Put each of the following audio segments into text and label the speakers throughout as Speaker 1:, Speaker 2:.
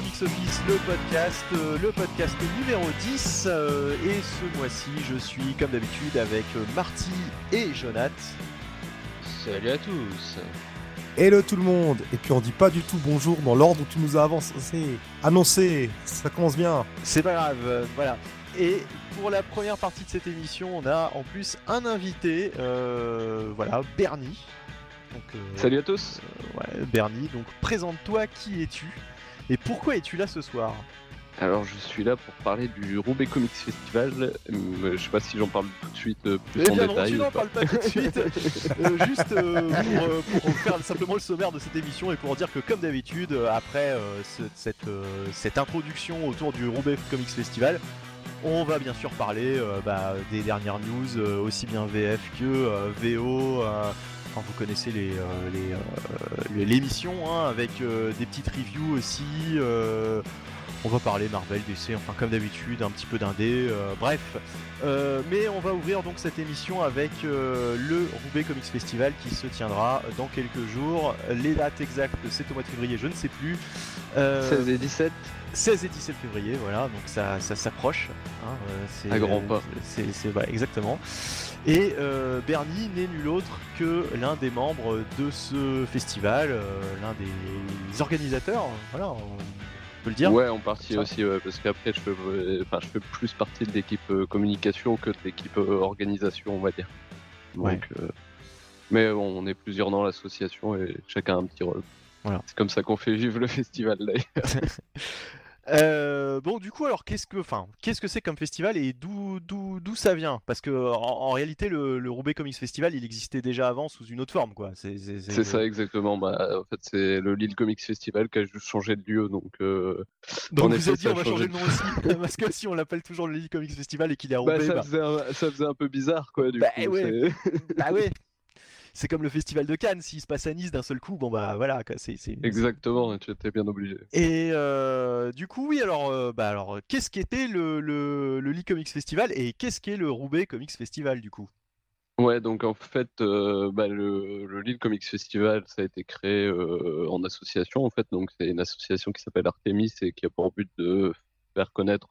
Speaker 1: Comics Office, le podcast, euh, le podcast numéro 10. euh, et ce mois-ci, je suis comme d'habitude avec euh, Marty et Jonath.
Speaker 2: Salut à tous.
Speaker 3: Hello tout le monde Et puis on dit pas du tout bonjour dans l'ordre où tu nous as avancé, annoncé, ça commence bien.
Speaker 1: C'est pas grave, euh, voilà. Et pour la première partie de cette émission, on a en plus un invité, euh, voilà, Bernie. Donc, euh,
Speaker 2: Salut à tous.
Speaker 1: ouais, Bernie, donc présente-toi, qui es-tu? Et pourquoi es-tu là ce soir?
Speaker 2: Alors je suis là pour parler du Roubaix Comics Festival. Euh, je sais pas si j'en parle tout de suite euh, plus
Speaker 1: Eh
Speaker 2: en
Speaker 1: bien non,
Speaker 2: détail.
Speaker 1: tu n'en parles pas tout de suite. Euh, juste euh, pour, pour faire simplement le sommaire de cette émission et pour dire que comme d'habitude, après euh, ce- cette, cette introduction autour du Roubaix Comics Festival, on va bien sûr parler bah, des dernières news, aussi bien VF que VO. Enfin, vous connaissez les, euh, euh, les- l'émission hein, avec euh, des petites reviews aussi. on va parler Marvel, DC, enfin comme d'habitude, un petit peu d'indé, bref. Mais on va ouvrir donc cette émission avec le Roubaix Comics Festival qui se tiendra dans quelques jours. Les dates exactes, c'est au mois de février, je ne sais plus. Euh,
Speaker 2: 16 et 17.
Speaker 1: 16 et 17 février, voilà, donc ça, ça s'approche. hein, euh, c'est-
Speaker 2: À grands pas.
Speaker 1: C'est, c'est- voilà, exactement. Et euh, Bernie n'est nul autre que l'un des membres de ce festival, euh, l'un des organisateurs, voilà, on peut le dire.
Speaker 2: Ouais, en partie
Speaker 1: Ça.
Speaker 2: aussi, ouais, parce qu'après je fais, enfin, je fais plus partie de l'équipe communication que de l'équipe organisation, on va dire. Donc,
Speaker 1: Ouais.
Speaker 2: euh, mais bon, on est plusieurs dans l'association et chacun a un petit rôle.
Speaker 1: Voilà.
Speaker 2: C'est comme ça qu'on fait vivre le festival d'ailleurs.
Speaker 1: Euh, bon, du coup, alors qu'est-ce que, enfin, qu'est-ce que c'est comme festival et d'où, d'où, d'où ça vient? Parce que en, en réalité, le, le Roubaix Comics Festival, il existait déjà avant sous une autre forme, quoi. C'est, c'est,
Speaker 2: C'est ça exactement. Bah, en fait, c'est le Lille Comics Festival qui a juste changé de lieu, donc. euh,
Speaker 1: Donc
Speaker 2: En
Speaker 1: vous avez dit on va changer de nom aussi, parce que si on l'appelle toujours le Lille Comics Festival et qu'il est à
Speaker 2: Bah,
Speaker 1: Roubaix,
Speaker 2: ça,
Speaker 1: bah,
Speaker 2: faisait un, ça faisait un peu bizarre, quoi, du
Speaker 1: Bah,
Speaker 2: coup.
Speaker 1: ouais. bah ouais. C'est comme le festival de Cannes, s'il se passe à Nice d'un seul coup, bon bah voilà, c'est.
Speaker 2: Exactement, tu étais bien obligé.
Speaker 1: Et euh, du coup, oui, alors, euh, bah alors, qu'est-ce qu'était le, le, le Lille Comics Festival et qu'est-ce qu'est le Roubaix Comics Festival du coup?
Speaker 2: Ouais, donc en fait, euh, bah, le, le Lille Comics Festival, ça a été créé euh, en association, en fait. Donc, c'est une association qui s'appelle Artemis et qui a pour but de faire connaître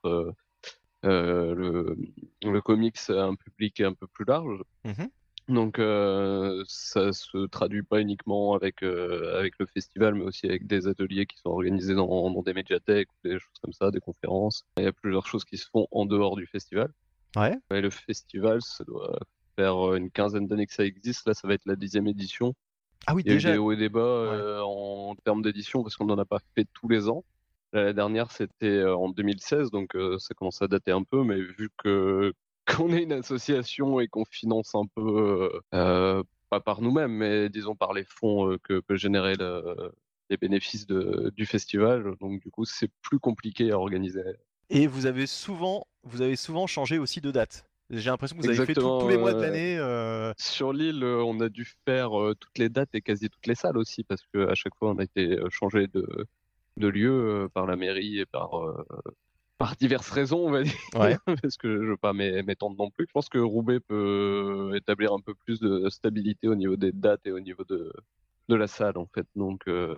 Speaker 2: euh, le, le comics à un public un peu plus large.
Speaker 1: Mhm.
Speaker 2: Donc, euh, ça se traduit pas uniquement avec, euh, avec le festival, mais aussi avec des ateliers qui sont organisés dans, dans des médiathèques, des choses comme ça, des conférences. Il y a plusieurs choses qui se font en dehors du festival.
Speaker 1: Ouais.
Speaker 2: Et le festival, ça doit faire euh, une quinzaine d'années que ça existe. Là, ça va être la dixième édition.
Speaker 1: Ah oui,
Speaker 2: Il y a eu
Speaker 1: déjà.
Speaker 2: des hauts et des bas euh, en termes d'édition parce qu'on n'en a pas fait tous les ans. La dernière, c'était en 2016, donc ça commence à dater un peu, mais vu que qu'on est une association et qu'on finance un peu, euh, euh, pas par nous-mêmes, mais disons par les fonds euh, que peut générer le- les bénéfices de- du festival, donc du coup, c'est plus compliqué à organiser.
Speaker 1: Et vous avez souvent, vous avez souvent changé aussi de date. J'ai l'impression que vous avez fait tout- tous les mois de l'année. euh,
Speaker 2: Sur l'île, on a dû faire euh, toutes les dates et quasi toutes les salles aussi, parce qu'à chaque fois, on a été changé de, de lieu euh, par la mairie et par, par diverses raisons, on va dire,
Speaker 1: Ouais.
Speaker 2: parce que je veux pas m'é- m'étendre non plus. Je pense que Roubaix peut établir un peu plus de stabilité au niveau des dates et au niveau de, de la salle, en fait. Donc, euh,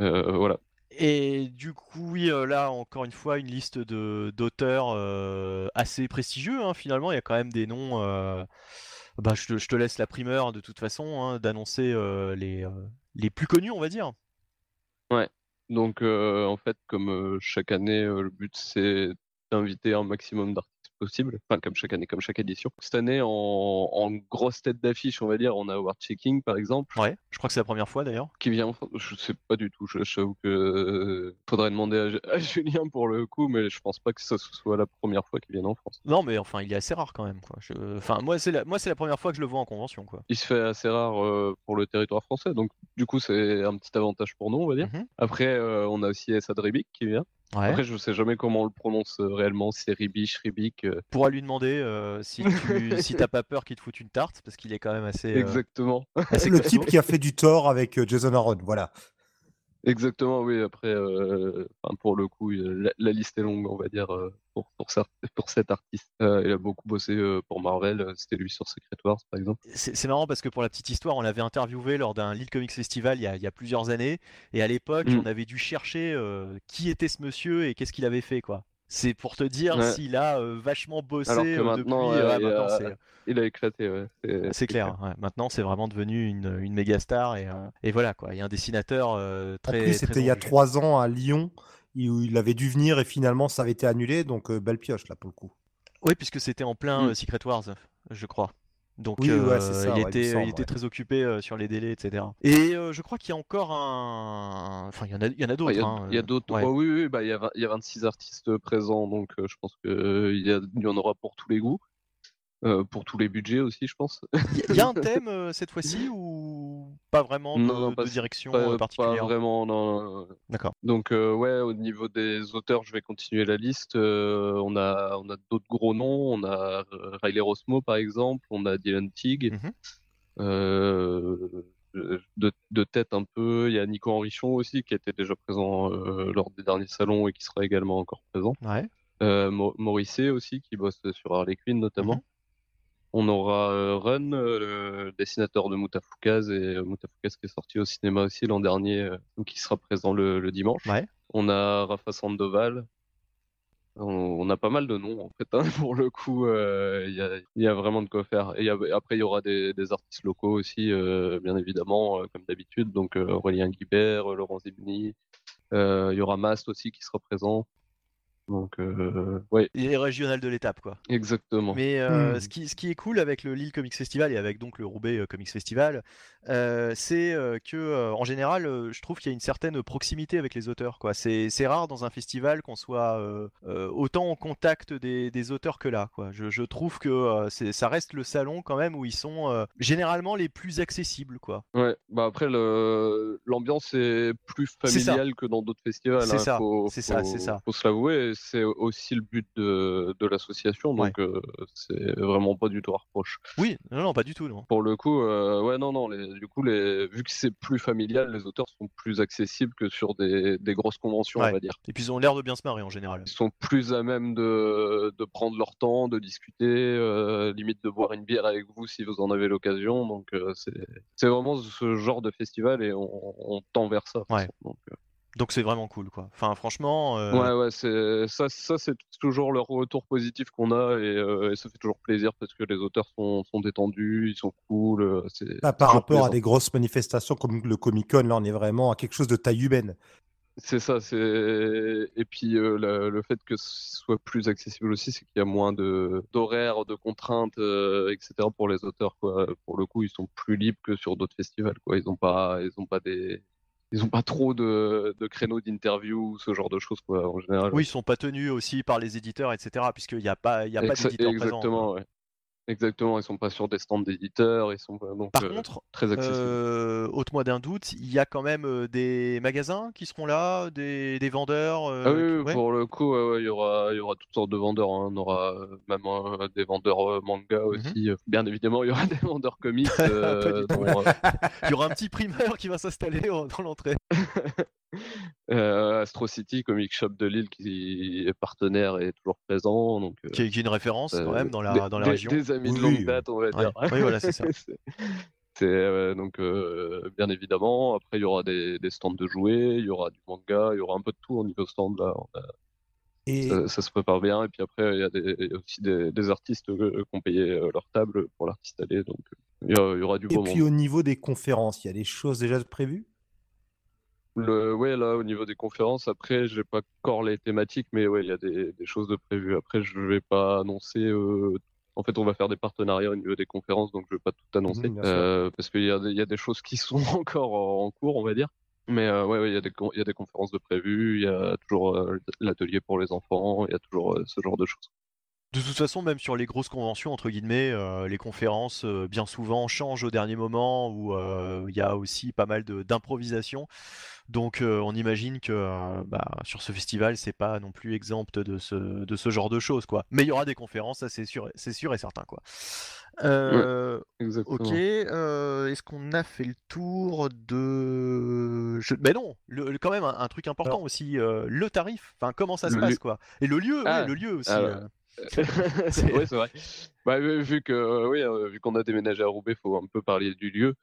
Speaker 2: euh, voilà.
Speaker 1: Et du coup, oui, euh, là, encore une fois, une liste de d'auteurs euh, assez prestigieux. hein, finalement, il y a quand même des noms. bah, je, te, je te laisse la primeur, de toute façon, hein, d'annoncer les, les plus connus, on va dire.
Speaker 2: Donc, euh, en fait, comme euh, chaque année, euh, le but c'est d'inviter un maximum d'artistes possible, enfin comme chaque année, comme chaque édition. Cette année, en, en grosse tête d'affiche, on va dire, on a Howard Checking par exemple,
Speaker 1: Ouais, je crois que c'est la première fois d'ailleurs.
Speaker 2: qui vient en France. Je sais pas du tout, je j'avoue que euh, faudrait demander à, à Julien pour le coup, mais je pense pas que ça soit la première fois qu'il vienne en France.
Speaker 1: Non, mais enfin, il est assez rare quand même. Quoi. Je- Enfin, moi, c'est la... moi, c'est la première fois que je le vois en convention. Quoi.
Speaker 2: Il se fait assez rare euh, pour le territoire français, donc du coup c'est un petit avantage pour nous, on va dire.
Speaker 1: Mhm.
Speaker 2: Après, euh, on a aussi Essad Ribic qui vient.
Speaker 1: Ouais.
Speaker 2: Après, je sais jamais comment on le prononce euh, réellement, c'est Ribic, Ribic. euh,
Speaker 1: pourra lui demander euh, si tu si t'as pas peur qu'il te foute une tarte, parce qu'il est quand même assez. euh,
Speaker 2: Exactement.
Speaker 1: assez
Speaker 3: le type qui a fait du tort avec Jason Aaron, voilà.
Speaker 2: Exactement, oui. Après, euh, enfin, pour le coup, la, la liste est longue, on va dire, euh, pour, pour, pour cet artiste. Euh, il a beaucoup bossé euh, pour Marvel. euh, C'était lui sur Secret Wars, par exemple.
Speaker 1: C'est marrant parce que pour la petite histoire, on l'avait interviewé lors d'un Lille Comics Festival il y a, il y a plusieurs années. Et à l'époque,
Speaker 2: Mm.
Speaker 1: on avait dû chercher euh, qui était ce monsieur et qu'est-ce qu'il avait fait, quoi. C'est pour te dire
Speaker 2: Ouais.
Speaker 1: s'il a euh, vachement bossé
Speaker 2: Alors que
Speaker 1: euh,
Speaker 2: maintenant,
Speaker 1: depuis.
Speaker 2: euh,
Speaker 1: ouais,
Speaker 2: il
Speaker 1: maintenant,
Speaker 2: a-
Speaker 1: c'est-
Speaker 2: Il a éclaté, ouais. C'est
Speaker 1: c'est clair. ouais. Maintenant, c'est vraiment devenu une, une méga star et, euh, et voilà quoi. Il y a un dessinateur euh,
Speaker 3: En
Speaker 1: très.
Speaker 3: c'était il y a trois ans à Lyon, où il avait dû venir et finalement ça avait été annulé, donc euh, belle pioche là pour le coup.
Speaker 1: Oui, puisque c'était en plein
Speaker 2: Mm.
Speaker 1: euh, Secret Wars, je crois. Donc
Speaker 3: Oui, ouais, c'est
Speaker 1: euh,
Speaker 3: ça,
Speaker 1: il,
Speaker 3: ouais, il me
Speaker 1: était,
Speaker 3: semble,
Speaker 1: il était
Speaker 3: ouais.
Speaker 1: très occupé euh, sur les délais, etc. Et euh, je crois qu'il y a encore un. Enfin, il y en a, il y en a
Speaker 2: Ouais,
Speaker 1: d'autres.
Speaker 2: Il y a,
Speaker 1: hein,
Speaker 2: il y a d'autres.
Speaker 1: ouais.
Speaker 2: oh, oui, oui, bah, il y a, il y a 26 artistes présents, donc euh, je pense qu'il y en aura pour tous les goûts. Euh, pour tous les budgets aussi, je pense.
Speaker 1: Il y a- un thème euh, cette fois-ci ou pas vraiment de,
Speaker 2: Non, non,
Speaker 1: de
Speaker 2: pas-
Speaker 1: direction
Speaker 2: Pas,
Speaker 1: euh,
Speaker 2: pas
Speaker 1: particulière
Speaker 2: vraiment, non.
Speaker 1: D'accord.
Speaker 2: Donc euh, ouais, au niveau des auteurs, je vais continuer la liste. On a, on a d'autres gros noms. On a Riley Rosmo par exemple. On a Dylan Tig.
Speaker 1: Mhm.
Speaker 2: De, de tête un peu, il y a Nico Henrichon aussi qui était déjà présent lors des derniers salons et qui sera également encore présent.
Speaker 1: Ouais.
Speaker 2: Morrissey aussi qui bosse sur Harley Quinn notamment.
Speaker 1: Mhm.
Speaker 2: On aura euh, Run, euh, le dessinateur de Mutafoukaz et euh, Mutafoukaz qui est sorti au cinéma aussi l'an dernier, donc qui sera présent le, le dimanche.
Speaker 1: Ouais.
Speaker 2: On a Rafa Sandoval. On, on a pas mal de noms en fait hein, pour le coup. euh, Il y, a, il y a vraiment de quoi faire. Et il y a- après il y aura des, des artistes locaux aussi, euh, bien évidemment, euh, comme d'habitude. Donc Aurélien Guibert, Laurent Zibni. Il y aura Mast aussi qui sera présent. Donc euh, ouais,
Speaker 1: Et régional de l'étape, quoi.
Speaker 2: exactement.
Speaker 1: Mais euh,
Speaker 3: Hmm.
Speaker 1: ce, qui, ce qui est cool avec le Lille Comics Festival et avec donc le Roubaix euh, Comics Festival, euh, c'est que en général, je trouve qu'il y a une certaine proximité avec les auteurs. Quoi. C'est, c'est rare dans un festival qu'on soit autant en contact des, des auteurs que là. Quoi. Je, je trouve que euh, c'est, ça reste le salon quand même où ils sont euh, généralement les plus accessibles. Quoi.
Speaker 2: Ouais, bah après le l'ambiance est plus familiale que dans d'autres festivals.
Speaker 1: C'est
Speaker 2: hein,
Speaker 1: ça,
Speaker 2: faut,
Speaker 1: c'est ça,
Speaker 2: faut-
Speaker 1: c'est ça.
Speaker 2: Faut se l'avouer, c'est aussi le but de, de l'association, donc euh, c'est vraiment pas du tout un reproche.
Speaker 1: Oui, non, non, pas du tout. Non.
Speaker 2: Pour le coup, euh, ouais, non, non, les, du coup, les, vu que c'est plus familial, les auteurs sont plus accessibles que sur des, des grosses conventions,
Speaker 1: Ouais.
Speaker 2: on va dire.
Speaker 1: Et puis ils ont l'air de bien se marrer en général.
Speaker 2: Ils sont plus à même de, de prendre leur temps, de discuter, euh, limite de boire une bière avec vous si vous en avez l'occasion. Donc c'est vraiment ce genre de festival et on, on tend vers ça.
Speaker 1: Ouais.
Speaker 2: façon. Donc,
Speaker 1: Donc c'est vraiment cool. Quoi. Enfin, franchement. euh,
Speaker 2: ouais, ouais, c'est ça, ça c'est toujours le retour positif qu'on a et, euh, et ça fait toujours plaisir parce que les auteurs sont, sont détendus, ils sont cool. euh, c'est
Speaker 3: Bah, par rapport à des grosses manifestations comme le Comic Con, là on est vraiment à quelque chose de taille humaine.
Speaker 2: C'est ça, c'est et puis euh, le, le fait que ce soit plus accessible aussi, c'est qu'il y a moins de d'horaires, de contraintes, euh, etc. pour les auteurs quoi. Pour le coup, ils sont plus libres que sur d'autres festivals quoi. Ils ont pas, ils ont pas des, ils ont pas trop de, de créneaux d'interview, ce genre de choses quoi en général.
Speaker 1: Oui, ils sont pas tenus aussi par les éditeurs, etc. Puisqu'il n'y a pas, il y a pas d'éditeur présent.
Speaker 2: exactement,
Speaker 1: quoi.
Speaker 2: ouais. Exactement, ils sont pas sur des stands d'éditeurs, ils sont pas- donc
Speaker 1: Par
Speaker 2: euh,
Speaker 1: contre,
Speaker 2: très accessibles.
Speaker 1: euh, ôte-moi d'un doute, il y a quand même euh, des magasins qui seront là, des, des vendeurs. euh,
Speaker 2: Ah oui,
Speaker 1: qui-
Speaker 2: oui,
Speaker 1: ouais.
Speaker 2: pour le coup, ouais, il y aura, il y aura toutes sortes de vendeurs. hein. On aura même des vendeurs manga
Speaker 1: Mhm.
Speaker 2: aussi. Bien évidemment, il y aura des vendeurs comics.
Speaker 1: Il y aura un petit primeur qui va s'installer dans l'entrée.
Speaker 2: Euh, Astro City, Comic Shop de Lille, qui est partenaire et toujours présent. Donc, euh,
Speaker 1: Qui est, qui est une référence quand
Speaker 2: euh,
Speaker 1: même dans la,
Speaker 2: des,
Speaker 1: dans la région.
Speaker 2: des amis de longue
Speaker 3: oui.
Speaker 2: date, on va
Speaker 1: Ouais.
Speaker 2: dire.
Speaker 1: Oui, voilà, c'est ça.
Speaker 2: C'est- euh, donc euh, bien évidemment. Après, il y aura des, des stands de jouets, il y aura du manga, il y aura un peu de tout au niveau stand là. On a-
Speaker 3: Et
Speaker 2: ça, ça se prépare bien. Et puis après, il y a, des, il y a aussi des, des artistes euh, qui ont payé euh, leur table pour l'artiste aller. Donc il y, a- il y aura du
Speaker 3: Et puis
Speaker 2: monde.
Speaker 3: au niveau des conférences, il y a des choses déjà prévues?
Speaker 2: Le, ouais, là, au niveau des conférences, après, j'ai pas encore les thématiques, mais ouais, il y a des, des choses de prévues. Après, je vais pas annoncer. euh, En fait, on va faire des partenariats au niveau des conférences, donc je vais pas tout annoncer.
Speaker 3: Sûr.
Speaker 2: euh, parce qu'il y, a des- il y a des choses qui sont encore en cours, on va dire. Mais euh, ouais, ouais, il y, y a des conférences de prévues, il y a toujours euh, l'atelier pour les enfants, il y a toujours euh, ce genre de choses.
Speaker 1: De toute façon, même sur les grosses conventions, entre guillemets, euh, les conférences, euh, bien souvent, changent au dernier moment, où euh, il y a aussi pas mal d'improvisation. Donc on imagine que bah, sur ce festival, c'est pas non plus exempt de ce, de ce genre de choses, quoi. Mais il y aura des conférences, ça c'est sûr, c'est sûr et certain, quoi.
Speaker 2: Exactement.
Speaker 1: Ok, est-ce qu'on a fait le tour de... Je... Mais non, le- le- quand même un, un truc important
Speaker 3: Alors-
Speaker 1: aussi, le tarif, enfin comment ça se
Speaker 2: Le
Speaker 1: passe
Speaker 2: lieu.
Speaker 1: quoi. Et le lieu,
Speaker 2: Ah,
Speaker 1: ouais, le lieu aussi. euh.
Speaker 2: c'est vrai. Bah, vu que euh, oui, euh, vu qu'on a déménagé à Roubaix, faut un peu parler du lieu.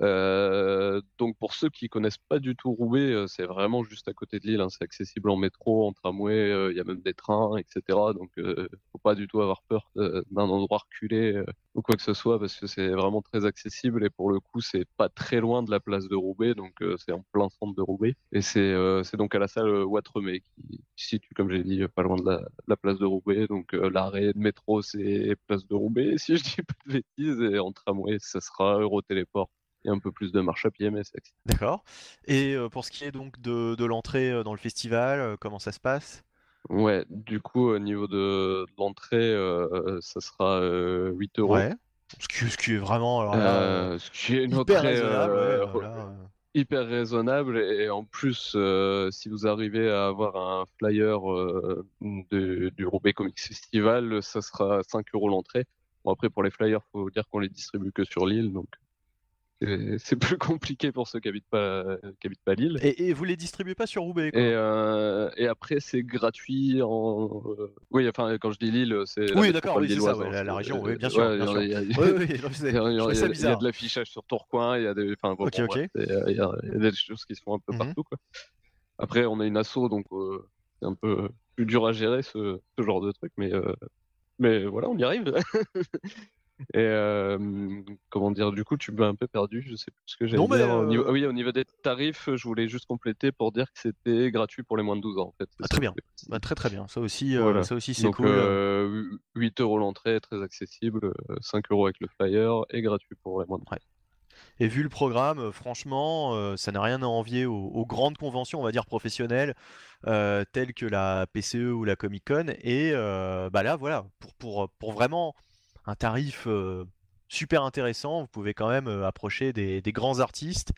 Speaker 2: Euh, donc pour ceux qui connaissent pas du tout Roubaix, euh, c'est vraiment juste à côté de l'île. hein. C'est accessible en métro, en tramway. Il y a même des trains, etc. Donc euh, faut pas du tout avoir peur d'un endroit reculé ou quoi que ce soit parce que c'est vraiment très accessible et pour le coup c'est pas très loin de la place de Roubaix. Donc c'est en plein centre de Roubaix et c'est donc à la salle Watremé qui se situe comme j'ai dit pas loin de la, la place de Roubaix. Donc l'arrêt de métro c'est de Roubaix si je dis pas de bêtises et en tramway ça sera Eurotéléport. Il y a un peu plus de marche à pied mais c'est.
Speaker 1: D'accord. Et euh, pour ce qui est donc de, de l'entrée euh, dans le festival, euh, comment ça se passe?
Speaker 2: Ouais, du coup au niveau de, de l'entrée euh, ça sera euh, 8 euros.
Speaker 1: Ouais. Ce qui, ce qui est vraiment alors là, euh,
Speaker 2: ce qui est une
Speaker 1: hyper
Speaker 2: entrée
Speaker 1: raisonnable. ouais.
Speaker 2: Hyper raisonnable et en plus euh, si vous arrivez à avoir un flyer euh, du Roubaix Comics Festival ça sera 5 euros l'entrée. Bon après pour les flyers faut dire qu'on les distribue que sur l'île donc c'est plus compliqué pour ceux qui habitent pas qui habitent pas l'île
Speaker 1: Et, et vous les distribuez pas sur Roubaix quoi.
Speaker 2: et, euh, et après c'est gratuit en euh, oui enfin quand je dis l'île c'est
Speaker 1: Oui, d'accord, oui, c'est ça, ouais,
Speaker 2: hein,
Speaker 1: la- région, oui, bien sûr,
Speaker 2: ouais,
Speaker 1: bien
Speaker 2: il y a- il y a-
Speaker 1: Oui, oui,
Speaker 2: il y y de l'affichage sur Tourcoing, il y a des, enfin, bon, bon, euh, y, a, choses qui se font un peu
Speaker 1: Mhm.
Speaker 2: partout. Quoi. Après, on a une asso, donc euh, c'est un peu plus dur à gérer ce, ce genre de truc, mais, euh, mais voilà, on y arrive. Et euh, comment dire, du coup, tu m'as un peu perdu, je sais plus ce que
Speaker 1: mais,
Speaker 2: dire. Au niveau,
Speaker 1: euh,
Speaker 2: ah oui, au niveau des tarifs, je voulais juste compléter pour dire que c'était gratuit pour les moins de 12 ans, en fait.
Speaker 1: Ah, très bien. Bah, très très bien. Ça aussi, euh, ça aussi c'est cool.
Speaker 2: euh, 8 euros l'entrée, très accessible, euh, 5 euros avec le flyer et gratuit pour les moins de 12
Speaker 1: Et vu le programme, franchement, euh, ça n'a rien à envier aux, aux grandes conventions, on va dire professionnelles, euh, telles que la PCE ou la Comic Con. Et euh, bah là, voilà, pour, pour, pour vraiment un tarif euh, super intéressant, vous pouvez quand même euh, approcher des, des grands artistes,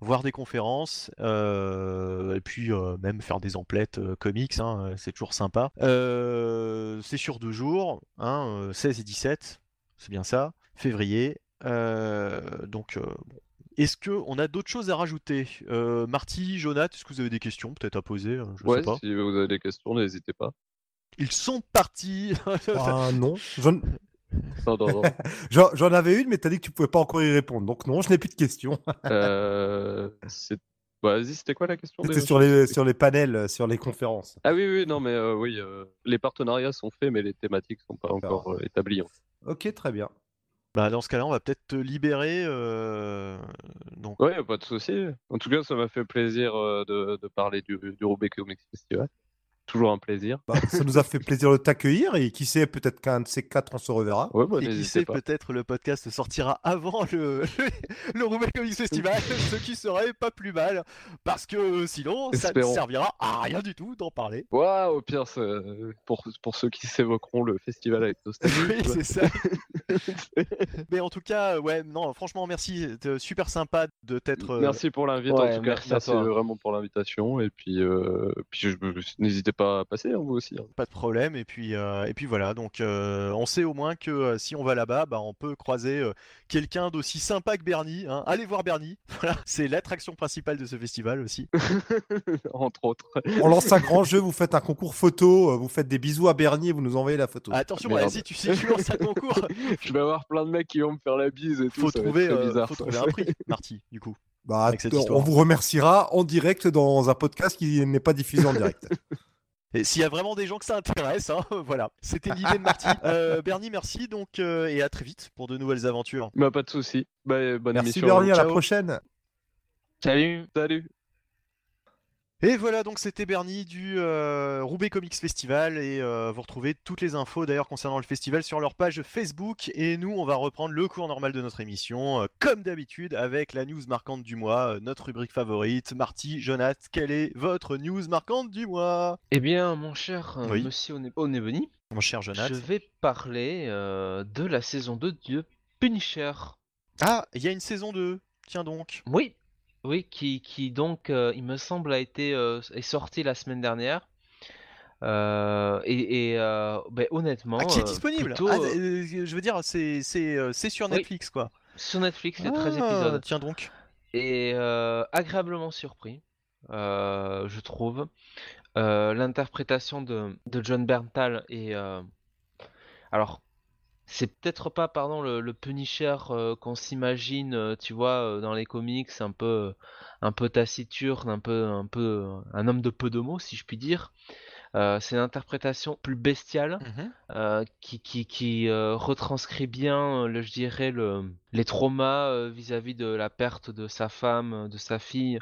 Speaker 1: voir des conférences, euh, et puis euh, même faire des emplettes euh, comics, hein, c'est toujours sympa. Euh, c'est sur deux jours, hein, euh, 16 et 17, c'est bien ça, février. Euh, donc, euh, bon. est-ce que on a d'autres choses à rajouter? Euh, Marty, Jonathan, est-ce que vous avez des questions peut-être à poser? Je
Speaker 2: Ouais,
Speaker 1: sais pas.
Speaker 2: si vous avez des questions, n'hésitez pas.
Speaker 1: Ils sont partis.
Speaker 3: Ah non. j'en- avais une, mais t'as dit que tu pouvais pas encore y répondre. Donc non, je n'ai plus de questions.
Speaker 2: Euh, bah, Vas-y, c'était quoi la question
Speaker 3: C'était sur les, sur les panels, euh, sur les conférences.
Speaker 2: Ah oui, oui, non, mais euh, oui, euh, les partenariats sont faits, mais les thématiques sont pas encore euh, établies. en fait.
Speaker 3: Ok, très bien.
Speaker 1: bah, dans ce cas-là, on va peut-être te libérer. euh, Donc,
Speaker 2: Ouais, pas de souci. En tout cas, ça m'a fait plaisir euh, de, de parler du, du Roubaix Comics Festival. Toujours un plaisir.
Speaker 3: Bah, ça nous a fait plaisir de t'accueillir et qui sait, peut-être qu'un de ces quatre, on se reverra.
Speaker 2: Ouais, bah,
Speaker 1: Et qui sait, peut-être le podcast sortira avant le, le Roubaix Comics Festival, ce qui serait pas plus mal, parce que sinon, ça ne servira à rien du tout d'en parler.
Speaker 2: Ouais, au pire, pour, pour ceux qui s'évoqueront le festival avec nostalgie.
Speaker 1: Oui, c'est ça. Mais en tout cas, ouais, non, franchement, merci. Super sympa de t'être. euh,
Speaker 2: Merci pour l'invite,
Speaker 4: Ouais,
Speaker 2: en tout cas.
Speaker 4: merci
Speaker 2: vraiment pour l'invitation. Et puis, euh, puis n'hésitez pas à passer, hein, vous aussi. hein.
Speaker 1: Pas de problème. Et puis, euh, et puis voilà. Donc, euh, on sait au moins que euh, si on va là-bas, bah, on peut croiser euh, quelqu'un d'aussi sympa que Bernie. hein. Allez voir Bernie. Voilà, c'est l'attraction principale de ce festival aussi.
Speaker 2: Entre autres.
Speaker 3: On lance un grand jeu, vous faites un concours photo, vous faites des bisous à Bernier, vous nous envoyez la photo.
Speaker 1: Attention, si tu si tu lances un concours,
Speaker 2: Je vais avoir plein de mecs qui vont me faire la bise et tout.
Speaker 1: faut
Speaker 2: ça va être
Speaker 1: trouver, euh,
Speaker 2: bizarre,
Speaker 1: faut trouver un prix, Marty. Du coup.
Speaker 3: Bah, on vous remerciera en direct dans un podcast qui n'est pas diffusé en direct.
Speaker 1: Et s'il y a vraiment des gens que ça intéresse, hein, voilà. C'était l'idée de Marty. Euh, Bernie, merci donc euh, et à très vite pour de nouvelles aventures.
Speaker 2: Bah, pas de souci. Bah, bonne
Speaker 3: Merci
Speaker 2: émission.
Speaker 3: Bernier, à la
Speaker 1: Ciao.
Speaker 3: prochaine.
Speaker 4: Salut
Speaker 2: Salut.
Speaker 1: Et voilà, donc c'était Bernie du euh, Roubaix Comics Festival et euh, vous retrouvez toutes les infos d'ailleurs concernant le festival sur leur page Facebook et nous on va reprendre le cours normal de notre émission euh, comme d'habitude avec la news marquante du mois, notre rubrique favorite. Marty, Jonath, quelle est votre news marquante du mois?
Speaker 4: Eh bien, mon cher
Speaker 1: Oui.
Speaker 4: monsieur One- Onebony,
Speaker 1: Mon cher Jonathan.
Speaker 4: Je vais parler de la saison 2 de Punisher.
Speaker 1: Ah, il y a une saison 2. Tiens donc.
Speaker 4: Oui, oui, qui, qui donc, euh, il me semble, a été euh, est sorti la semaine dernière. Euh, et et, euh, ben, honnêtement,
Speaker 1: Ah, qui est disponible
Speaker 4: plutôt,
Speaker 1: Ah, Je veux dire, c'est c'est c'est sur
Speaker 4: Oui.
Speaker 1: Netflix quoi.
Speaker 4: sur Netflix, les 13
Speaker 1: Ah,
Speaker 4: épisodes.
Speaker 1: Tiens donc.
Speaker 4: Et agréablement surpris, je trouve. L'interprétation de, de John Berntal est. alors, c'est peut-être pas, pardon, le, le Punisher euh, qu'on s'imagine, euh, tu vois, euh, dans les comics, un peu, un peu taciturne, un peu, un peu, un homme de peu de mots, si je puis dire. C'est une interprétation plus bestiale euh, qui, qui, qui retranscrit bien, le, je dirais, le, les traumas vis-à-vis de la perte de sa femme, de sa fille,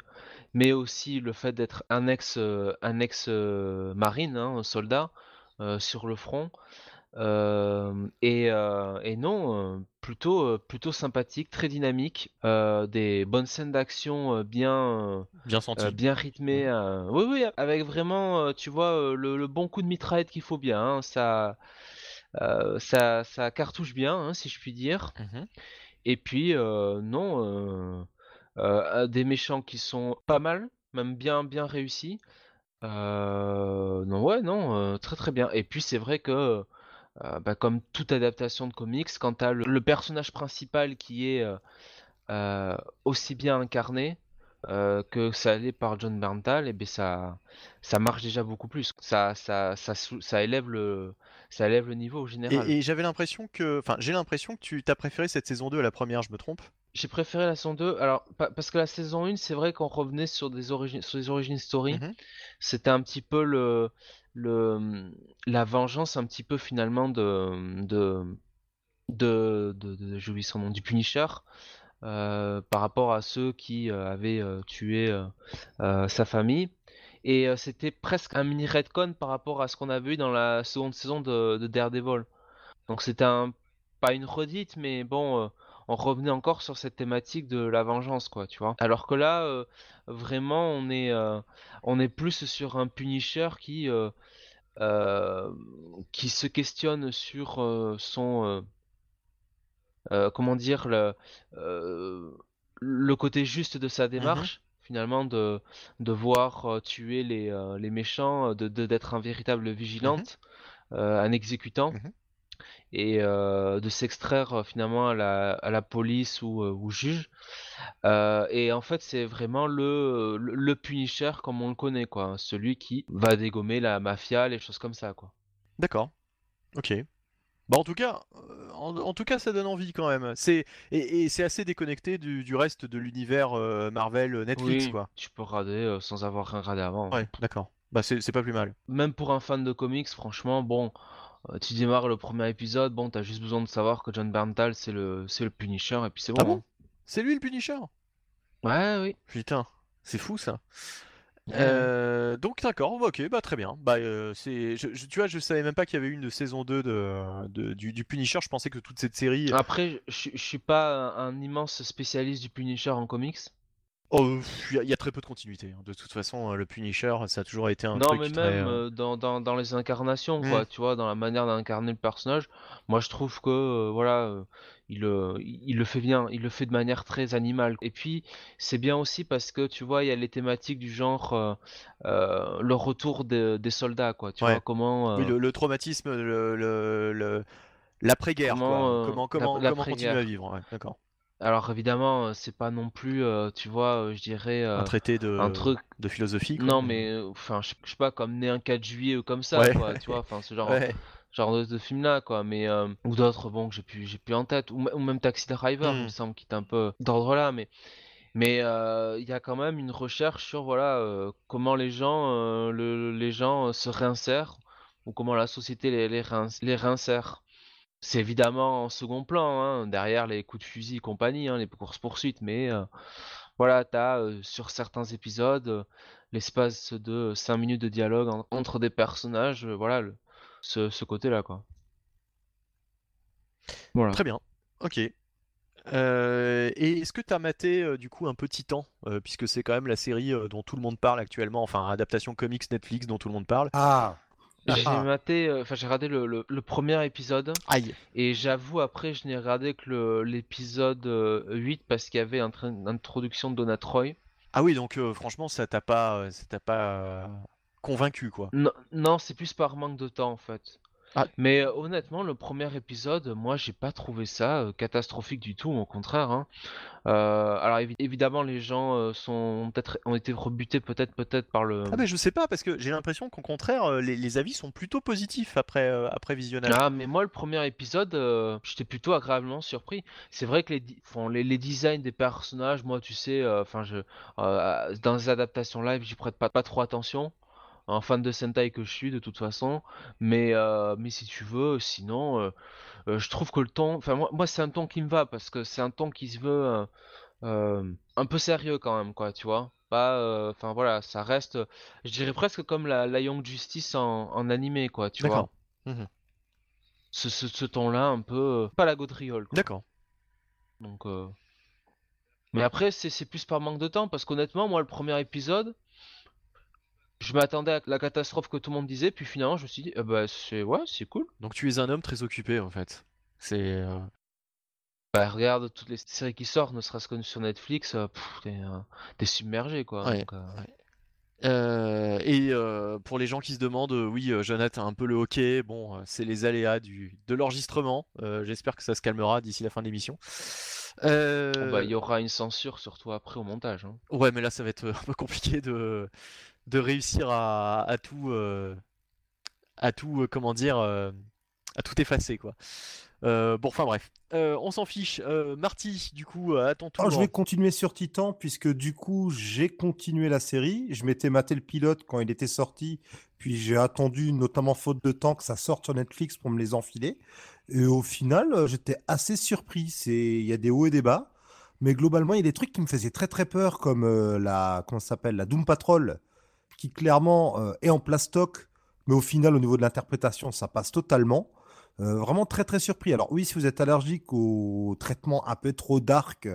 Speaker 4: mais aussi le fait d'être un ex, un ex marine, hein, un soldat euh, sur le front. Euh, et, euh, et non, euh, plutôt, plutôt sympathique, très dynamique, des bonnes scènes d'action bien,
Speaker 1: Bien
Speaker 4: bien rythmé. euh, Oui, oui, avec vraiment, tu vois, le, le bon coup de mitraillette qu'il faut bien. hein, ça, ça, ça cartouche bien, hein, si je puis dire.
Speaker 1: Mhm.
Speaker 4: Et puis, non, des méchants qui sont pas mal, même bien, bien réussis. Non, ouais, non, très très bien. Et puis, c'est vrai que, euh, bah, comme toute adaptation de comics, quand t'as le, le personnage principal qui est euh, euh, aussi bien incarné euh, que ça l'est par John Berntal, et ben ça, ça marche déjà beaucoup plus. Ça, ça, ça, élève le, ça élève le niveau au général.
Speaker 1: Et, et j'avais l'impression que, enfin, j'ai l'impression que tu t'as préféré cette saison 2 à la première, je me trompe?
Speaker 4: J'ai préféré la saison 2. Alors, pa- parce que la saison 1, c'est vrai qu'on revenait sur des origines, sur des origines story.
Speaker 1: Mhm.
Speaker 4: C'était un petit peu le, le, la vengeance, un petit peu finalement de, de, de, de, de- j'ai oublié son nom, du Punisher. euh, par rapport à ceux qui euh, avaient euh, tué euh, euh, sa famille. Et euh, c'était presque un mini retcon par rapport à ce qu'on avait eu dans la seconde saison de, de Daredevil. Donc c'était un, pas une redite, mais bon, euh, on revenait encore sur cette thématique de la vengeance, quoi, tu vois. Alors que là, euh, vraiment, on est, euh, on est plus sur un Punisher qui, euh, qui se questionne sur son, comment dire, le, le côté juste de sa démarche, finalement, de, de voir euh, tuer les, euh, les méchants, de, d'être un véritable vigilante, euh, un exécutant,
Speaker 1: Mhm.
Speaker 4: Et euh, de s'extraire euh, finalement à la, à la police ou au juge. Euh, et en fait, c'est vraiment le, le, le Punisher comme on le connaît, quoi. Celui qui va dégommer la mafia, les choses comme ça, quoi.
Speaker 1: D'accord. Ok. Bah en tout cas, en, en tout cas, ça donne envie quand même. C'est et, et c'est assez déconnecté du, du reste de l'univers euh, Marvel Netflix
Speaker 4: Oui,
Speaker 1: quoi.
Speaker 4: tu peux rader sans avoir rien radé avant.
Speaker 1: Ouais, d'accord. Bah c'est c'est pas plus mal.
Speaker 4: Même pour un fan de comics, franchement, bon, tu démarres le premier épisode, bon, t'as juste besoin de savoir que John Berntal, c'est le, c'est le Punisher, et puis c'est bon.
Speaker 1: Ah bon
Speaker 4: hein.
Speaker 1: C'est lui le Punisher?
Speaker 4: Ouais, oui.
Speaker 1: Putain, c'est fou ça. Euh, donc d'accord, ok, bah très bien. Bah euh, c'est, je- je- tu vois, je savais même pas qu'il y avait eu une saison 2 de, de- du, du Punisher. Je pensais que toute cette série.
Speaker 4: Après, je je suis pas un immense spécialiste du Punisher en comics.
Speaker 1: Oh, il y, a- il y a très peu de continuité. hein. De toute façon, euh, le Punisher, ça a toujours été un
Speaker 4: Non,
Speaker 1: truc
Speaker 4: mais
Speaker 1: très,
Speaker 4: même
Speaker 1: euh,
Speaker 4: euh, dans, dans, dans les incarnations,
Speaker 1: Mm.
Speaker 4: quoi, tu vois, dans la manière d'incarner le personnage, moi je trouve que, euh, voilà, euh, il, le fait bien, il le fait de manière très animale. Et puis, c'est bien aussi parce que, tu vois, il y a les thématiques du genre, le retour de- des soldats, quoi, tu
Speaker 1: Ouais.
Speaker 4: vois, comment...
Speaker 1: Oui, le, le traumatisme, le, le- le- l'après-guerre,
Speaker 4: Comment,
Speaker 1: quoi.
Speaker 4: euh,
Speaker 1: Comment,
Speaker 4: l'ap-
Speaker 1: comment, comment continuer à vivre, ouais, d'accord.
Speaker 4: Alors évidemment, c'est pas non plus, euh, tu vois, euh, je dirais, euh,
Speaker 1: Un traité de,
Speaker 4: un truc...
Speaker 1: de philosophie, quoi.
Speaker 4: Non, mais, euh, enfin, je je sais pas, comme né un 4 juillet ou comme ça,
Speaker 1: Ouais.
Speaker 4: quoi, tu vois, enfin, ce genre...
Speaker 1: Ouais.
Speaker 4: genre de, de film là quoi mais euh, ou d'autres bon que j'ai plus j'ai plus en tête ou, ou même Taxi Driver il me semble qui est un peu d'ordre là mais mais il y a quand même une recherche sur voilà comment les gens le- les gens se réinsèrent ou comment la société les les, réins- les réinsère c'est évidemment en second plan hein, derrière les coups de fusil et compagnie hein, les courses poursuites mais euh, voilà t'as euh, sur certains épisodes euh, l'espace de 5 minutes de dialogue en- entre des personnages euh, voilà le- ce, ce côté-là, quoi. Voilà.
Speaker 1: Très bien. Ok. Euh, et est-ce que tu as maté euh, du coup un petit temps, puisque c'est quand même la série euh, dont tout le monde parle actuellement, enfin adaptation comics Netflix dont tout le monde parle.
Speaker 3: Ah
Speaker 4: J'ai
Speaker 3: Ah.
Speaker 4: maté, euh, enfin j'ai regardé le, le- le premier épisode
Speaker 1: Aïe.
Speaker 4: et j'avoue après je n'ai regardé que le- l'épisode euh, 8 parce qu'il y avait une introduction de Donna Troy.
Speaker 1: Ah oui, donc euh, franchement, ça t'a pas, euh, ça t'a pas euh, convaincu, quoi.
Speaker 4: Non, non, c'est plus par manque de temps en fait.
Speaker 1: Ah.
Speaker 4: Mais euh, honnêtement, le premier épisode, moi j'ai pas trouvé ça euh, catastrophique du tout, au contraire. hein. Euh, alors évi- évidemment, les gens euh, sont peut-être ont été rebutés peut-être peut-être par le.
Speaker 1: Ah mais je sais pas, parce que j'ai l'impression qu'au contraire, euh, les, les avis sont plutôt positifs après, euh, après visionnage.
Speaker 4: Ah, mais moi, le premier épisode, euh, j'étais plutôt agréablement surpris. C'est vrai que les, di- enfin, les, les designs des personnages, moi, tu sais, euh, enfin, je, euh, dans les adaptations live, j'y prête pas, pas trop attention. Un fan de Sentai que je suis, de toute façon. Mais, euh, mais si tu veux, sinon, euh, euh, je trouve que le ton, enfin, moi, moi c'est un ton qui me va parce que c'est un ton qui se veut un peu sérieux quand même, quoi, tu vois. Pas, enfin, voilà, ça reste, je dirais presque comme la, la Young Justice en, en animé, quoi, tu vois
Speaker 1: D'accord.
Speaker 4: ce, ce, ce ton-là un peu pas la gaudriole quoi.
Speaker 1: D'accord.
Speaker 4: Donc mais après c'est c'est plus par manque de temps parce qu'honnêtement moi le premier épisode je m'attendais à la catastrophe que tout le monde disait puis finalement je me suis dit eh bah c'est ouais c'est cool.
Speaker 1: Donc tu es un homme très occupé, en fait. C'est. euh,
Speaker 4: Bah regarde toutes les séries qui sortent ne serait-ce que sur Netflix euh, t'es euh, submergé quoi.
Speaker 1: Ouais,
Speaker 4: Donc, euh,
Speaker 1: et pour les gens qui se demandent, oui, Jonathan a un peu le hockey. Bon, c'est les aléas du, de l'enregistrement. J'espère que ça se calmera d'ici la fin de l'émission. Euh,
Speaker 4: bon, bah, il y aura une censure surtout après au montage. hein.
Speaker 1: Ouais, mais là, ça va être un peu compliqué de, de réussir à, à tout, euh, à tout, euh, comment dire, euh, à tout effacer, quoi. Euh, bon, enfin bref, Euh, on s'en fiche. Euh, Marty, du coup, euh, à ton tour.
Speaker 3: Alors, je vais continuer sur Titan, puisque du coup, j'ai continué la série. Je m'étais maté le pilote quand il était sorti, puis j'ai attendu, notamment faute de temps, que ça sorte sur Netflix pour me les enfiler. Et au final, euh, j'étais assez surpris. C'est... Il y a des hauts et des bas, mais globalement, il y a des trucs qui me faisaient très très peur, comme euh, la, comment s'appelle, la Doom Patrol, qui clairement euh, est en plastoc, mais au final, au niveau de l'interprétation, ça passe totalement. Euh, vraiment très très surpris. Alors oui, si vous êtes allergique au traitement un peu trop dark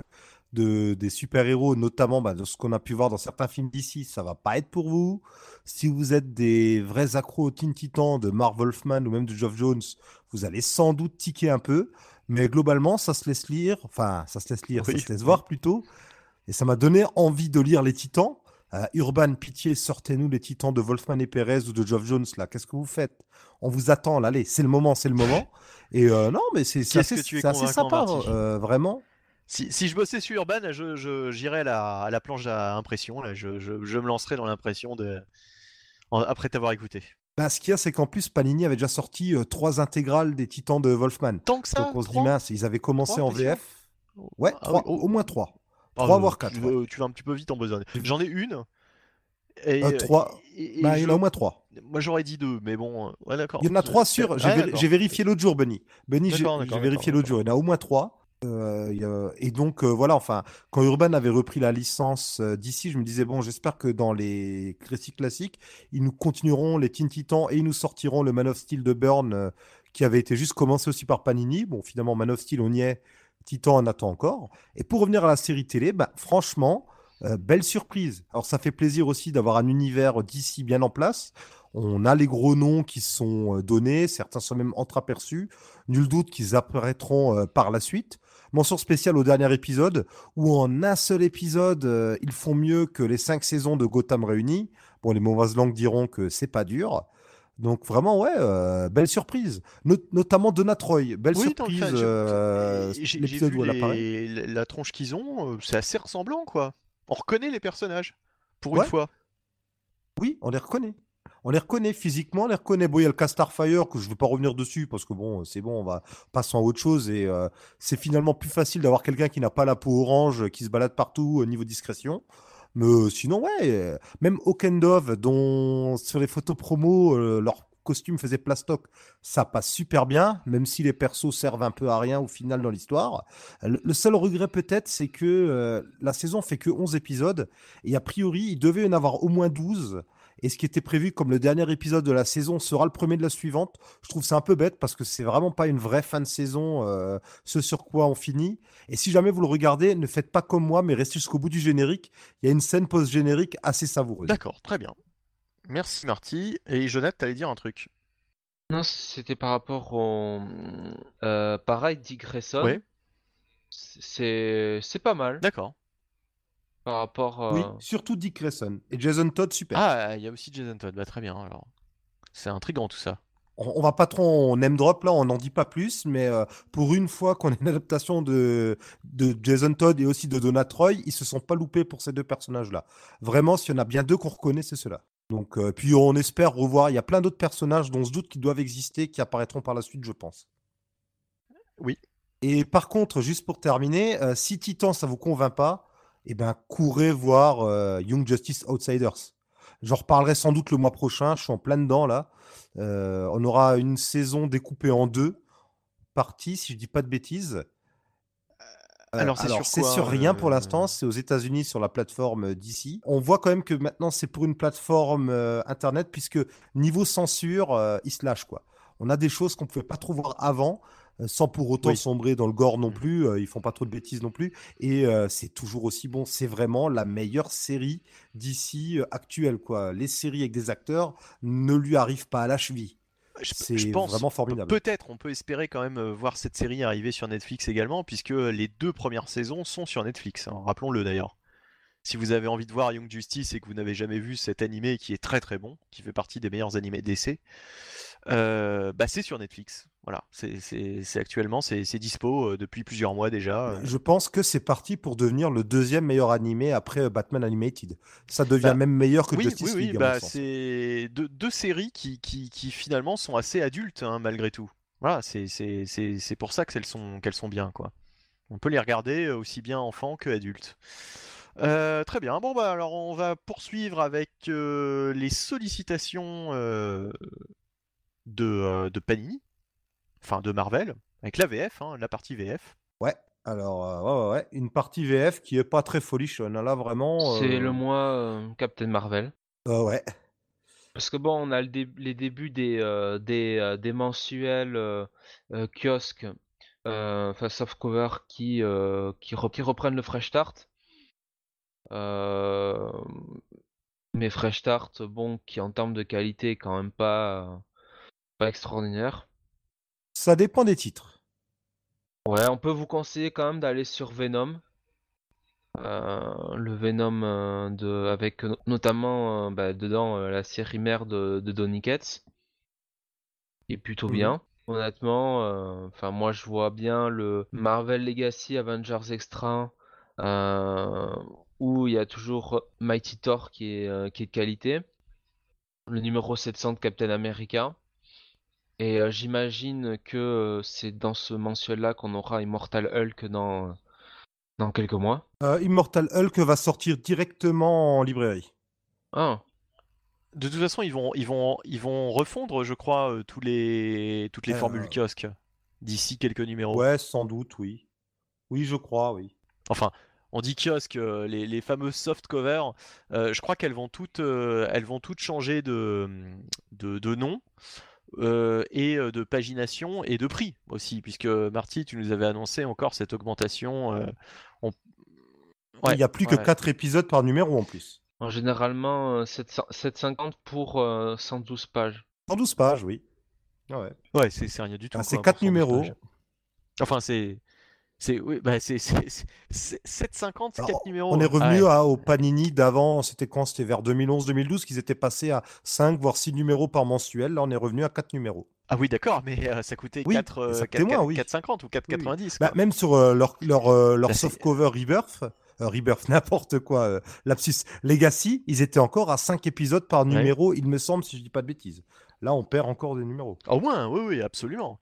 Speaker 3: de, des super-héros, notamment bah, de ce qu'on a pu voir dans certains films d'ici, ça va pas être pour vous. Si vous êtes des vrais accros au Teen Titan de Marv Wolfman ou même de Geoff Jones, vous allez sans doute tiquer un peu. Mais globalement, ça se laisse lire, enfin, ça se laisse lire,
Speaker 1: Oui.
Speaker 3: ça se laisse voir plutôt. Et ça m'a donné envie de lire les Titans. Euh, Urban, pitié, sortez-nous les Titans de Wolfman et Perez ou de Geoff Jones, là. Qu'est-ce que vous faites? On vous attend, là, allez, c'est le moment, c'est le moment. Et euh, non, mais c'est assez, sympa, euh, vraiment.
Speaker 1: Si, si je bossais sur Urban, je, je- j'irais à la, à la planche à impression. Là, je, je- je me lancerais dans l'impression de... en- après t'avoir écouté.
Speaker 3: Bah, ce qu'il y a, c'est qu'en plus, Panini avait déjà sorti euh, trois intégrales des Titans de Wolfman.
Speaker 1: Tant que ça,
Speaker 3: Donc on se dit, mince, ils avaient commencé en VF. Ouais,
Speaker 1: Ah
Speaker 3: trois,
Speaker 1: oui, oh.
Speaker 3: au moins trois.
Speaker 1: Ah,
Speaker 3: Trois,
Speaker 1: euh,
Speaker 3: voire quatre,
Speaker 1: Tu,
Speaker 3: ouais.
Speaker 1: vas- tu vas un petit peu vite en besogne. J'en ai une. Et,
Speaker 3: Euh, trois.
Speaker 1: et- et
Speaker 3: Bah, il y en a au moins trois.
Speaker 1: Moi j'aurais dit deux, mais bon, euh, ouais d'accord.
Speaker 3: Il y en a trois sûrs. J'ai vérifié l'autre jour, Benny. Benny, j'ai vérifié l'autre jour. Il y en a au moins trois. Euh, Et donc, euh, voilà, enfin, quand Urban avait repris la licence euh, d'ici, je me disais, bon, j'espère que dans les récits classiques, ils nous continueront les Teen Titans et ils nous sortiront le Man of Steel de Burn euh, qui avait été juste commencé aussi par Panini. Bon, finalement, Man of Steel, on y est. Titan, on attend encore. Et pour revenir à la série télé, bah, franchement, euh, belle surprise. Alors, ça fait plaisir aussi d'avoir un univers d'ici bien en place. On a les gros noms qui sont euh, donnés, certains sont même entreaperçus. Nul doute qu'ils apparaîtront euh, par la suite. Mention spéciale au dernier épisode, où en un seul épisode, ils font mieux que les cinq saisons de Gotham réunies. Bon, les mauvaises langues diront que c'est pas dur. Donc vraiment, ouais, euh, belle surprise. Not- notamment Donna Troy, belle
Speaker 1: Oui,
Speaker 3: surprise. euh, l'épisode où elle apparaît.
Speaker 1: la- tronche qu'ils ont, euh, c'est assez ressemblant quoi. On reconnaît les personnages pour
Speaker 3: Ouais.
Speaker 1: une fois.
Speaker 3: Oui, on les reconnaît. On les reconnaît physiquement, on les reconnaît. Bon, il y a le cas Starfire que je ne veux pas revenir dessus parce que bon, c'est bon, on va passer à autre chose et euh, c'est finalement plus facile d'avoir quelqu'un qui n'a pas la peau orange, qui se balade partout au niveau discrétion. Mais euh, sinon, ouais, euh, même Okendov, dont sur les photos promo, euh, leur costume faisait plastoc, ça passe super bien, même si les persos servent un peu à rien au final dans l'histoire. Le, seul regret peut-être, c'est que euh, la saison fait que 11 épisodes et a priori, il devait y en avoir au moins 12. Et ce qui était prévu comme le dernier épisode de la saison sera le premier de la suivante, je trouve ça un peu bête parce que c'est vraiment pas une vraie fin de saison, euh, ce sur quoi on finit. Et si jamais vous le regardez, ne faites pas comme moi, mais restez jusqu'au bout du générique. Il y a une scène post-générique assez savoureuse.
Speaker 1: D'accord, très bien. Merci Marty. Et Jonathan, t'allais dire un truc.
Speaker 4: Non, c'était par rapport au. euh, pareil, Dick Grayson. C'est c'est pas mal
Speaker 1: D'accord.
Speaker 4: Par rapport.
Speaker 3: Oui,
Speaker 4: euh,
Speaker 3: surtout Dick Grayson. Et Jason Todd, super.
Speaker 1: Ah, il y a aussi Jason Todd. Bah, très bien alors. C'est intriguant tout ça.
Speaker 3: On, on va pas trop en name drop là, on n'en dit pas plus, mais euh, pour une fois qu'on a une adaptation de, de Jason Todd et aussi de Donna Troy, ils se sont pas loupés pour ces deux personnages-là. Vraiment, s'il y en a bien deux qu'on reconnaît, c'est ceux-là. Donc, euh, puis on espère revoir. Il y a plein d'autres personnages dont on se doute qu'ils doivent exister, qui apparaîtront par la suite, je pense.
Speaker 1: Oui.
Speaker 3: Et par contre, juste pour terminer, euh, si Titan ça vous convainc pas, eh ben courez voir euh, Young Justice Outsiders. J'en reparlerai sans doute le mois prochain. Je suis en plein dedans là. Euh, on aura une saison découpée en deux parties, si je dis pas de bêtises. Euh,
Speaker 1: Alors, c'est sur
Speaker 3: c'est
Speaker 1: quoi,
Speaker 3: sur rien pour l'instant. C'est aux États-Unis sur la plateforme d'ici. On voit quand même que maintenant c'est pour une plateforme internet puisque niveau censure, ils se lâchent quoi. On a des choses qu'on pouvait pas trop voir avant, sans pour autant
Speaker 1: Oui.
Speaker 3: sombrer dans le gore non
Speaker 1: Mm.
Speaker 3: plus. euh, ils font pas trop de bêtises non plus. Et euh, c'est toujours aussi bon. C'est vraiment la meilleure série d'ici euh, actuelle quoi. Les séries avec des acteurs ne lui arrivent pas à la cheville.
Speaker 1: Je,
Speaker 3: C'est
Speaker 1: je pense
Speaker 3: vraiment formidable.
Speaker 1: Peut-être, on peut espérer quand même euh, voir cette série arriver sur Netflix également, puisque les deux premières saisons sont sur Netflix. hein, Rappelons-le d'ailleurs. Si vous avez envie de voir Young Justice et que vous n'avez jamais vu cet animé qui est très très bon, qui fait partie des meilleurs animés d'essai, euh, bah c'est sur Netflix. Voilà, c'est actuellement c'est dispo euh, depuis plusieurs mois déjà. euh.
Speaker 3: Je pense que c'est parti pour devenir le deuxième meilleur animé après euh, Batman Animated. Ça devient
Speaker 1: Bah,
Speaker 3: même meilleur que
Speaker 1: Oui,
Speaker 3: Justice
Speaker 1: oui, oui,
Speaker 3: League.
Speaker 1: bah
Speaker 3: sens.
Speaker 1: c'est deux, deux séries qui, qui, qui finalement sont assez adultes hein, malgré tout. Voilà, c'est pour ça qu'elles sont, qu'elles sont bien quoi. On peut les regarder aussi bien enfants que adultes. Euh, très bien, bon bah alors on va poursuivre avec euh, les sollicitations euh, de, de Panini, enfin de Marvel, avec la VF, hein, la partie VF.
Speaker 3: Ouais, alors, euh, ouais, ouais, ouais. Une partie VF qui est pas très folichonne. hein, Là, vraiment.
Speaker 4: C'est
Speaker 3: euh,
Speaker 4: le mois euh, Captain Marvel.
Speaker 3: euh, ouais.
Speaker 4: Parce que bon, on a le dé- les débuts des, euh, des, euh, des mensuels euh, euh, kiosques, euh, enfin softcover qui, euh, qui, re- qui reprennent le Fresh Start. Euh, mais Fresh Start, bon, qui en termes de qualité est quand même pas, euh, pas extraordinaire.
Speaker 3: Ça dépend des titres.
Speaker 4: Ouais, on peut vous conseiller quand même d'aller sur Venom. Euh, le Venom euh, de, avec no- notamment euh, bah, dedans la série mère de, de Donny Cates. Qui est plutôt bien. Honnêtement, enfin moi je vois bien le Marvel Legacy Avengers Extra où il y a toujours Mighty Thor qui est, qui est de qualité. Le numéro 700 de Captain America. Et euh, j'imagine que euh, c'est dans ce mensuel-là qu'on aura Immortal Hulk dans, dans quelques mois.
Speaker 3: Euh, Immortal Hulk va sortir directement en librairie.
Speaker 4: Ah,
Speaker 1: De toute façon, ils vont, ils vont, ils vont refondre, je crois, euh, tous les, toutes les
Speaker 3: Euh,
Speaker 1: formules kiosques d'ici quelques numéros.
Speaker 3: Ouais, sans doute, oui. Oui, je crois, oui.
Speaker 1: Enfin, on dit kiosque, euh, les, les fameuses soft covers, euh, je crois qu'elles vont toutes, euh, elles vont toutes changer de, de, de nom euh, et euh, de pagination et de prix aussi, puisque Marty, tu nous avais annoncé encore cette augmentation. euh, on- Ouais,
Speaker 3: Il n'y a plus que
Speaker 1: ouais.
Speaker 3: 4 épisodes par numéro en plus.
Speaker 4: en généralement euh, 700 750 pour euh, 112 pages.
Speaker 3: 112 pages, oui. Ah ouais.
Speaker 1: Ouais, c'est rien du tout.
Speaker 3: Ah, c'est
Speaker 1: quoi,
Speaker 3: quatre
Speaker 1: pour 112
Speaker 3: numéros.
Speaker 1: pages. Enfin, c'est. C'est oui, bah c'est c'est- c'est- c'est 750, c'est
Speaker 3: Alors,
Speaker 1: 4 numéros.
Speaker 3: On est
Speaker 1: Ah
Speaker 3: revenu
Speaker 1: ouais.
Speaker 3: à- au Panini d'avant, c'était quand? C'était vers 2011-2012 qu'ils étaient passés à 5 voire 6 numéros par mensuel. Là, on est revenu à 4 numéros.
Speaker 1: Ah oui, d'accord, mais euh, ça coûtait
Speaker 3: Oui,
Speaker 1: 4, euh,
Speaker 3: exactement,
Speaker 1: 4,
Speaker 3: oui.
Speaker 1: 4,50 ou 4,90.
Speaker 3: Bah, même sur euh, leur, leur, euh, leur
Speaker 1: c'est-
Speaker 3: softcover Rebirth, Rebirth, n'importe quoi, lapsus, Legacy, ils étaient encore à 5 épisodes par
Speaker 1: Ouais.
Speaker 3: numéro, il me semble, si je dis pas de bêtises. Là, on perd encore des numéros.
Speaker 1: Au moins, oui, oui, absolument.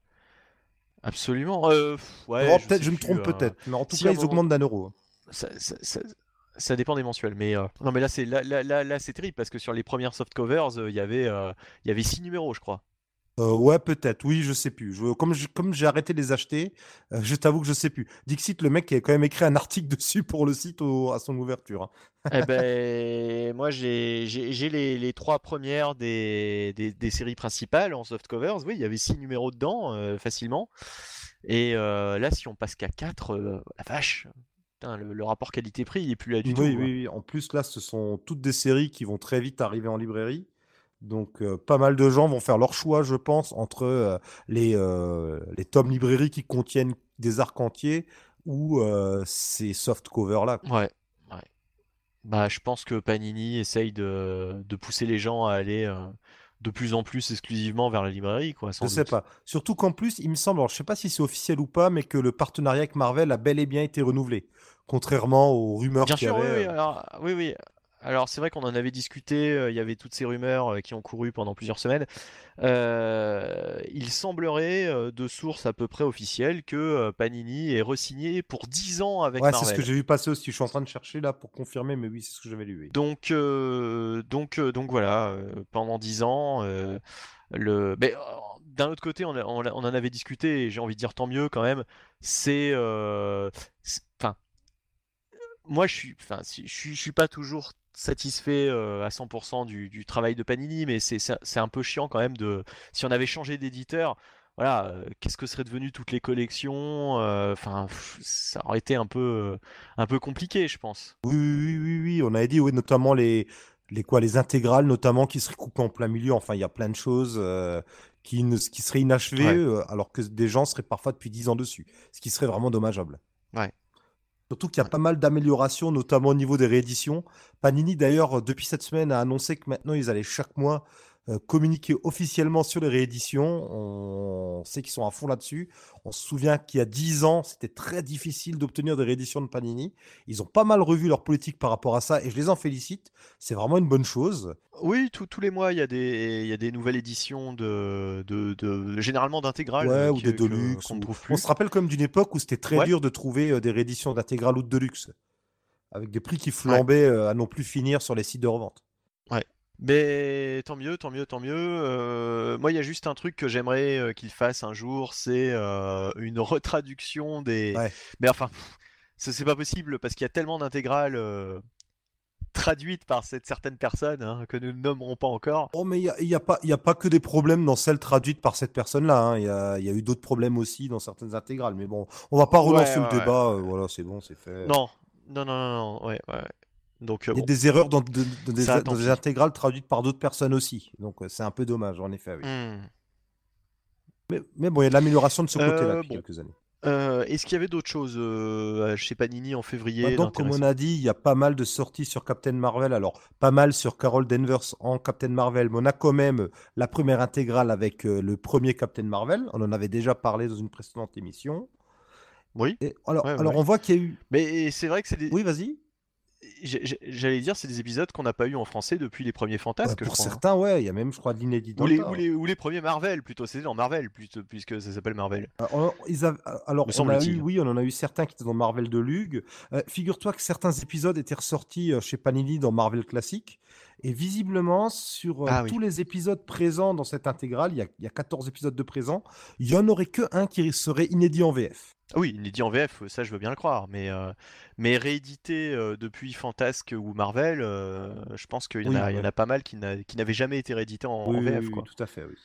Speaker 1: Absolument. Euh, ouais,
Speaker 3: peut-être, je me trompe
Speaker 1: euh,
Speaker 3: peut-être, mais en tout
Speaker 1: si
Speaker 3: cas, ils
Speaker 1: moment-
Speaker 3: augmentent d'un euro.
Speaker 1: ça, ça- ça- ça dépend des mensuels, mais euh, non, mais là c'est là, là, là, là, c'est terrible parce que sur les premières soft covers, il y avait il y avait 6 numéros, je crois.
Speaker 3: Euh, ouais, peut-être, oui, je sais plus. Je, comme j'ai arrêté de les acheter, euh, je t'avoue que je sais plus. Dixit, le mec qui a quand même écrit un article dessus pour le site au- à son ouverture. hein.
Speaker 1: Eh ben, moi j'ai les, les trois premières des, des, des séries principales en soft covers. Oui, il y avait 6 numéros dedans euh, facilement. Et là, si on passe qu'à 4, la vache, putain, le, le rapport qualité-prix il est plus là du
Speaker 3: oui,
Speaker 1: tout.
Speaker 3: oui, oui. En plus, là, ce sont toutes des séries qui vont très vite arriver en librairie. Donc, euh, pas mal de gens vont faire leur choix, je pense, entre euh, les, euh, les tomes librairies qui contiennent des arcs entiers ou ces soft covers-là.
Speaker 1: Ouais, ouais. Bah, je pense que Panini essaye de, de pousser les gens à aller de plus en plus exclusivement vers la librairie, quoi.
Speaker 3: je sais pas. Surtout qu'en plus, il me semble, alors, je sais pas si c'est officiel ou pas, mais que le partenariat avec Marvel a bel et bien été renouvelé, contrairement aux rumeurs qu'il y avait.
Speaker 1: Oui, oui, oui. Alors c'est vrai qu'on en avait discuté, euh, il y avait toutes ces rumeurs euh, qui ont couru pendant plusieurs semaines. Euh, il semblerait de sources à peu près officielles que Panini est resigné pour 10 ans avec ouais,
Speaker 3: c'est ce que j'ai vu passer aussi. Je suis en train de chercher là pour confirmer, mais oui, c'est ce que j'avais lu.
Speaker 1: Donc, donc, donc voilà, pendant 10 ans. le... Mais d'un autre côté, on, on, en avait discuté et j'ai envie de dire tant mieux quand même. C'est. Enfin. moi, je suis, enfin, je, je suis pas toujours satisfait à 100% du, travail de Panini, mais c'est un peu chiant quand même de. Si on avait changé d'éditeur, voilà, qu'est-ce que seraient devenues toutes les collections Enfin, ça aurait été un peu, un peu compliqué, je pense.
Speaker 3: Oui, oui, oui, oui, on avait dit, oui, notamment les, les quoi, les intégrales, notamment qui seraient coupées en plein milieu. Enfin, il y a plein de choses qui, ne, qui seraient inachevées, alors que des gens seraient parfois depuis 10 ans dessus, ce qui serait vraiment dommageable.
Speaker 1: Ouais.
Speaker 3: Surtout qu'il y a pas mal d'améliorations, notamment au niveau des rééditions. Panini, d'ailleurs, depuis cette semaine, a annoncé que maintenant, ils allaient chaque mois euh, communiquer officiellement sur les rééditions. On sait qu'ils sont à fond là-dessus. On se souvient qu'il y a 10 ans, c'était très difficile d'obtenir des rééditions de Panini. Ils ont pas mal revu leur politique par rapport à ça et je les en félicite. C'est vraiment une bonne chose.
Speaker 1: Oui, tous les mois, il y, a des, il y a des nouvelles éditions de, de, généralement d'intégrales.
Speaker 3: Ouais, ou des Deluxe. On, on, se rappelle comme d'une époque où c'était très dur de trouver euh, des rééditions d'intégrales ou de Deluxe. Avec des prix qui flambaient euh, à non plus finir sur les sites de revente.
Speaker 1: Ouais. Mais tant mieux, tant mieux, tant mieux. Euh, moi, il y a juste un truc que j'aimerais euh, qu'il fasse un jour, c'est euh, une retraduction des. Mais enfin, c'est pas possible parce qu'il y a tellement d'intégrales traduites par cette certaine personne hein, que nous ne nommerons pas encore.
Speaker 3: Oh, mais il n'y a, a, pas, a pas que des problèmes dans celles traduites par cette personne-là. Hein. Il y, a, y, a, eu d'autres problèmes aussi dans certaines intégrales. Mais bon, on va pas relancer le débat. voilà, c'est bon, c'est fait.
Speaker 1: Non, non, non, non, non. ouais, ouais.
Speaker 3: Donc, euh, Il y a des erreurs dans, des, intégrales traduites par d'autres personnes aussi. Donc euh, c'est un peu dommage, en effet. Hmm. Mais, bon, il y a de l'amélioration de ce côté-là euh, depuis quelques années.
Speaker 1: Est-ce qu'il y avait d'autres choses chez Panini en février
Speaker 3: bah, Donc, comme on a dit, il y a pas mal de sorties sur Captain Marvel. Alors, pas mal sur Carol Danvers en Captain Marvel, mais on a quand même la première intégrale avec le premier Captain Marvel. On en avait déjà parlé dans une précédente émission.
Speaker 1: Oui.
Speaker 3: alors, alors on voit qu'il y a eu.
Speaker 1: Mais c'est vrai que c'est des.
Speaker 3: Oui, vas-y.
Speaker 1: J'allais dire, c'est des épisodes qu'on n'a pas eu en français depuis les premiers Fantasques.
Speaker 3: pour hein. certains, ouais, il y a même, je crois, de l'inédit.
Speaker 1: Ou, les, ou, les, premiers Marvel, plutôt. C'est dans Marvel, plutôt, puisque ça s'appelle Marvel.
Speaker 3: Alors, ils alors on a eu, oui, on en a eu certains qui étaient dans Marvel de Lug. Euh, figure-toi que certains épisodes étaient ressortis euh, chez Panini dans Marvel classique. Et visiblement, sur euh, ah tous les épisodes présents dans cette intégrale, il y, a, il y, a, 14 épisodes de présent, il n'y en aurait que un qui serait inédit en VF.
Speaker 1: Oui, inédit en VF, ça je veux bien le croire, mais, euh, mais réédité euh, depuis Fantasque ou Marvel, je pense qu'il y, en a pas mal qui n'avaient jamais été réédités en, VF. Oui,
Speaker 3: tout à fait, oui.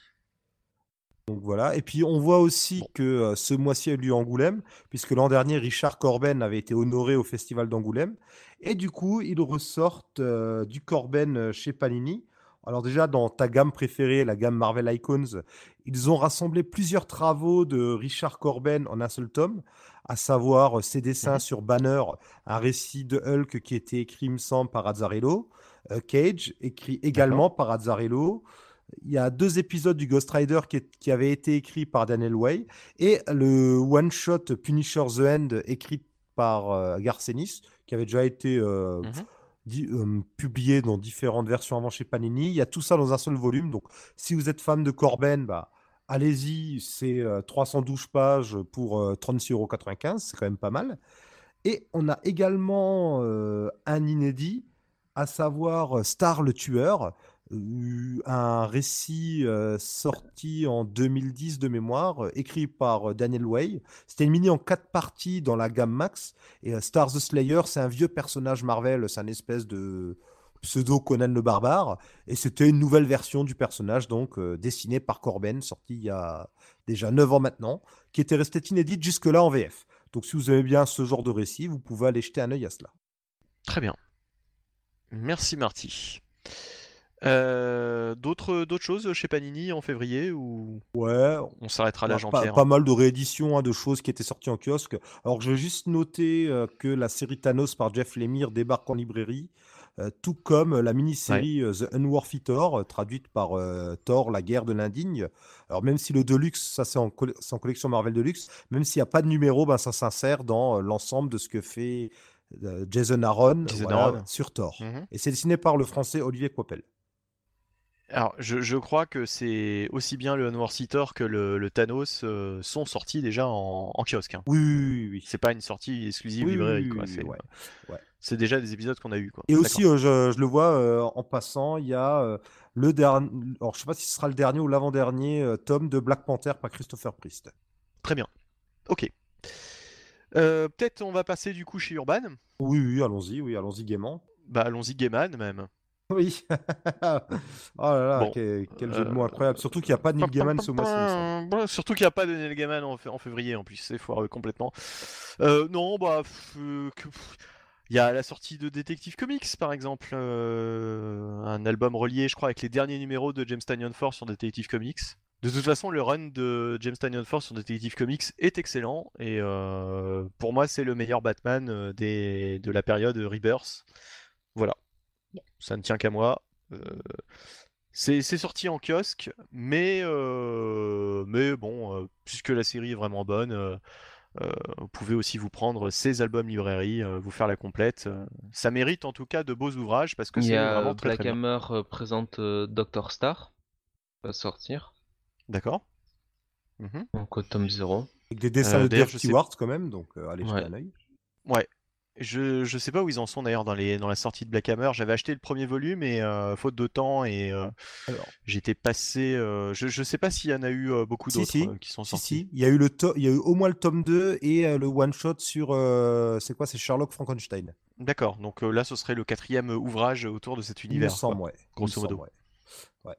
Speaker 3: Donc voilà. Et puis on voit aussi que ce mois-ci a eu lieu Angoulême, puisque l'an dernier, Richard Corben avait été honoré au Festival d'Angoulême. Et du coup, ils ressortent du Corben chez Panini. Alors déjà, dans ta gamme préférée, la gamme Marvel Icons, ils ont rassemblé plusieurs travaux de Richard Corben en un seul tome, à savoir ses dessins mmh sur Banner, un récit de Hulk qui était écrit, me semble, par Azzarello, Cage, écrit également par Azzarello, il y a deux épisodes du Ghost Rider qui, qui avaient été écrits par Daniel Way et le one-shot Punisher the End écrit par euh, Garcenis qui avait déjà été euh, mmh euh, publié dans différentes versions avant chez Panini. Il y a tout ça dans un seul volume. Donc si vous êtes fan de Corben, bah, allez-y, c'est 312 pages pour 36,95€, c'est quand même pas mal. Et on a également un inédit, à savoir Star le tueur un récit sorti en 2010 de mémoire, écrit par Daniel Way. C'était une mini en quatre parties dans la gamme Max. Et Star the Slayer, c'est un vieux personnage Marvel, c'est un espèce de pseudo Conan le barbare. Et c'était une nouvelle version du personnage, donc dessiné par Corben, sorti il y a déjà 9 ans maintenant, qui était resté inédite jusque-là en VF. Donc si vous aimez bien ce genre de récit, vous pouvez aller jeter un œil à cela.
Speaker 1: Très bien. Merci Marty. Euh, d'autres, d'autres choses chez Panini en février ou?
Speaker 3: Ouais,
Speaker 1: on s'arrêtera là,
Speaker 3: bah, pas,
Speaker 1: Jean-Pierre
Speaker 3: pas mal de rééditions hein, de choses qui étaient sorties en kiosque. Alors, je vais juste noter euh, que la série Thanos par Jeff Lemire débarque en librairie, euh, tout comme la mini-série The Unworthy Thor, traduite par Thor, la guerre de l'indigne. Alors, même si le Deluxe, ça c'est en, coll- c'est en collection Marvel Deluxe, même s'il n'y a pas de numéro, ben, ça s'insère dans l'ensemble de ce que fait Jason Aaron,
Speaker 1: Jason
Speaker 3: voilà,
Speaker 1: Aaron.
Speaker 3: sur Thor.
Speaker 1: Mhm.
Speaker 3: Et c'est dessiné par le français Olivier Coppel.
Speaker 1: Alors, je, je crois que c'est aussi bien le Unworthy Thor que le, le Thanos euh, sont sortis déjà en, en kiosque. hein.
Speaker 3: Oui, oui, oui.
Speaker 1: C'est pas une sortie exclusive
Speaker 3: Oui,
Speaker 1: librairie, quoi. C'est
Speaker 3: ouais, ouais.
Speaker 1: c'est déjà des épisodes qu'on a eu, quoi.
Speaker 3: Et
Speaker 1: D'accord.
Speaker 3: aussi, euh, je, je le vois euh, en passant, il y a le dernier, alors je sais pas si ce sera le dernier ou l'avant-dernier tome de Black Panther par Christopher Priest.
Speaker 1: Très bien. Ok. Peut-être on va passer du coup chez Urban.
Speaker 3: Oui, oui, allons-y, oui, allons-y gaiement.
Speaker 1: Bah allons-y Gaiman même.
Speaker 3: Oui. oh là là,
Speaker 1: Bon,
Speaker 3: quel, quel jeu de mots
Speaker 1: euh,
Speaker 3: incroyable. Surtout qu'il n'y a pas de Neil Gaiman ce mois-ci.
Speaker 1: Bon, Surtout qu'il n'y a pas de Neil Gaiman en, février en plus, c'est foireux complètement. Euh, non, bah, euh, il y a la sortie de Detective Comics par exemple, euh, un album relié, je crois, avec les derniers numéros de James Tynion Force sur Detective Comics. De toute façon, le run de James Tynion Force sur Detective Comics est excellent et euh, pour moi, c'est le meilleur Batman des, de la période Rebirth. Voilà, ça ne tient qu'à moi. Euh, c'est sorti en kiosque, mais, euh, mais bon, euh, puisque la série est vraiment bonne, euh, euh, vous pouvez aussi vous prendre ces albums librairie, euh, vous faire la complète. ça mérite en tout cas de beaux ouvrages parce que
Speaker 4: Il y
Speaker 1: c'est
Speaker 4: a
Speaker 1: vraiment très
Speaker 4: Black
Speaker 1: très bien.
Speaker 4: Hammer euh, présente euh, Dr. Star, va sortir,
Speaker 1: D'accord Mhm.
Speaker 4: donc au tome 0.
Speaker 3: Avec des dessins
Speaker 1: Euh,
Speaker 3: de Stewart quand même, donc euh, allez jeter
Speaker 4: Ouais.
Speaker 3: un œil.
Speaker 1: Ouais. Je, je sais pas où ils en sont d'ailleurs dans, les, dans la sortie de Black Hammer. J'avais acheté le premier volume et euh, faute de temps et euh, j'étais passé. euh, je, je sais pas s'il y en a eu beaucoup d'autres
Speaker 3: si,
Speaker 1: qui sont sortis.
Speaker 3: si, il y a eu le to- il y a eu au moins le tome 2 et le one shot sur c'est quoi, c'est Sherlock Frankenstein.
Speaker 1: D'accord, donc là ce serait le quatrième ouvrage autour de cet
Speaker 3: Il me
Speaker 1: univers. quoi.
Speaker 3: semble, ouais. Il me
Speaker 1: grosso
Speaker 3: semble,
Speaker 1: modo.
Speaker 3: ouais.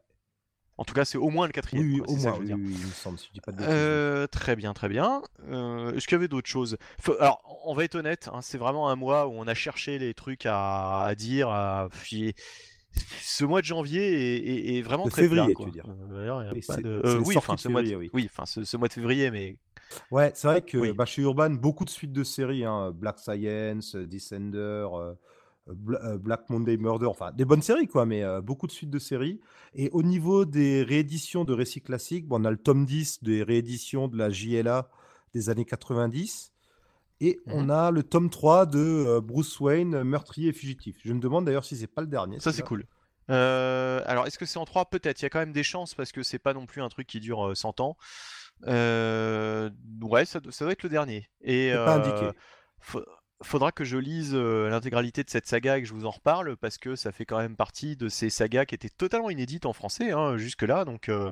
Speaker 1: En tout cas, c'est au moins le
Speaker 3: Oui,
Speaker 1: quatrième.
Speaker 3: oui,
Speaker 1: quoi,
Speaker 3: au
Speaker 1: ça
Speaker 3: moins, oui, oui, il me semble, si je dis pas de bêtises.
Speaker 1: Euh, très bien, très bien. Euh, Est-ce qu'il y avait d'autres choses? Faut- Alors, on va être honnête, hein, c'est vraiment un mois où on a cherché les trucs à, à dire. À... Ce mois de janvier est, est- est vraiment
Speaker 3: De
Speaker 1: très
Speaker 3: février, tu veux dire.
Speaker 1: Euh, y a
Speaker 3: Oui,
Speaker 1: pas de- oui, enfin, ce mois de...
Speaker 3: février, oui.
Speaker 1: enfin, ce, ce mois de février, mais
Speaker 3: Ouais, c'est vrai que
Speaker 1: Oui.
Speaker 3: bah, chez Urban, beaucoup de suites de séries, hein, Black Science, Descender, euh, Black Monday Murder, enfin des bonnes séries quoi, mais euh, beaucoup de suites de séries. Et au niveau des rééditions de récits classiques, bon, on a le tome 10 des rééditions de la JLA des années 90. Et on
Speaker 1: Mhm.
Speaker 3: a le tome 3 de euh, Bruce Wayne, meurtrier et fugitif. Je me demande d'ailleurs si c'est pas le dernier.
Speaker 1: ça c'est cool. Euh, alors, est-ce que c'est en 3 Peut-être. Il y a quand même des chances parce que c'est pas non plus un truc qui dure euh, 100 ans. Euh, Ouais, ça, do- ça doit être le dernier. Et
Speaker 3: pas
Speaker 1: euh,
Speaker 3: indiqué.
Speaker 1: fa- faudra que je lise euh, l'intégralité de cette saga et que je vous en reparle parce que ça fait quand même partie de ces sagas qui étaient totalement inédites en français hein, jusque-là. Donc euh,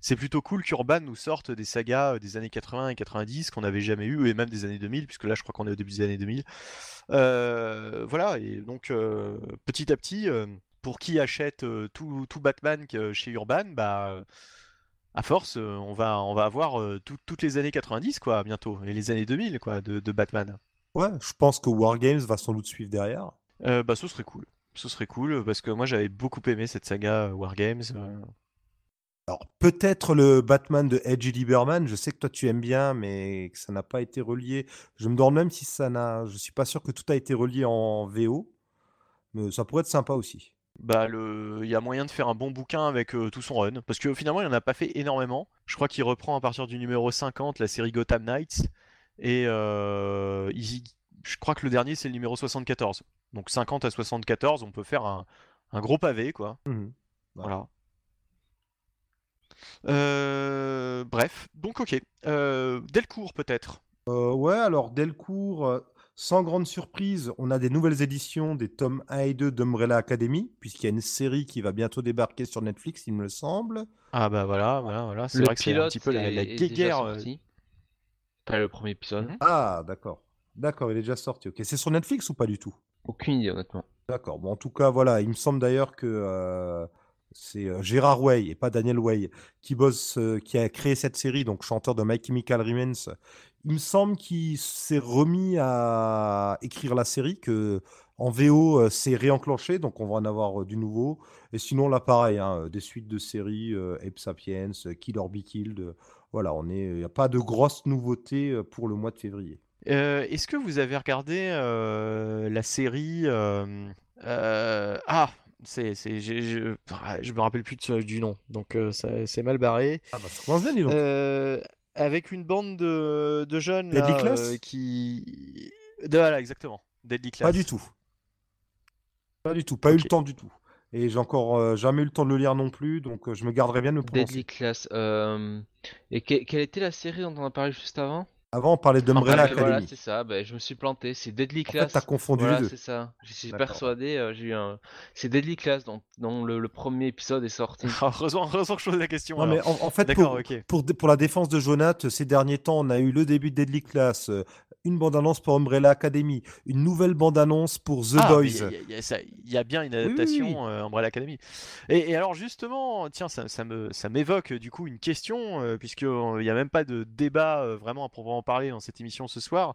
Speaker 1: c'est plutôt cool qu'Urban nous sorte des sagas euh, des années 80 et 90 qu'on n'avait jamais eu et même des années 2000 puisque là je crois qu'on est au début des années 2000. Euh, voilà et donc petit à petit pour qui achète tout, Batman chez Urban, bah à force, on va, avoir tout- toutes les années 90 quoi bientôt et les années 2000 quoi de Batman.
Speaker 3: Ouais, je pense que Wargames va sans doute suivre derrière.
Speaker 1: Euh, bah ce serait cool. Ce serait cool parce que moi j'avais beaucoup aimé cette saga euh, Wargames. euh.
Speaker 3: Alors, peut-être le Batman de Edgy Lieberman, je sais que toi tu aimes bien, mais que ça n'a pas été relié. Je me demande même si ça n'a. Je suis pas sûr que tout a été relié en VO, mais ça pourrait être sympa aussi.
Speaker 1: Bah le, il y a moyen de faire un bon bouquin avec euh, tout son run parce que finalement il en a pas fait énormément. Je crois qu'il reprend à partir du numéro 50 la série Gotham Knights et euh, je crois que le dernier c'est le numéro 74. Donc 50 à 74, on peut faire un, un gros pavé quoi.
Speaker 3: Mhm. Ouais.
Speaker 1: Voilà. Euh, bref, donc ok. Euh, Delcourt peut-être.
Speaker 3: Euh, ouais, alors Delcourt, sans grande surprise, on a des nouvelles éditions des tomes 1 et 2 d'Umbrella Academy, puisqu'il y a une série qui va bientôt débarquer sur Netflix, il me semble.
Speaker 1: Ah bah voilà, voilà, voilà. C'est
Speaker 4: Le
Speaker 1: vrai que c'est un petit peu la, la guéguerre.
Speaker 4: Pas le premier épisode.
Speaker 1: Mhm.
Speaker 3: Ah, d'accord. D'accord, il est déjà sorti. Ok, c'est sur Netflix ou pas du tout?
Speaker 4: Aucune idée honnêtement.
Speaker 3: D'accord. Bon, en tout cas, voilà, il me semble d'ailleurs que euh, c'est euh, Gérard Way et pas Daniel Way qui bosse, euh, qui a créé cette série, donc chanteur de My Chemical Romance. Il me semble qu'il s'est remis à écrire la série, que En VO, c'est réenclenché, donc on va en avoir du nouveau. Et sinon, là, pareil, hein, des suites de séries, Ape Sapiens, Kill or Be Killed. Voilà, on est, il n'y a pas de grosses nouveautés pour le mois de février.
Speaker 1: Est-ce que vous avez regardé la série Ah, c'est, je, ah, je me rappelle plus du nom, donc c'est mal barré.
Speaker 3: Ah bah ça bien, donc.
Speaker 1: avec une bande de, de jeunes là, qui. De, voilà, exactement. Deadly Class.
Speaker 3: Pas du tout. Pas du tout, pas eu le temps du tout. Et j'ai encore euh, jamais eu le temps de le lire non plus, donc euh, je me garderai bien de me prononcer.
Speaker 4: Deadly Class. Euh, et quelle était la série dont on a parlé juste avant?
Speaker 3: Avant, on parlait d'Umbrella Academy. Voilà,
Speaker 4: c'est ça. Ben, je me suis planté. C'est Deadly Class. En
Speaker 3: fait, t'as confondu les deux.
Speaker 4: c'est ça. Je suis persuadé. Euh, j'ai un... C'est Deadly Class dont, le, premier épisode est sorti.
Speaker 1: heureusement, heureusement que je pose la question.
Speaker 3: Non, mais en, fait, pour, pour, pour, la défense de Jonath, ces derniers temps, on a eu le début de Deadly Class, euh, une bande-annonce pour Umbrella Academy, une nouvelle bande-annonce pour The ah, Boys.
Speaker 1: Il y, a bien une adaptation euh, Umbrella Academy. Et, alors justement, tiens, ça, ça, me, ça m'évoque du coup une question, puisqu'il n'y a même pas de débat vraiment à proprement parler dans cette émission ce soir.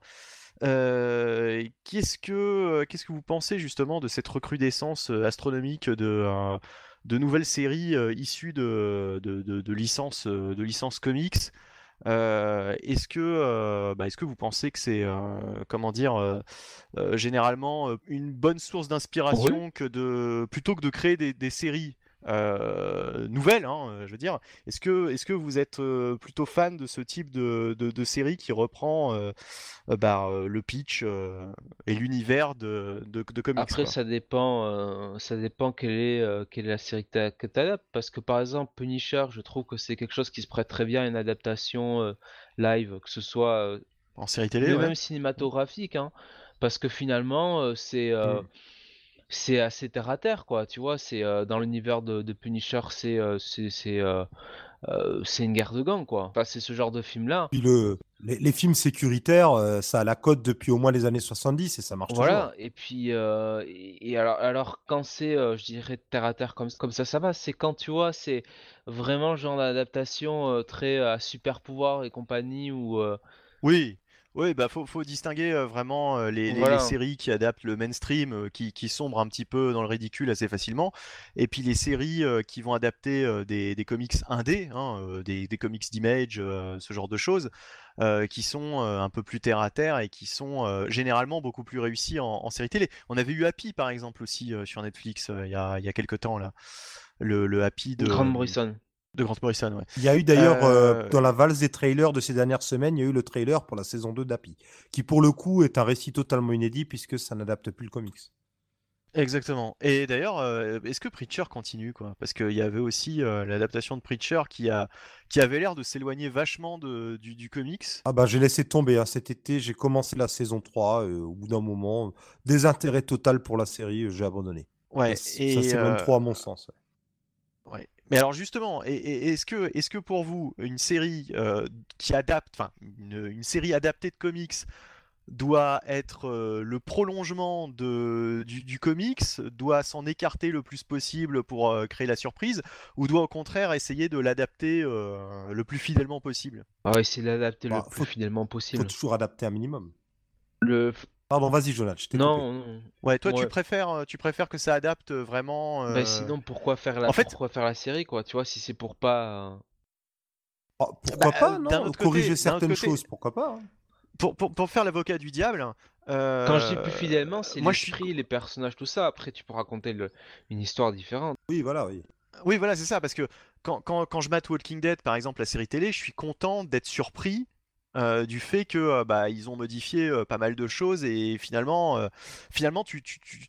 Speaker 1: Euh, qu'est-ce que qu'est-ce que vous pensez justement de cette recrudescence euh, astronomique de euh, de nouvelles séries issues de, de, de, licences de licences comics? Est-ce que bah, est-ce que vous pensez que c'est comment dire généralement une bonne source d'inspiration que de plutôt que de créer des, des séries? Euh, nouvelle, hein, euh, je veux dire. Est-ce que, est que vous êtes euh, plutôt fan de ce type de, de, série qui reprend bah, le pitch et l'univers de, de, comics
Speaker 4: Après, ça dépend, ça dépend quelle est, quelle est la série que tu adaptes. Parce que par exemple, Punisher, je trouve que c'est quelque chose qui se prête très bien à une adaptation live, que ce soit
Speaker 1: en série télé,
Speaker 4: même cinématographique. Hein, parce que finalement, c'est. Mmh c'est assez terre à terre, quoi. Tu vois, c'est euh, dans l'univers de, Punisher, c'est euh, c'est c'est une guerre de gang, quoi. Enfin, c'est ce genre de film-là.
Speaker 3: Puis le, les, films sécuritaires, ça a la cote depuis au moins les années 70 et ça marche
Speaker 4: voilà. Et puis, et, alors, alors, quand c'est, je dirais, terre à terre comme, comme ça, ça va. C'est quand, tu vois, c'est vraiment le genre d'adaptation très à super pouvoir et compagnie ou.
Speaker 1: Oui, oui, bah faut, faut distinguer vraiment les, séries qui adaptent le mainstream, qui, qui, sombrent un petit peu dans le ridicule assez facilement, et puis les séries qui vont adapter des, des, comics indés, hein, des, des, comics d'image, ce genre de choses, qui sont un peu plus terre à terre et qui sont généralement beaucoup plus réussis en, en, série télé. On avait eu Happy par exemple aussi sur Netflix il y, a, y a quelques temps là, le, le Happy de
Speaker 4: Grant Morrison.
Speaker 1: De Grant Morrison, ouais.
Speaker 3: Il y a eu d'ailleurs, euh, euh, dans la valse des trailers de ces dernières semaines, il y a eu le trailer pour la saison 2 d'Happy, qui pour le coup est un récit totalement inédit puisque ça n'adapte plus le comics.
Speaker 1: Exactement. Et d'ailleurs, euh, est-ce que Preacher continue quoi? Parce qu'il y avait aussi l'adaptation de Preacher qui, a, qui avait l'air de s'éloigner vachement de, du, comics.
Speaker 3: Ah bah j'ai laissé tomber. Hein. Cet été, j'ai commencé la saison 3. au bout d'un moment, désintérêt total pour la série, j'ai abandonné.
Speaker 1: Ouais,
Speaker 3: ça, et ça c'est même trop à mon sens.
Speaker 1: Ouais. Mais alors justement, est-ce que, est que pour vous, une série euh, qui adapte, enfin une, série adaptée de comics doit être euh, le prolongement de, du, comics, doit s'en écarter le plus possible pour euh, créer la surprise, ou doit au contraire essayer de l'adapter le plus fidèlement possible?
Speaker 4: Ah ouais, c'est l'adapter le bah, plus fidèlement possible.
Speaker 3: Faut toujours adapter un minimum.
Speaker 4: Le,
Speaker 3: Pardon, vas-y, Jonathan.
Speaker 4: non,
Speaker 1: Ouais, toi, tu préfères, euh, tu préfères que ça adapte vraiment.
Speaker 4: Bah, sinon, pourquoi faire la, en fait... pourquoi faire la série, quoi Tu vois, si c'est pour pas.
Speaker 3: Oh, pourquoi bah, pas, non Corriger certaines choses, pourquoi pas hein.
Speaker 1: pour, pour, pour, faire l'avocat du diable.
Speaker 4: Euh... Quand je dis plus fidèlement, c'est l'esprit, suis... les personnages, tout ça. Après, tu peux raconter le... une histoire différente.
Speaker 3: Oui, voilà, oui.
Speaker 1: Oui, voilà, c'est ça, parce que quand, quand, quand je mate Walking Dead, par exemple, la série télé, je suis content d'être surpris euh, du fait que euh, bah, ils ont modifié euh, pas mal de choses et finalement, finalement tu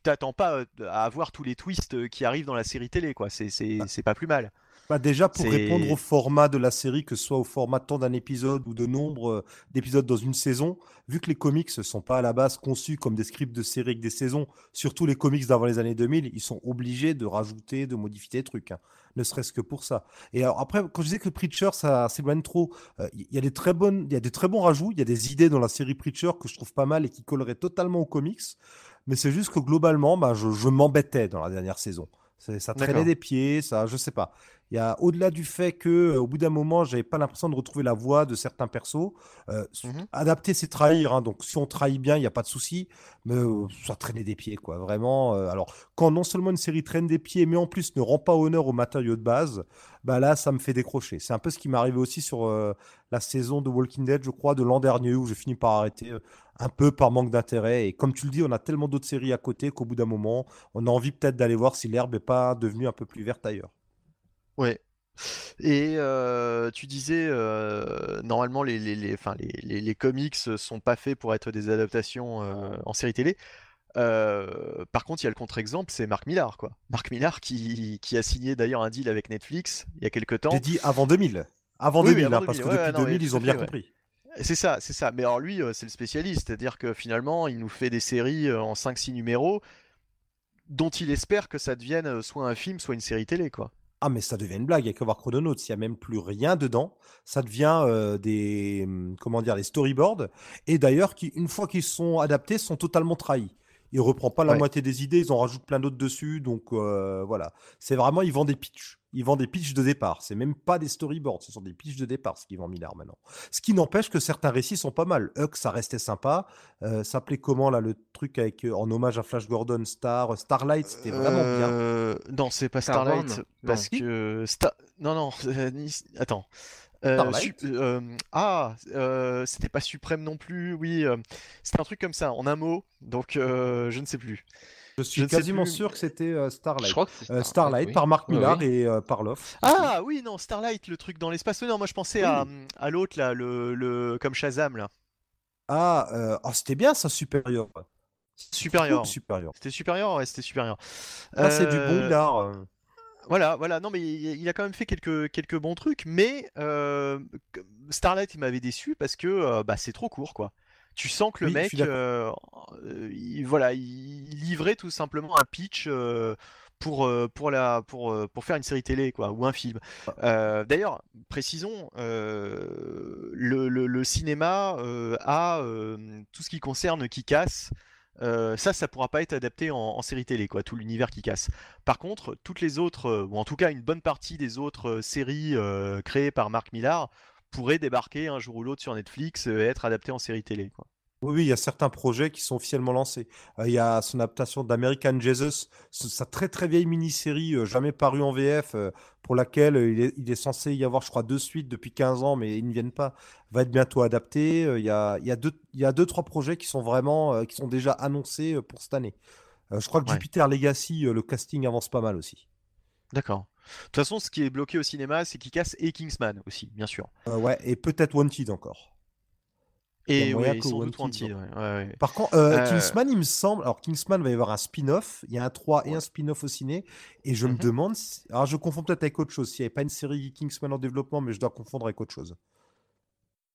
Speaker 1: t'attends pas à avoir tous les twists qui arrivent dans la série télé quoi. C'est bah pas plus mal.
Speaker 3: Bah déjà pour répondre au format de la série, que ce soit au format de temps d'un épisode ou de nombre d'épisodes dans une saison, vu que les comics ne sont pas à la base conçus comme des scripts de série avec des saisons, surtout les comics d'avant les années 2000, ils sont obligés de rajouter, de modifier des trucs. Hein ne serait-ce que pour ça. Et alors après, quand je disais que Preacher, ça s'éloigne trop, euh, il y a des très bonnes, y a des très bons rajouts, il y a des idées dans la série Preacher que je trouve pas mal et qui colleraient totalement aux comics. Mais c'est juste que globalement, bah, je, m'embêtais dans la dernière saison. Ça traînait des pieds, ça, je sais pas. Il y a au-delà du fait que, au bout d'un moment, j'avais pas l'impression de retrouver la voix de certains persos. Euh, mmh adapter, c'est trahir. Hein, donc, si on trahit bien, il n'y a pas de souci. Mais ça traînait des pieds, quoi. Vraiment. alors, quand non seulement une série traîne des pieds, mais en plus ne rend pas honneur aux matériaux de base, bah là, ça me fait décrocher. C'est un peu ce qui m'est arrivé aussi sur la saison de Walking Dead, je crois, de l'an dernier, où j'ai fini par arrêter un peu par manque d'intérêt. Et comme tu le dis, on a tellement d'autres séries à côté qu'au bout d'un moment, on a envie peut-être d'aller voir si l'herbe n'est pas devenue un peu plus verte ailleurs.
Speaker 1: Ouais. Et tu disais, normalement, les, les, les, les, les, comics sont pas faits pour être des adaptations en série télé. par contre, il y a le contre-exemple, c'est Marc Millar, quoi. Marc Millar qui, qui a signé d'ailleurs un deal avec Netflix il y a quelques temps.
Speaker 3: J'ai dit avant 2000. Avant 2000, hein, parce que depuis 2000, ils ont bien compris.
Speaker 1: C'est ça, c'est ça. Mais alors lui, c'est le spécialiste, c'est-à-dire que finalement, il nous fait des séries en 5-6 numéros dont il espère que ça devienne soit un film, soit une série télé, quoi.
Speaker 3: Ah, mais ça devient une blague. Il y a qu'à voir Chrononautes. S'il n'y a même plus rien dedans, ça devient des, mmh, comment dire, des storyboards. Et d'ailleurs, qui, une fois qu'ils sont adaptés, sont totalement trahis. Il reprend pas la moitié des idées, ils en rajoutent plein d'autres dessus. Donc voilà, c'est vraiment, ils vendent des pitchs. Ils vendent des pitchs de départ. C'est même pas des storyboards, ce sont des pitchs de départ, ce qu'ils vendent Millard maintenant. Ce qui n'empêche que certains récits sont pas mal. Huck, ça restait sympa. Euh, s'appelait comment là le truc avec en hommage à Flash Gordon, Star, Starlight, c'était vraiment bien.
Speaker 1: Euh, non, c'est pas Starlight parce que non non, attends. Euh, euh, ah, euh, c'était pas suprême non plus, oui. c'était un truc comme ça, en un mot, donc je ne sais plus.
Speaker 3: Je suis quasiment sûr que c'était Starlight. Je crois que Starlight, par Mark Millar et par Love.
Speaker 1: Ah oui, non, Starlight, le truc dans l'espace. Non, moi je pensais à, à l'autre, là, le, le, comme Shazam, là.
Speaker 3: Ah, oh, c'était bien ça, Supérieur.
Speaker 1: Supérieur.
Speaker 3: Supérieur.
Speaker 1: C'était supérieur, ouais, c'était supérieur.
Speaker 3: Ah, c'est du bon Millar.
Speaker 1: Voilà, voilà. Non, mais il a quand même fait quelques, quelques bons trucs, mais Starlight, il m'avait déçu parce que bah, c'est trop court, quoi. Tu sens que le mec, il, voilà, il livrait tout simplement un pitch pour, pour, la, pour, pour faire une série télé, quoi, ou un film. D'ailleurs, précisons, le, le, cinéma a tout ce qui concerne qui casse. Euh, ça, ça pourra pas être adapté en, série télé, quoi, tout l'univers qui casse. Par contre, toutes les autres, euh, ou en tout cas une bonne partie des autres euh, séries créées par Marc Millar pourraient débarquer un jour ou l'autre sur Netflix et être adaptées en série télé. Quoi.
Speaker 3: Oui, il y a certains projets qui sont officiellement lancés. il y a son adaptation d'American Jesus, sa très très vieille mini-série, jamais parue en VF, pour laquelle il est, censé y avoir, je crois, deux suites depuis 15 ans, mais ils ne viennent pas, va être bientôt adapté. il, y a, il, y a deux, il y a deux, trois projets qui sont vraiment, qui sont déjà annoncés pour cette année. je crois que Jupiter Legacy, le casting avance pas mal aussi.
Speaker 1: D'accord. De toute façon, ce qui est bloqué au cinéma, c'est Kick-Ass et Kingsman aussi, bien sûr.
Speaker 3: ouais, et peut-être Wanted encore.
Speaker 1: Et oui,
Speaker 3: Par contre, euh, euh, Kingsman, il me semble. Alors, Kingsman va y avoir un spin-off. Il y a un 3 et un spin-off au ciné. Et je me mhm. demande. Alors, je confonds peut-être avec autre chose. S'il n'y avait pas une série Kingsman en développement, mais je dois confondre avec autre chose.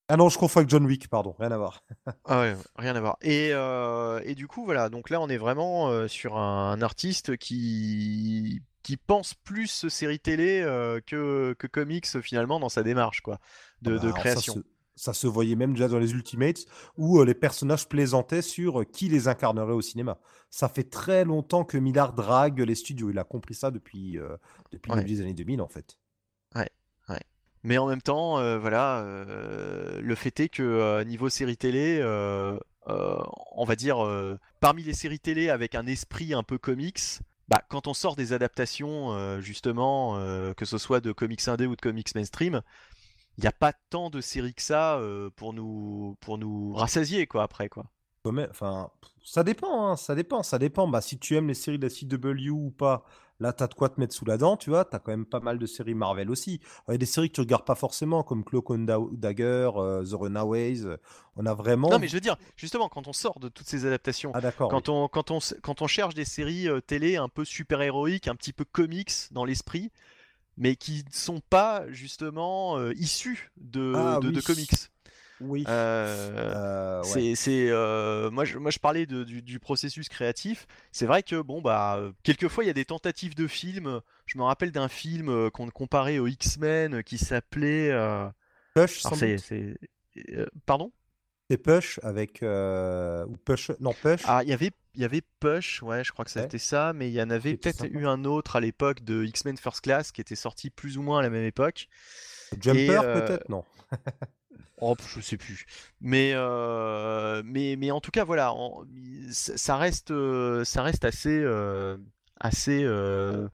Speaker 3: Ah non, je confonds avec John Wick, pardon. Rien à voir.
Speaker 1: ah ouais, rien à voir. Et, euh, et, du coup, voilà. Donc là, on est vraiment sur un artiste qui qui pense plus série télé que, que comics finalement dans sa démarche quoi de, ah bah, création.
Speaker 3: Ça se voyait même déjà dans les Ultimates, où euh, les personnages plaisantaient sur euh, qui les incarnerait au cinéma. Ça fait très longtemps que Millard drague les studios. Il a compris ça depuis, euh, depuis les années 2000, en fait.
Speaker 1: Ouais, ouais. Mais en même temps, voilà, le fait est que niveau série télé, on va dire, parmi les séries télé avec un esprit un peu comics, bah, quand on sort des adaptations, justement, que ce soit de comics indé ou de comics mainstream, il n'y a pas tant de séries que ça euh, pour nous pour nous rassasier quoi après quoi.
Speaker 3: Enfin, ça dépend, hein, ça dépend, ça dépend. Bah, si tu aimes les séries de la CW ou pas, là, t'as de quoi te mettre sous la dent, tu vois. T'as quand même pas mal de séries Marvel aussi. Il y a des séries que tu regardes pas forcément, comme Cloak and Dagger, euh, The Runaways. On a vraiment.
Speaker 1: Non, mais je veux dire, justement, quand on sort de toutes ces adaptations, ah, quand, on, quand, on, quand on cherche des séries euh, télé un peu super-héroïques, un petit peu comics dans l'esprit, mais qui ne sont pas justement euh, issus de, ah de, comics.
Speaker 3: Oui.
Speaker 1: Euh, euh, c'est, moi, je, moi, je parlais du, processus créatif. C'est vrai que bon bah quelquefois il y a des tentatives de films. Je me rappelle d'un film qu'on comparait aux X-Men qui s'appelait.
Speaker 3: Push.
Speaker 1: c'est, pardon?
Speaker 3: C'est Push avec. euh, ou Push. Non, Push.
Speaker 1: Ah, il y avait, il y avait Push, ouais, je crois que
Speaker 3: Ouais.
Speaker 1: c'était ça, mais il y en avait peut-être eu un autre à l'époque de X-Men First Class qui était sorti plus ou moins à la même époque.
Speaker 3: Jumper,
Speaker 1: euh,
Speaker 3: peut-être Non?
Speaker 1: Oh, je sais plus. Mais, euh, mais, mais en tout cas, voilà, en- ça reste, euh, ça reste assez, euh, assez, euh,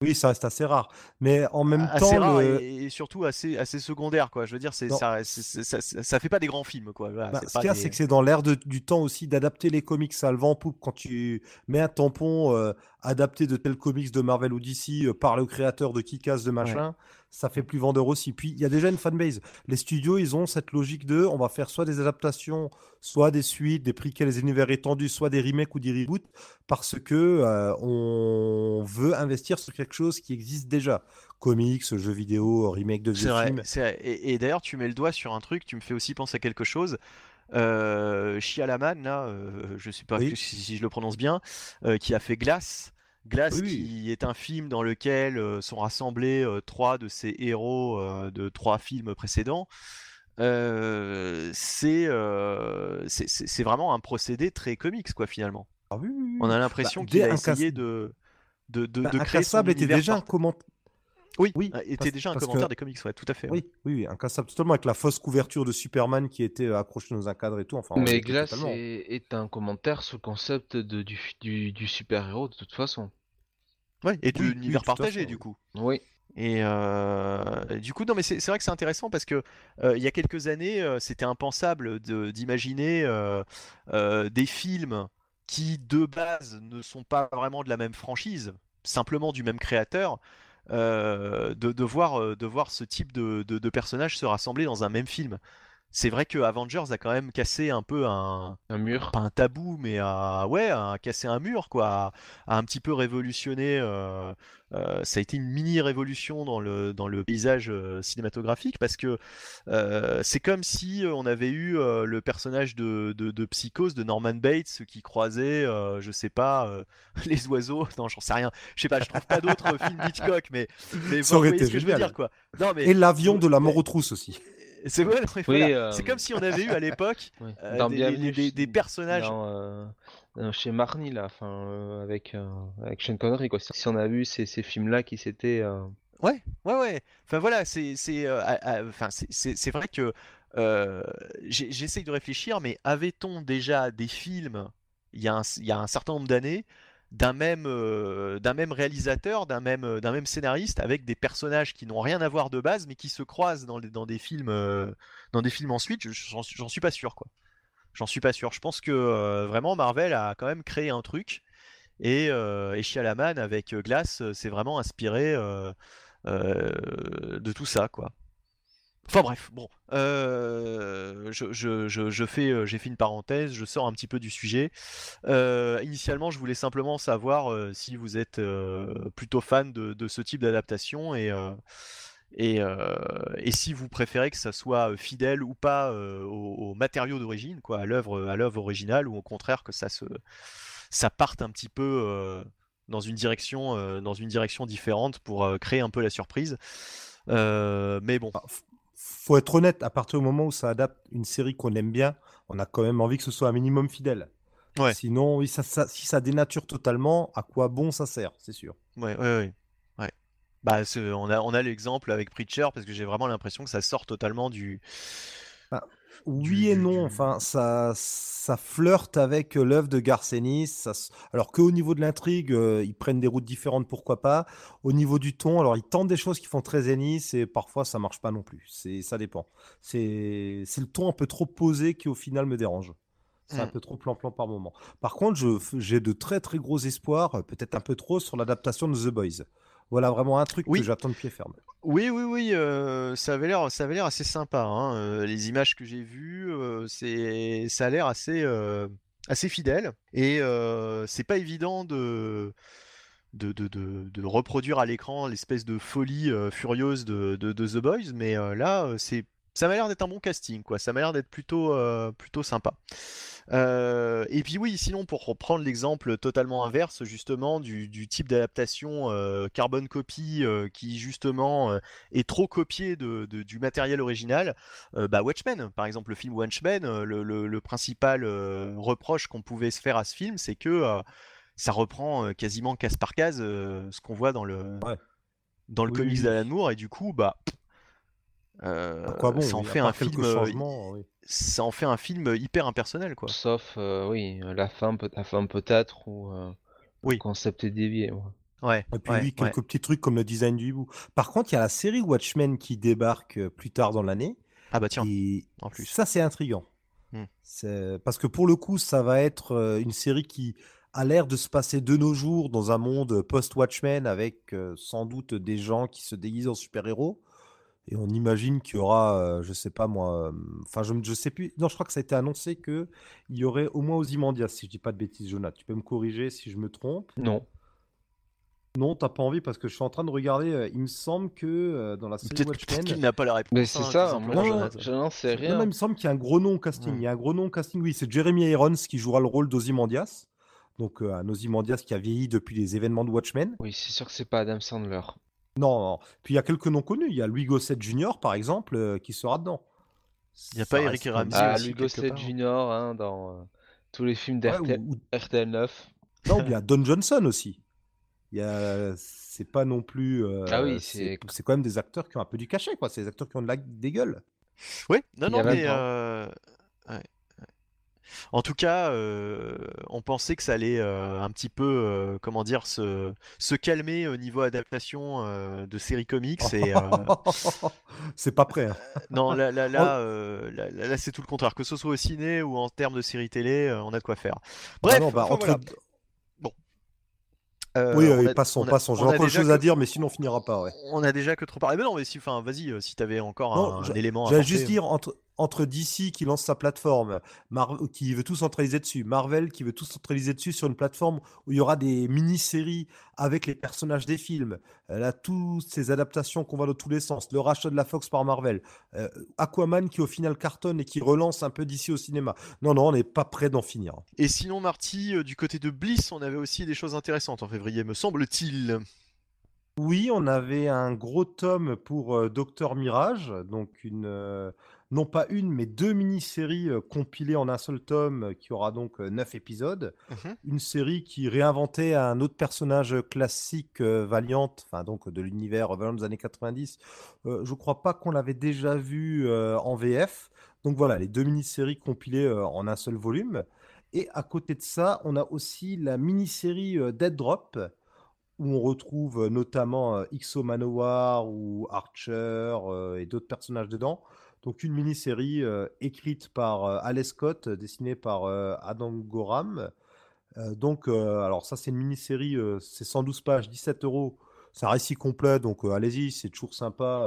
Speaker 3: Oui, ça reste assez rare. Mais en même
Speaker 1: assez
Speaker 3: temps,
Speaker 1: rare
Speaker 3: le-
Speaker 1: et, et surtout assez, assez secondaire, quoi. Je veux dire, c'est, ça, ça, ça- fait pas des grands films, quoi. Voilà,
Speaker 3: Bah, ce qu'il y a,
Speaker 1: des-
Speaker 3: c'est que c'est dans l'air de- du temps aussi d'adapter les comics à le vent en poupe. Quand tu mets un tampon adapté de tels comics de Marvel ou DC euh, par le créateur de Kick-Ass de machin, ça fait plus vendeur aussi. Puis il y a déjà une fanbase. Les studios, ils ont cette logique de on va faire soit des adaptations, soit des suites, des prequels, des univers étendus, soit des remakes ou des reboots, parce que euh, on veut investir sur quelque chose qui existe déjà. Comics, jeux vidéo, remake de vieux films.
Speaker 1: c'est vrai. Et, et d'ailleurs, tu mets le doigt sur un truc, tu me fais aussi penser à quelque chose. Euh, Shyamalan, là, euh, je sais pas
Speaker 3: Oui.
Speaker 1: si, si je le prononce bien, euh, qui a fait Glass. Glass,
Speaker 3: Oui,
Speaker 1: qui est un film dans lequel euh, sont rassemblés euh, trois de ses héros euh, de trois films précédents. C'est vraiment un procédé très comics, quoi, finalement.
Speaker 3: Ah oui, oui, oui.
Speaker 1: On a l'impression
Speaker 3: Bah,
Speaker 1: qu'il a essayé de, de, de,
Speaker 3: Bah,
Speaker 1: de créer son
Speaker 3: était déjà
Speaker 1: par-. Oui,
Speaker 3: oui,
Speaker 1: euh, était
Speaker 3: parce-
Speaker 1: déjà un commentaire
Speaker 3: que-
Speaker 1: des comics, ouais, tout à fait. ouais.
Speaker 3: Oui, oui, oui, incassable totalement avec la fausse couverture de Superman qui était euh, accrochée dans un cadre et tout. Enfin,
Speaker 4: Mais Glass
Speaker 3: totalement.
Speaker 4: est, est un commentaire sur le concept de, du, du, du super-héros de toute façon.
Speaker 1: Ouais, et de
Speaker 3: Oui,
Speaker 1: l'univers partagé du coup.
Speaker 4: Oui.
Speaker 1: Et euh, du coup, non, mais c'est vrai que c'est intéressant parce que euh, il y a quelques années, euh, c'était impensable de- d'imaginer euh, euh, des films qui de base ne sont pas vraiment de la même franchise, simplement du même créateur, euh, voir, euh, de voir ce type de personnages se rassembler dans un même film. C'est vrai que Avengers a quand même cassé un peu un,
Speaker 4: Un mur.
Speaker 1: pas un tabou, mais à, ouais, à casser un mur, quoi, à, à un petit peu révolutionner. euh, euh, ça a été une mini révolution dans le, dans le paysage euh, cinématographique parce que euh, c'est comme si on avait eu euh, le personnage de, de, de Psychose de Norman Bates qui croisait, euh, je sais pas, euh, les oiseaux. Non, j'en sais rien. Je sais pas, je trouve pas d'autres films Hitchcock, mais, mais
Speaker 3: Ça aurait été
Speaker 1: ce que je veux dire, quoi. Non, mais
Speaker 3: Et l'avion de la mort aux trousses aussi.
Speaker 1: C'est ouais, mais
Speaker 4: Oui,
Speaker 1: voilà.
Speaker 4: euh,
Speaker 1: C'est comme si on avait eu à l'époque
Speaker 4: Oui.
Speaker 1: euh, des,
Speaker 4: Bienvenue
Speaker 1: des- des- des
Speaker 4: chez-
Speaker 1: personnages.
Speaker 4: dans, euh, chez Marnie là, enfin euh, avec avec Sean Connery quoi. Si on a vu ces, ces films là qui s'étaient
Speaker 1: Ouais, ouais, ouais. Enfin voilà, c'est, vrai que j'essaye de réfléchir, mais avait-on déjà des films il y a un, il y a un certain nombre d'années d'un même, euh, d'un même réalisateur, d'un même, euh, d'un même scénariste, avec des personnages qui n'ont rien à voir de base, mais qui se croisent dans, les- dans des films, euh, dans des films ensuite. je- J'en, suis pas sûr. J'en suis pas sûr. Je pense que vraiment Marvel a quand même créé un truc. Et, et Shyamalan avec Glass s'est vraiment inspiré de tout ça, quoi. Enfin bref, bon, euh, je, je- je- fais, euh, j'ai fait une parenthèse, je sors un petit peu du sujet. Euh, initialement, je voulais simplement savoir si vous êtes plutôt fan de, de ce type d'adaptation et, et, et si vous préférez que ça soit fidèle ou pas euh, au, au matériau d'origine, quoi, à l'œuvre, à l'œuvre originale, ou au contraire que ça se, ça parte un petit peu dans une direction, dans une direction différente pour créer un peu la surprise. Mais bon,
Speaker 3: faut être honnête, à partir du moment où ça adapte une série qu'on aime bien, on a quand même envie que ce soit un minimum fidèle.
Speaker 1: Ouais.
Speaker 3: Sinon, oui, ça, ça- si ça dénature totalement, à quoi bon ça sert, c'est sûr.
Speaker 1: Ouais, ouais, ouais. ouais. Bah, on a, on a l'exemple avec Preacher parce que j'ai vraiment l'impression que ça sort totalement du.
Speaker 3: Oui et non, enfin, ça, ça flirte avec euh, l'œuvre de Garcenis. Ça, alors qu'au niveau de l'intrigue, euh, ils prennent des routes différentes, pourquoi pas. Au niveau du ton, alors ils tentent des choses qui font très Ennis et parfois ça marche pas non plus. C'est, ça dépend. C'est, c'est le ton un peu trop posé qui au final me dérange. C'est un
Speaker 1: Mm.
Speaker 3: peu trop plan-plan par moment. Par contre, j'ai de très très gros espoirs, euh, peut-être un peu trop, sur l'adaptation de The Boys. Voilà vraiment un truc
Speaker 1: Oui.
Speaker 3: que j'attends de pied ferme.
Speaker 1: Oui, oui, oui, euh, ça avait l'air, ça avait l'air assez sympa. hein, euh, les images que j'ai vues, euh, c'est, ça a l'air assez, assez fidèle. Et c'est pas évident de, de, de, de- de reproduire à l'écran l'espèce de folie furieuse de, The Boys, mais là, c'est, ça m'a l'air d'être un bon casting, quoi. Ça m'a l'air d'être plutôt, plutôt sympa. Euh, et puis oui, sinon pour reprendre l'exemple totalement inverse justement du, du type d'adaptation euh, carbone copy euh, qui justement euh, est trop copié de, de- du matériel original, euh, bah Watchmen, par exemple le film Watchmen, le, le- le principal reproche qu'on pouvait se faire à ce film, c'est que ça reprend quasiment case par case ce qu'on voit dans le
Speaker 3: Ouais.
Speaker 1: dans le
Speaker 3: Oui,
Speaker 1: comics
Speaker 3: oui,
Speaker 1: d'Alan. Moore et du coup bah euh,
Speaker 3: quoi bon
Speaker 1: ça en fait un film euh,
Speaker 3: oui.
Speaker 1: Ça en fait un film hyper impersonnel quoi.
Speaker 4: Sauf, euh, oui, la fin, peut- la fin peut-être, ou euh,
Speaker 1: Oui.
Speaker 4: le concept est dévié. ouais.
Speaker 1: Ouais.
Speaker 3: Et puis
Speaker 1: ouais,
Speaker 3: oui,
Speaker 1: ouais.
Speaker 3: quelques petits trucs comme le design du hibou. Par contre, il y a la série Watchmen qui débarque euh, plus tard dans l'année.
Speaker 1: Ah bah tiens,
Speaker 3: Et
Speaker 1: en plus.
Speaker 3: ça, c'est intriguant.
Speaker 1: Hmm.
Speaker 3: C'est- Parce que pour le coup, ça va être une série qui a l'air de se passer de nos jours dans un monde post-Watchmen avec euh, sans doute des gens qui se déguisent en super-héros. Et on imagine qu'il y aura, euh, je sais pas moi, euh, enfin je, je sais plus. Non, je crois que ça a été annoncé que il y aurait au moins Ozymandias, si je dis pas de bêtises, Jonathan. Tu peux me corriger si je me trompe?
Speaker 4: Non.
Speaker 3: Non, t'as pas envie parce que je suis en train de regarder. euh, il me semble que euh, dans la série
Speaker 1: Peut-être
Speaker 3: Watchmen,
Speaker 1: qu'il n'a pas la réponse.
Speaker 4: Mais c'est
Speaker 1: hein,
Speaker 4: ça, moi,
Speaker 3: Non,
Speaker 4: je n'en sais
Speaker 3: Non, non,
Speaker 4: rien.
Speaker 3: il me semble qu'il y a un gros nom au casting. Il y a un gros nom au casting, oui. C'est Jeremy Irons qui jouera le rôle d'Ozymandias. Donc, euh, un Ozymandias qui a vieilli depuis les événements de Watchmen.
Speaker 4: Oui, c'est sûr que c'est pas Adam Sandler.
Speaker 3: Non, non. Puis il y a quelques noms connus. Il y a Louis Gossett Jr., par exemple, euh, qui sera dedans.
Speaker 1: Il y a
Speaker 3: Ça
Speaker 1: pas
Speaker 3: reste
Speaker 1: Eric
Speaker 3: quand
Speaker 1: Ramsey
Speaker 4: Ah,
Speaker 1: aussi,
Speaker 4: Louis
Speaker 1: quelque
Speaker 4: Gossett
Speaker 1: part.
Speaker 4: Junior, hein, dans euh, tous les films
Speaker 3: Ouais,
Speaker 4: d'RTL
Speaker 3: ou- ou-
Speaker 4: RTL 9.
Speaker 3: Non, il y a Don Johnson aussi. Il y a... C'est pas non plus. euh,
Speaker 4: Ah oui,
Speaker 3: c'est
Speaker 4: c'est-
Speaker 3: quand même des acteurs qui ont un peu du cachet, quoi. C'est des acteurs qui ont de la... des gueules.
Speaker 1: Oui, non,
Speaker 4: Il y a
Speaker 1: non, mais
Speaker 4: 20 ans.
Speaker 1: euh, ouais, ouais. En tout cas, euh, on pensait que ça allait euh, un petit peu, euh, comment dire, se, se calmer au niveau adaptation de séries comics. Et,
Speaker 3: c'est pas prêt. hein.
Speaker 1: non, là, là, là, là, c'est tout le contraire. Que ce soit au ciné ou en termes de séries télé, on a de quoi faire. Bref,
Speaker 3: Ah non, bah,
Speaker 1: enfin,
Speaker 3: entre-
Speaker 1: voilà. Euh,
Speaker 3: Oui,
Speaker 1: a-
Speaker 3: passons, passons. J'ai encore des choses
Speaker 1: que-
Speaker 3: à dire, mais sinon on finira pas. Ouais.
Speaker 1: On a déjà que trop parlé. Mais non, mais si, enfin, vas-y, si t'avais encore
Speaker 3: Non,
Speaker 1: un,
Speaker 3: je-
Speaker 1: élément à
Speaker 3: J'allais juste dire entre, entre DC qui lance sa plateforme, Mar- qui veut tout centraliser dessus, Marvel qui veut tout centraliser dessus sur une plateforme où il y aura des mini-séries avec les personnages des films, euh, là, toutes ces adaptations qu'on voit dans tous les sens, le rachat de la Fox par Marvel, euh, Aquaman qui au final cartonne et qui relance un peu DC au cinéma. Non, non, on n'est pas prêt d'en finir.
Speaker 1: Et sinon, Marty, euh, du côté de Bliss, on avait aussi des choses intéressantes en février, me semble-t-il.
Speaker 3: Oui, on avait un gros tome pour euh, Docteur Mirage, donc une, non pas une, mais deux mini-séries euh, compilées en un seul tome euh, qui aura donc euh, neuf épisodes.
Speaker 1: Mhm.
Speaker 3: Une série qui réinventait un autre personnage classique euh, Valiant, enfin donc de l'univers Valiant des années 90. Euh, je crois pas qu'on l'avait déjà vu euh, en VF. Donc voilà, les deux mini-séries compilées en un seul volume. Et à côté de ça, on a aussi la mini-série Dead Drop, où on retrouve notamment Xo Manowar ou Archer et d'autres personnages dedans. Donc une mini-série euh, écrite par euh, Alex Scott, dessinée par euh, Adam Gorham. Donc, alors ça c'est une mini-série, c'est 112 pages, 17 euros. C'est un récit complet, donc allez-y, c'est toujours sympa.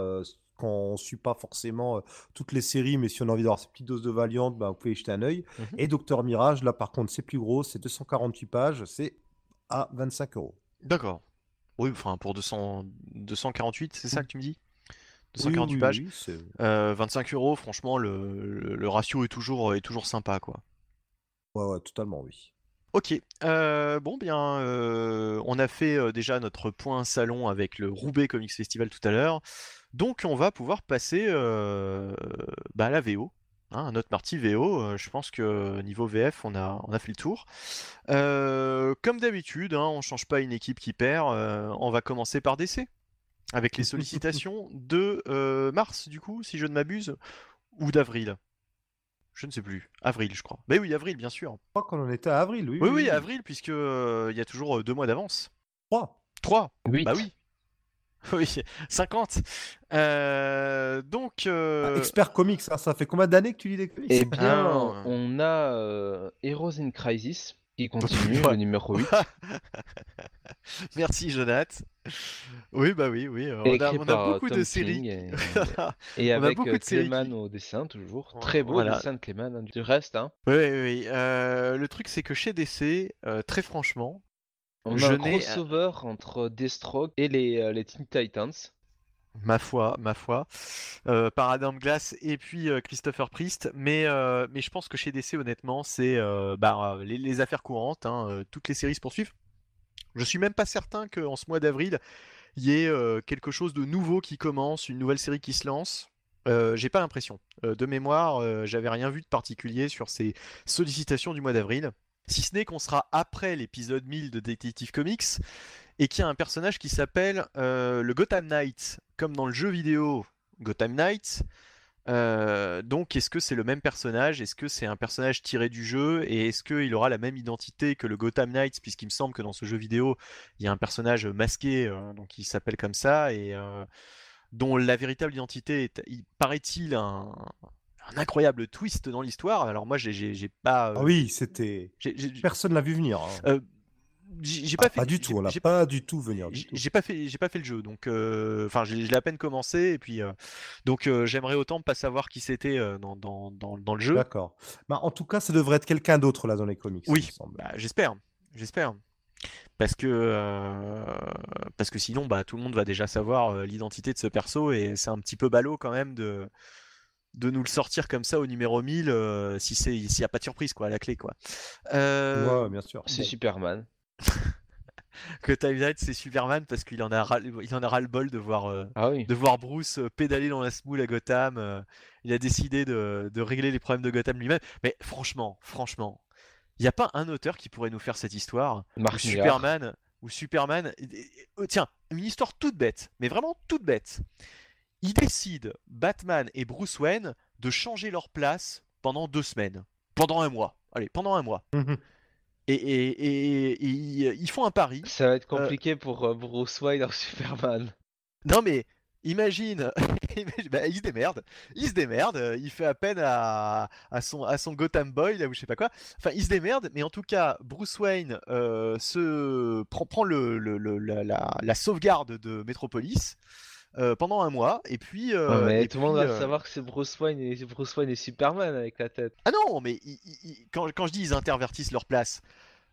Speaker 3: quand on ne suit pas forcément euh, toutes les séries, mais si on a envie d'avoir cette petite dose de Valiant, bah, vous pouvez y jeter un œil.
Speaker 1: Mhm.
Speaker 3: Et Docteur Mirage, là par contre, c'est plus gros, c'est 248 pages, c'est à 25 euros.
Speaker 1: D'accord. Oui, enfin, pour 200, 248, c'est ça que tu me dis?
Speaker 3: Oui,
Speaker 1: 248
Speaker 3: oui,
Speaker 1: pages.
Speaker 3: oui, c'est-
Speaker 1: Euh, 25 euros, franchement, le, le- le ratio est toujours, est toujours sympa, quoi.
Speaker 3: Ouais, ouais, totalement, oui.
Speaker 1: Ok, euh, bon bien, euh, on a fait déjà notre point salon avec le Roubaix Comics Festival tout à l'heure, donc on va pouvoir passer bah, à la VO, hein, notre partie VO. euh, je pense que niveau VF, on a, on a fait le tour. Euh, comme d'habitude, hein, on change pas une équipe qui perd. euh, on va commencer par DC, avec les sollicitations de euh, mars du coup, si je ne m'abuse, ou d'avril? Je ne sais plus. Avril, je crois. Mais oui, avril, bien sûr.
Speaker 3: Je crois qu'on en était à avril, oui.
Speaker 1: Oui, oui, avril, puisque euh, il y a toujours euh, deux mois d'avance.
Speaker 3: 3.
Speaker 1: 3
Speaker 4: 8.
Speaker 1: Bah oui. Oui, 50. Euh, donc, euh,
Speaker 3: Expert comics, hein, ça fait combien d'années que tu lis des comics?
Speaker 4: Eh bien,
Speaker 1: Ah.
Speaker 4: on a euh, Heroes in Crisis qui continue,
Speaker 1: Ouais.
Speaker 4: le numéro 8.
Speaker 1: merci Jonath. Oui, bah oui, oui. euh, On a, on beaucoup
Speaker 4: Tom
Speaker 1: de séries.
Speaker 4: Et, avec euh, Clayman au dessin, toujours. Très beau
Speaker 1: voilà.
Speaker 4: dessin de Clayman. hein, Du reste, hein,
Speaker 1: Oui, oui, oui. Euh, le truc, c'est que chez DC, euh, très franchement,
Speaker 4: on
Speaker 1: Je
Speaker 4: a un crossover entre Deathstroke et les, les Teen Titans.
Speaker 1: Ma foi, ma foi. Euh, Paradigm Glass et puis euh, Christopher Priest. Mais, euh, mais je pense que chez DC, honnêtement, c'est euh, bah, les, affaires courantes. hein, toutes les séries se poursuivent. Je suis même pas certain qu'en ce mois d'avril, il y ait quelque chose de nouveau qui commence, une nouvelle série qui se lance. J'ai pas l'impression. De mémoire, j'avais rien vu de particulier sur ces sollicitations du mois d'avril. Si ce n'est qu'on sera après l'épisode 1000 de Detective Comics et qu'il y a un personnage qui s'appelle euh, le Gotham Knight, comme dans le jeu vidéo Gotham Knight. Euh, donc, est-ce que c'est le même personnage? Est-ce que c'est un personnage tiré du jeu? Et est-ce qu'il aura la même identité que le Gotham Knight Puisqu'il me semble que dans ce jeu vidéo, il y a un personnage masqué, euh, donc il s'appelle comme ça, et euh, dont la véritable identité est, il paraît-il, un, un incroyable twist dans l'histoire. Alors moi, j'ai- j'ai j'ai pas,
Speaker 3: Ah oui, c'était.
Speaker 1: j'ai- j'ai-
Speaker 3: Personne l'a vu venir. hein.
Speaker 1: euh, j'ai
Speaker 3: Ah,
Speaker 1: pas fait,
Speaker 3: pas du tout, on l'a
Speaker 1: j'ai
Speaker 3: pas du tout venir.
Speaker 1: j'ai pas fait, j'ai pas fait le jeu, donc euh, enfin je l'ai je l'ai à peine commencé et puis euh, donc euh, j'aimerais autant pas savoir qui c'était euh, dans, dans, dans, dans le jeu.
Speaker 3: D'accord. Bah, en tout cas, ça devrait être quelqu'un d'autre là dans les comics.
Speaker 1: Oui, bah, j'espère, j'espère, parce que euh, parce que sinon bah tout le monde va déjà savoir euh, l'identité de ce perso et c'est un petit peu ballot quand même de de nous le sortir comme ça au numéro 1000 euh, si c'est s'il y a pas de surprise quoi à la clé quoi. Euh,
Speaker 3: Ouais, bien sûr.
Speaker 4: C'est
Speaker 3: Bon.
Speaker 4: Superman.
Speaker 1: que Time Knight c'est Superman parce qu'il en a ras- il en a ras le bol de voir euh,
Speaker 4: Ah oui.
Speaker 1: de voir Bruce euh, pédaler dans la smoule à Gotham. euh, il a décidé de, de régler les problèmes de Gotham lui-même. Mais franchement, franchement, il n'y a pas un auteur qui pourrait nous faire cette histoire
Speaker 4: Mark.
Speaker 1: Superman, où Superman, euh, tiens, une histoire toute bête, mais vraiment toute bête. Il décide, Batman et Bruce Wayne, de changer leur place pendant deux semaines, pendant un mois. Allez, pendant un mois. Et, et- et- et ils font un pari.
Speaker 4: Ça va être compliqué pour euh, Bruce Wayne en Superman.
Speaker 1: Non mais imagine, bah, il se démerde, il se démerde, euh, il fait appel à, à son, à son Gotham Boy là ou je sais pas quoi. Enfin il se démerde, mais en tout cas Bruce Wayne euh, se prend, prend le, le- le- la, la- la sauvegarde de Metropolis euh, pendant un mois et puis. euh,
Speaker 4: Ouais, mais
Speaker 1: et
Speaker 4: tout le monde va
Speaker 1: euh,
Speaker 4: savoir que c'est Bruce Wayne et Bruce Wayne et Superman avec la tête.
Speaker 1: Ah non, mais quand, quand je dis ils intervertissent leur place,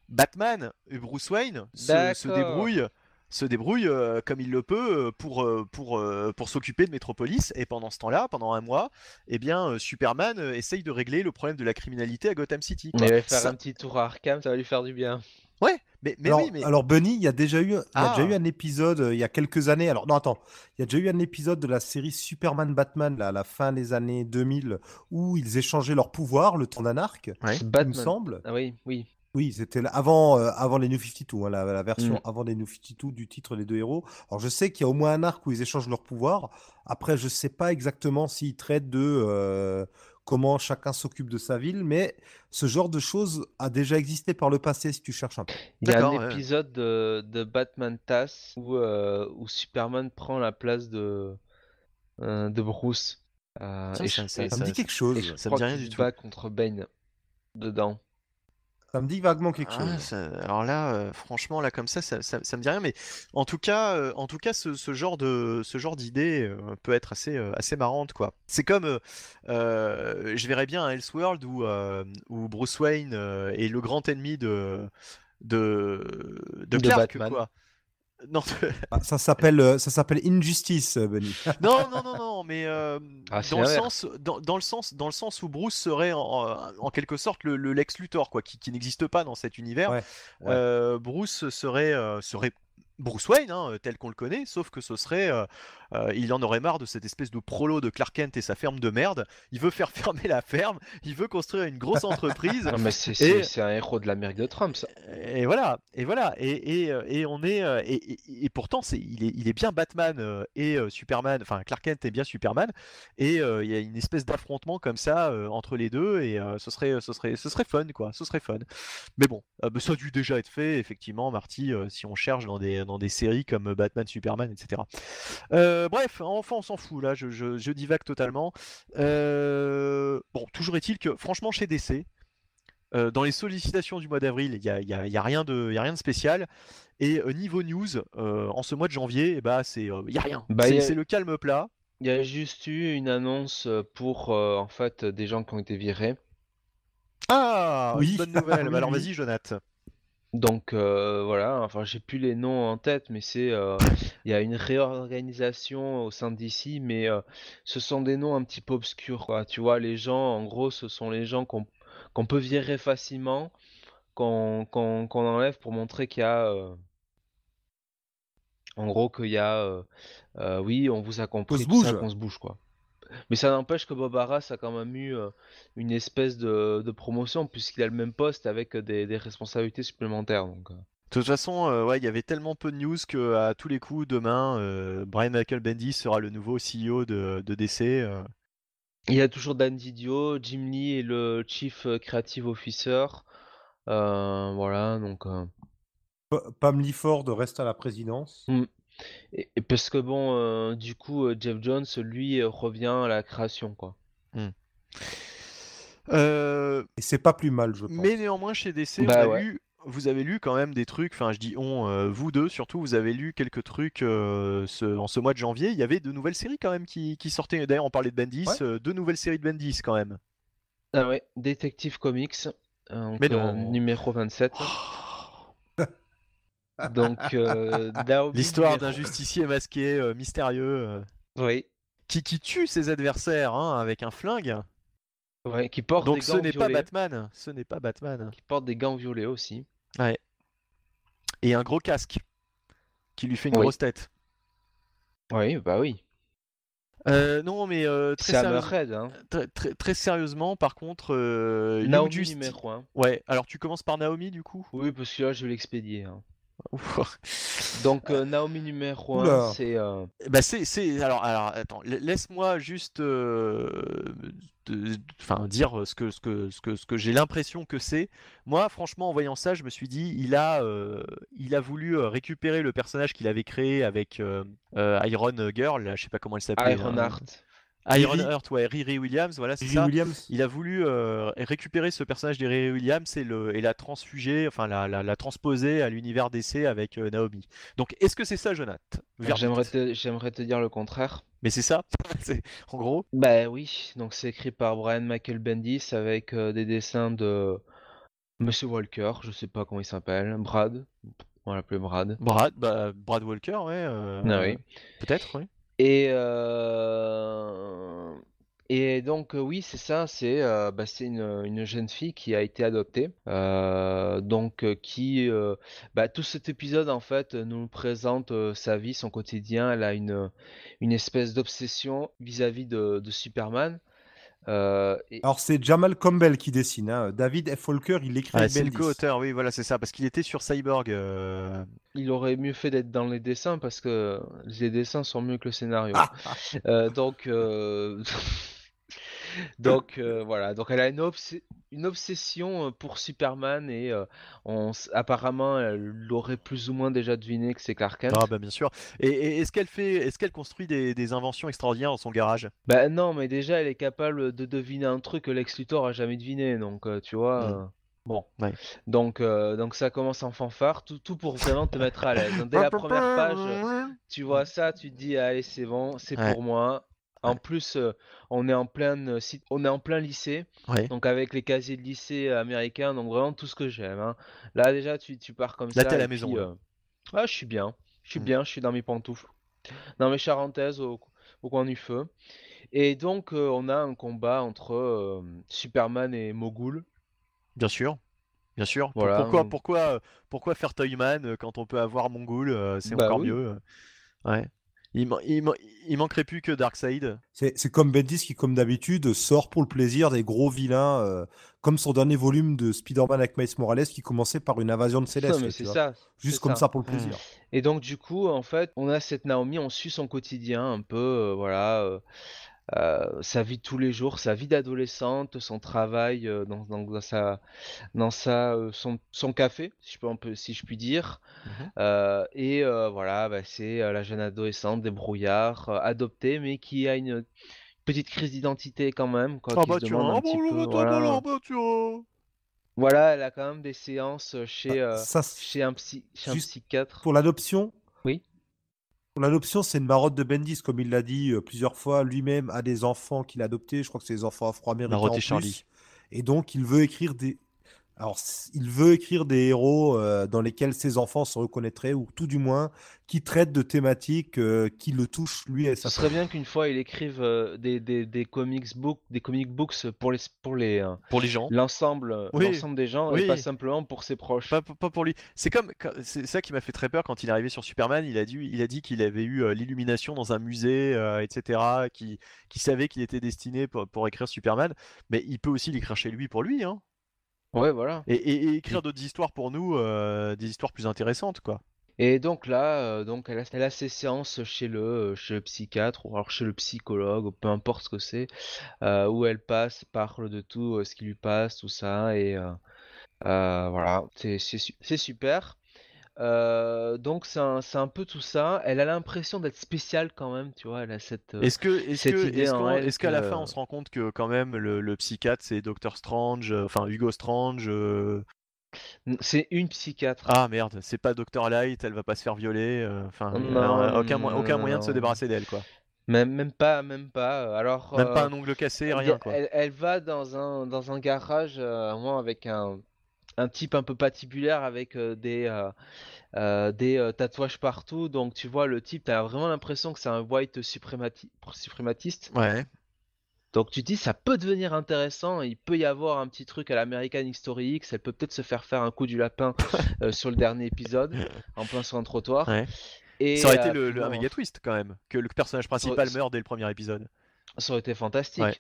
Speaker 1: Batman et Bruce Wayne se, débrouillent, se débrouillent euh, comme il le peut pour, pour, pour s'occuper de Metropolis. Et pendant ce temps-là, pendant un mois, eh bien, Superman essaye de régler le problème de la criminalité à Gotham City.
Speaker 4: Il va faire
Speaker 1: Ça-
Speaker 4: un petit tour à Arkham, ça va lui faire du bien.
Speaker 1: Ouais, mais, mais
Speaker 3: alors,
Speaker 1: oui, mais
Speaker 3: alors, Bunny, il y a déjà eu, il y a
Speaker 1: Ah.
Speaker 3: déjà eu un épisode euh, il y a quelques années. Alors non, attends, il y a déjà eu un épisode de la série Superman Batman là, à la fin des années 2000 où ils échangeaient leurs pouvoirs le temps d'un arc,
Speaker 1: Ouais.
Speaker 3: il me
Speaker 4: Batman.
Speaker 3: semble.
Speaker 4: Ah oui, oui.
Speaker 3: Oui, c'était avant, euh, avant les New 52, hein, la, la version
Speaker 4: Mm.
Speaker 3: avant les New 52 du titre Les deux héros. Alors je sais qu'il y a au moins un arc où ils échangent leurs pouvoirs. Après, je sais pas exactement s'ils traitent de euh, comment chacun s'occupe de sa ville, mais ce genre de choses a déjà existé par le passé si tu cherches un peu.
Speaker 4: Il y a un
Speaker 1: ouais.
Speaker 4: épisode de, de Batman TAS où, euh, où Superman prend la place de, euh, de Bruce. Euh,
Speaker 1: Ça,
Speaker 4: et
Speaker 1: ça- ça-
Speaker 3: Ça me dit quelque chose.
Speaker 4: je
Speaker 1: ça me dit rien du tout.
Speaker 4: bat contre Bane dedans.
Speaker 3: Ça me dit vaguement quelque
Speaker 1: Ah,
Speaker 3: chose.
Speaker 1: ça- alors là, euh, franchement, là comme ça, ça, ça, ça me dit rien. Mais en tout cas, euh, en tout cas, ce, ce genre de, ce genre d'idée euh, peut être assez, euh, assez marrante, quoi. C'est comme, euh, euh, je verrais bien un Elseworld où, euh, où Bruce Wayne euh, est le grand ennemi de, de, de
Speaker 4: De
Speaker 1: Clark,
Speaker 4: Batman.
Speaker 1: quoi. Non,
Speaker 3: Ah, ça s'appelle euh, ça s'appelle Injustice, euh, Bunny.
Speaker 1: non, non, non, non, mais euh,
Speaker 4: Ah,
Speaker 1: dans le sens, dans, dans le sens, dans le sens où Bruce serait en, en quelque sorte le, le Lex Luthor, quoi, qui, qui n'existe pas dans cet univers.
Speaker 3: Ouais, ouais.
Speaker 1: Euh, Bruce serait, euh, serait Bruce Wayne, hein, tel qu'on le connaît, sauf que ce serait, euh, euh, il en aurait marre de cette espèce de prolo de Clark Kent et sa ferme de merde. Il veut faire fermer la ferme, il veut construire une grosse entreprise.
Speaker 4: Non, mais c'est
Speaker 1: Et-
Speaker 4: c'est- c'est un héros de l'Amérique de Trump, ça.
Speaker 1: Et voilà, et voilà, et, et, euh, et on est, euh, et, pourtant c'est, il est, il est bien Batman euh, et euh, Superman, enfin Clark Kent est bien Superman, et euh, il y a une espèce d'affrontement comme ça euh, entre les deux, et euh, ce serait, ce serait, ce serait fun quoi, ce serait fun. Mais bon, euh, bah, ça a dû déjà être fait effectivement, Marty, euh, si on cherche dans des, dans des séries comme Batman, Superman, etc. Euh, bref, enfin on s'en fout là, je, je, je divague totalement. Euh, bon, toujours est-il que franchement chez DC. Euh, dans les sollicitations du mois d'avril, il n'y a, y a- il y a rien de il y a rien de spécial. Et euh, niveau news, euh, en ce mois de janvier, eh bah, c'est, euh, il n'y a rien.
Speaker 4: Bah,
Speaker 1: c'est c'est le calme plat.
Speaker 4: Il y a juste eu une annonce pour euh, en fait des gens qui ont été virés.
Speaker 1: Ah,
Speaker 3: Oui.
Speaker 1: bonne nouvelle.
Speaker 3: Oui,
Speaker 1: Bah, alors
Speaker 3: oui.
Speaker 1: vas-y, Jonathan.
Speaker 4: Donc euh, voilà, enfin j'ai plus les noms en tête, mais c'est euh, il y a une réorganisation au sein d'ici, mais euh, ce sont des noms un petit peu obscurs, quoi. Tu vois, les gens, en gros, ce sont les gens qu'on qu'on peut virer facilement, qu'on qu'on qu'on enlève pour montrer qu'il y a, euh, en gros, qu'il y a, euh, euh, oui, on vous a compris,
Speaker 3: se
Speaker 4: tout ça,
Speaker 3: bouge.
Speaker 4: qu'on se bouge, quoi. Mais ça n'empêche que Bob Arras a quand même eu euh, une espèce de, de promotion, puisqu'il a le même poste avec des, des responsabilités supplémentaires. Donc, euh.
Speaker 1: De toute façon, euh, ouais, il y avait tellement peu de news que à tous les coups, demain, euh, Brian Michael Bendis sera le nouveau CEO de, de DC. euh.
Speaker 4: Il y a toujours Dan Didio, Jim Lee est le Chief Creative Officer. Euh, voilà, donc. euh,
Speaker 3: Pa- Pam Lifford reste à la présidence.
Speaker 4: Et, et parce que bon, euh, du coup, euh, Jeff Jones, lui, euh, revient à la création, quoi.
Speaker 1: Euh,
Speaker 3: Et c'est pas plus mal, je pense.
Speaker 1: mais néanmoins, chez DC,
Speaker 4: Bah
Speaker 1: on a
Speaker 4: ouais.
Speaker 1: lu- vous avez lu quand même des trucs, enfin je dis on, euh, vous deux surtout, vous avez lu quelques trucs euh, ce- en ce mois de janvier. Il y avait de nouvelles séries quand même qui, qui sortaient. D'ailleurs, on parlait de Bendis,
Speaker 3: Ouais.
Speaker 1: euh, deux nouvelles séries de Bendis quand même.
Speaker 4: Ah ouais, Detective Comics, euh, donc,
Speaker 1: Mais non.
Speaker 4: euh, numéro 27. Donc, euh,
Speaker 1: L'histoire d'un justicier masqué, euh, mystérieux, euh,
Speaker 4: Oui,
Speaker 1: qui, qui tue ses adversaires hein, avec un flingue.
Speaker 4: ouais, qui porte
Speaker 1: Donc
Speaker 4: des
Speaker 1: ce n'est pas. Batman, ce n'est pas Batman.
Speaker 4: Qui porte des gants violets aussi.
Speaker 1: Et un gros casque qui lui fait une
Speaker 4: Oui.
Speaker 1: grosse tête.
Speaker 4: Oui, bah oui.
Speaker 1: Euh, non, mais euh, très, sérieuse-
Speaker 4: hein.
Speaker 1: très, très- très sérieusement, par contre, euh,
Speaker 4: Naomi
Speaker 1: Justice-
Speaker 4: numéro 1.
Speaker 1: Ouais, alors tu commences par Naomi du coup?
Speaker 4: Oui, parce que là, je vais l'expédier. hein. Donc, euh, Naomi numéro 1,
Speaker 3: Oula.
Speaker 4: c'est. euh,
Speaker 1: Bah c'est, c'est... Alors, alors attends, la- laisse-moi juste euh, de- enfin, dire ce que, ce que, ce que, ce que j'ai l'impression que c'est. Moi, franchement, en voyant ça, je me suis dit, il a, euh, il a voulu euh, récupérer le personnage qu'il avait créé avec euh, euh, Iron Girl, je sais pas comment elle s'appelait. hein.
Speaker 4: Ironheart.
Speaker 1: Iron
Speaker 3: Riri.
Speaker 1: Heart, ouais, Riri Williams, voilà, c'est
Speaker 3: Riri
Speaker 1: ça.
Speaker 3: Williams.
Speaker 1: Il a voulu euh, récupérer ce personnage de Riri Williams et, le, et la transfuger, enfin la, la, la transposer à l'univers DC avec euh, Naomi. Donc est-ce que c'est ça, Jonathan?
Speaker 4: J'aimerais te, j'aimerais te dire le contraire.
Speaker 1: Mais c'est ça C'est- En gros
Speaker 4: Bah oui, donc c'est écrit par Brian Michael Bendis avec euh, des dessins de Monsieur Walker, je sais pas comment il s'appelle, Brad, on va l'appeler Brad.
Speaker 1: Brad, bah, Brad Walker, ouais. euh,
Speaker 4: Ah oui.
Speaker 1: Peut-être, oui.
Speaker 4: Et euh, et donc oui, c'est ça, c'est euh, bah, une, une jeune fille qui a été adoptée, euh, donc qui bah, tout cet épisode en fait nous présente sa vie, son quotidien. Elle a une une espèce d'obsession vis-à-vis de Superman. Euh, et-
Speaker 3: Alors c'est Jamal Campbell qui dessine. hein. David F. Folker, il écrit
Speaker 1: Ah, c'est le co-auteur, oui, voilà, c'est ça, parce qu'il était sur Cyborg. euh,
Speaker 4: Il aurait mieux fait d'être dans les dessins parce que les dessins sont mieux que le scénario.
Speaker 3: Ah,
Speaker 4: Euh, donc, euh, donc euh, voilà. Donc elle a une, obs- une obsession euh, pour Superman et euh, on apparemment elle l'aurait plus ou moins déjà deviné que c'est Clark Kent.
Speaker 1: Ah, bah bien sûr. Et, et est-ce qu'elle fait, est-ce qu'elle construit des, des inventions extraordinaires dans son garage?
Speaker 4: Bah non, mais déjà elle est capable de deviner un truc que Lex Luthor a jamais deviné. Donc tu vois.
Speaker 1: Mm.
Speaker 4: Bon,
Speaker 1: Ouais.
Speaker 4: donc, euh, donc ça commence en fanfare, tout, tout pour vraiment te mettre à l'aise. Dès la première page, Tu vois ça, tu te dis allez c'est bon, c'est
Speaker 1: Ouais.
Speaker 4: pour moi. En plus, euh, on est en plein, euh, si- on est en plein lycée,
Speaker 1: Ouais.
Speaker 4: donc avec les casiers de lycée américains, donc vraiment tout ce que j'aime. hein. Là déjà, tu, tu pars comme
Speaker 1: Là,
Speaker 4: ça.
Speaker 1: t'es à la
Speaker 4: et
Speaker 1: maison,
Speaker 4: puis,
Speaker 1: là.
Speaker 4: euh, ah, je suis bien, je suis
Speaker 1: Mm.
Speaker 4: bien, je suis dans mes pantoufles, dans mes charentaises au, au coin du feu. Et donc, euh, on a un combat entre euh, Superman et Mogul.
Speaker 1: Bien sûr. Bien sûr. Pour-
Speaker 4: Voilà,
Speaker 1: Pourquoi, pourquoi, euh, pourquoi faire Toyman euh, quand on peut avoir Mongol euh, C'est
Speaker 4: Bah
Speaker 1: encore
Speaker 4: oui.
Speaker 1: mieux. euh. Ouais. Il, il, il manquerait plus que Darkseid.
Speaker 3: C'est c'est comme Bendis qui, comme d'habitude, sort pour le plaisir des gros vilains, euh, comme son dernier volume de Spider-Man avec Miles Morales qui commençait par une invasion de Céleste.
Speaker 4: Non, mais
Speaker 3: tu
Speaker 4: c'est ça.
Speaker 3: Juste comme
Speaker 4: ça.
Speaker 3: ça pour le plaisir.
Speaker 4: Et donc du coup, en fait, on a cette Naomi, on suit son quotidien un peu, euh, voilà, euh, euh, sa vie de tous les jours, sa vie d'adolescente, son travail euh, dans, dans- dans sa, dans sa, euh, son, son café, si je peux un peu, si je puis dire.
Speaker 1: Mhm.
Speaker 4: Euh, et euh, voilà, bah, c'est la jeune adolescente débrouillard, adoptée, mais qui a une petite crise d'identité quand même, quoi,
Speaker 1: Ah bah
Speaker 4: un
Speaker 1: ah
Speaker 4: petit
Speaker 1: bah, bah,
Speaker 4: voilà.
Speaker 1: bah, bah,
Speaker 4: elle a quand même des séances chez,
Speaker 3: Ah,
Speaker 4: euh,
Speaker 3: ça,
Speaker 4: chez un psy, chez un psychiatre.
Speaker 3: pour l'adoption. Pour l'adoption, c'est une marotte de Bendis, comme il l'a dit euh, plusieurs fois. Lui-même a des enfants qu'il a adoptés. Je crois que c'est des enfants afro-américains
Speaker 1: Marotte
Speaker 3: en
Speaker 1: et
Speaker 3: plus.
Speaker 1: Charlie.
Speaker 3: Et donc, il veut écrire des. Alors, il veut écrire des héros euh, dans lesquels ses enfants se reconnaîtraient, ou tout du moins qui traitent de thématiques euh, qui le touchent lui et
Speaker 4: Ce
Speaker 3: sa
Speaker 4: serait
Speaker 3: famille.
Speaker 4: bien qu'une fois il écrive euh, des, des, des comics book, des comic books pour les pour les euh,
Speaker 1: Pour les gens.
Speaker 4: l'ensemble
Speaker 1: Oui,
Speaker 4: des gens
Speaker 1: oui.
Speaker 4: et pas simplement pour ses proches.
Speaker 1: Pas, pas pour lui. C'est comme c'est ça qui m'a fait très peur quand il est arrivé sur Superman. Il a dit, il a dit qu'il avait eu euh, l'illumination dans un musée, euh, etc. Qui, qui savait qu'il était destiné pour, pour écrire Superman. Mais il peut aussi l'écrire chez lui pour lui, hein.
Speaker 4: Ouais, voilà.
Speaker 1: Et, et- et écrire d'autres histoires pour nous, euh, des histoires plus intéressantes, quoi.
Speaker 4: Et donc là, euh, donc elle a, elle a ses séances chez le, euh, chez le psychiatre ou alors chez le psychologue, ou peu importe ce que c'est, euh, où elle passe, parle de tout euh, ce qui lui passe, tout ça, et euh, euh, voilà, c'est super. Euh, donc c'est un, peu tout ça. Elle a l'impression d'être spéciale quand même, tu vois. Elle a cette. euh,
Speaker 1: Est-ce que, est-ce
Speaker 4: elle
Speaker 1: qu'à la
Speaker 4: que-
Speaker 1: fin on se rend compte que quand même le, le psychiatre c'est Doctor Strange, euh, enfin Hugo Strange. euh,
Speaker 4: C'est une psychiatre.
Speaker 1: Ah merde, c'est pas Doctor Light, elle va pas se faire violer. Enfin, aucun, mo- aucun moyen de se débarrasser d'elle, quoi.
Speaker 4: Même, même pas, même pas. Alors.
Speaker 1: Même pas un ongle cassé, rien, quoi.
Speaker 4: Elle, elle va dans un, dans un garage, euh, avec un, un type un peu patibulaire avec euh, des, euh, euh, des tatouages partout. Donc, tu vois, le type, tu as vraiment l'impression que c'est un white suprémati- suprématiste.
Speaker 1: Ouais.
Speaker 4: Donc, tu te dis, ça peut devenir intéressant. Il peut y avoir un petit truc à l'American History X. Elle peut peut-être se faire faire un coup du lapin sur le dernier épisode, en plein sur un trottoir.
Speaker 1: Ouais.
Speaker 4: Et,
Speaker 1: Ça aurait été le, un méga twist quand même, que le personnage principal meurt dès le premier épisode.
Speaker 4: Ça aurait été fantastique.
Speaker 1: Ouais.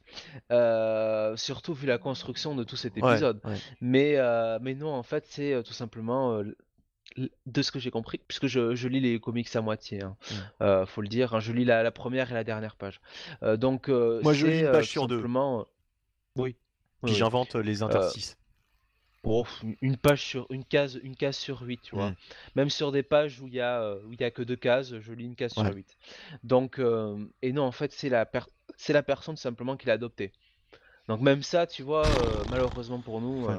Speaker 4: Euh, surtout vu la construction de tout cet épisode.
Speaker 1: ouais.
Speaker 4: Mais, euh, mais non, en fait, c'est euh, tout simplement, de ce que j'ai compris, puisque je, je lis les comics à moitié, hein,
Speaker 1: Mm.
Speaker 4: euh, faut le dire, hein, je lis la, la première et la dernière page. Donc,
Speaker 1: Moi, je lis une page sur deux.
Speaker 4: simplement, Oui.
Speaker 1: Puis
Speaker 4: oui.
Speaker 1: j'invente les interstices.
Speaker 4: Oh, une page sur une case, une case sur 8, tu vois.
Speaker 1: Mm.
Speaker 4: Même sur des pages où il y a euh, où il y a que deux cases, je lis une case
Speaker 1: Ouais.
Speaker 4: sur 8. Donc euh, et non, en fait, c'est la c'est la personne simplement qui l'a adopté. Donc même ça, tu vois, euh, malheureusement pour nous.
Speaker 1: Ouais.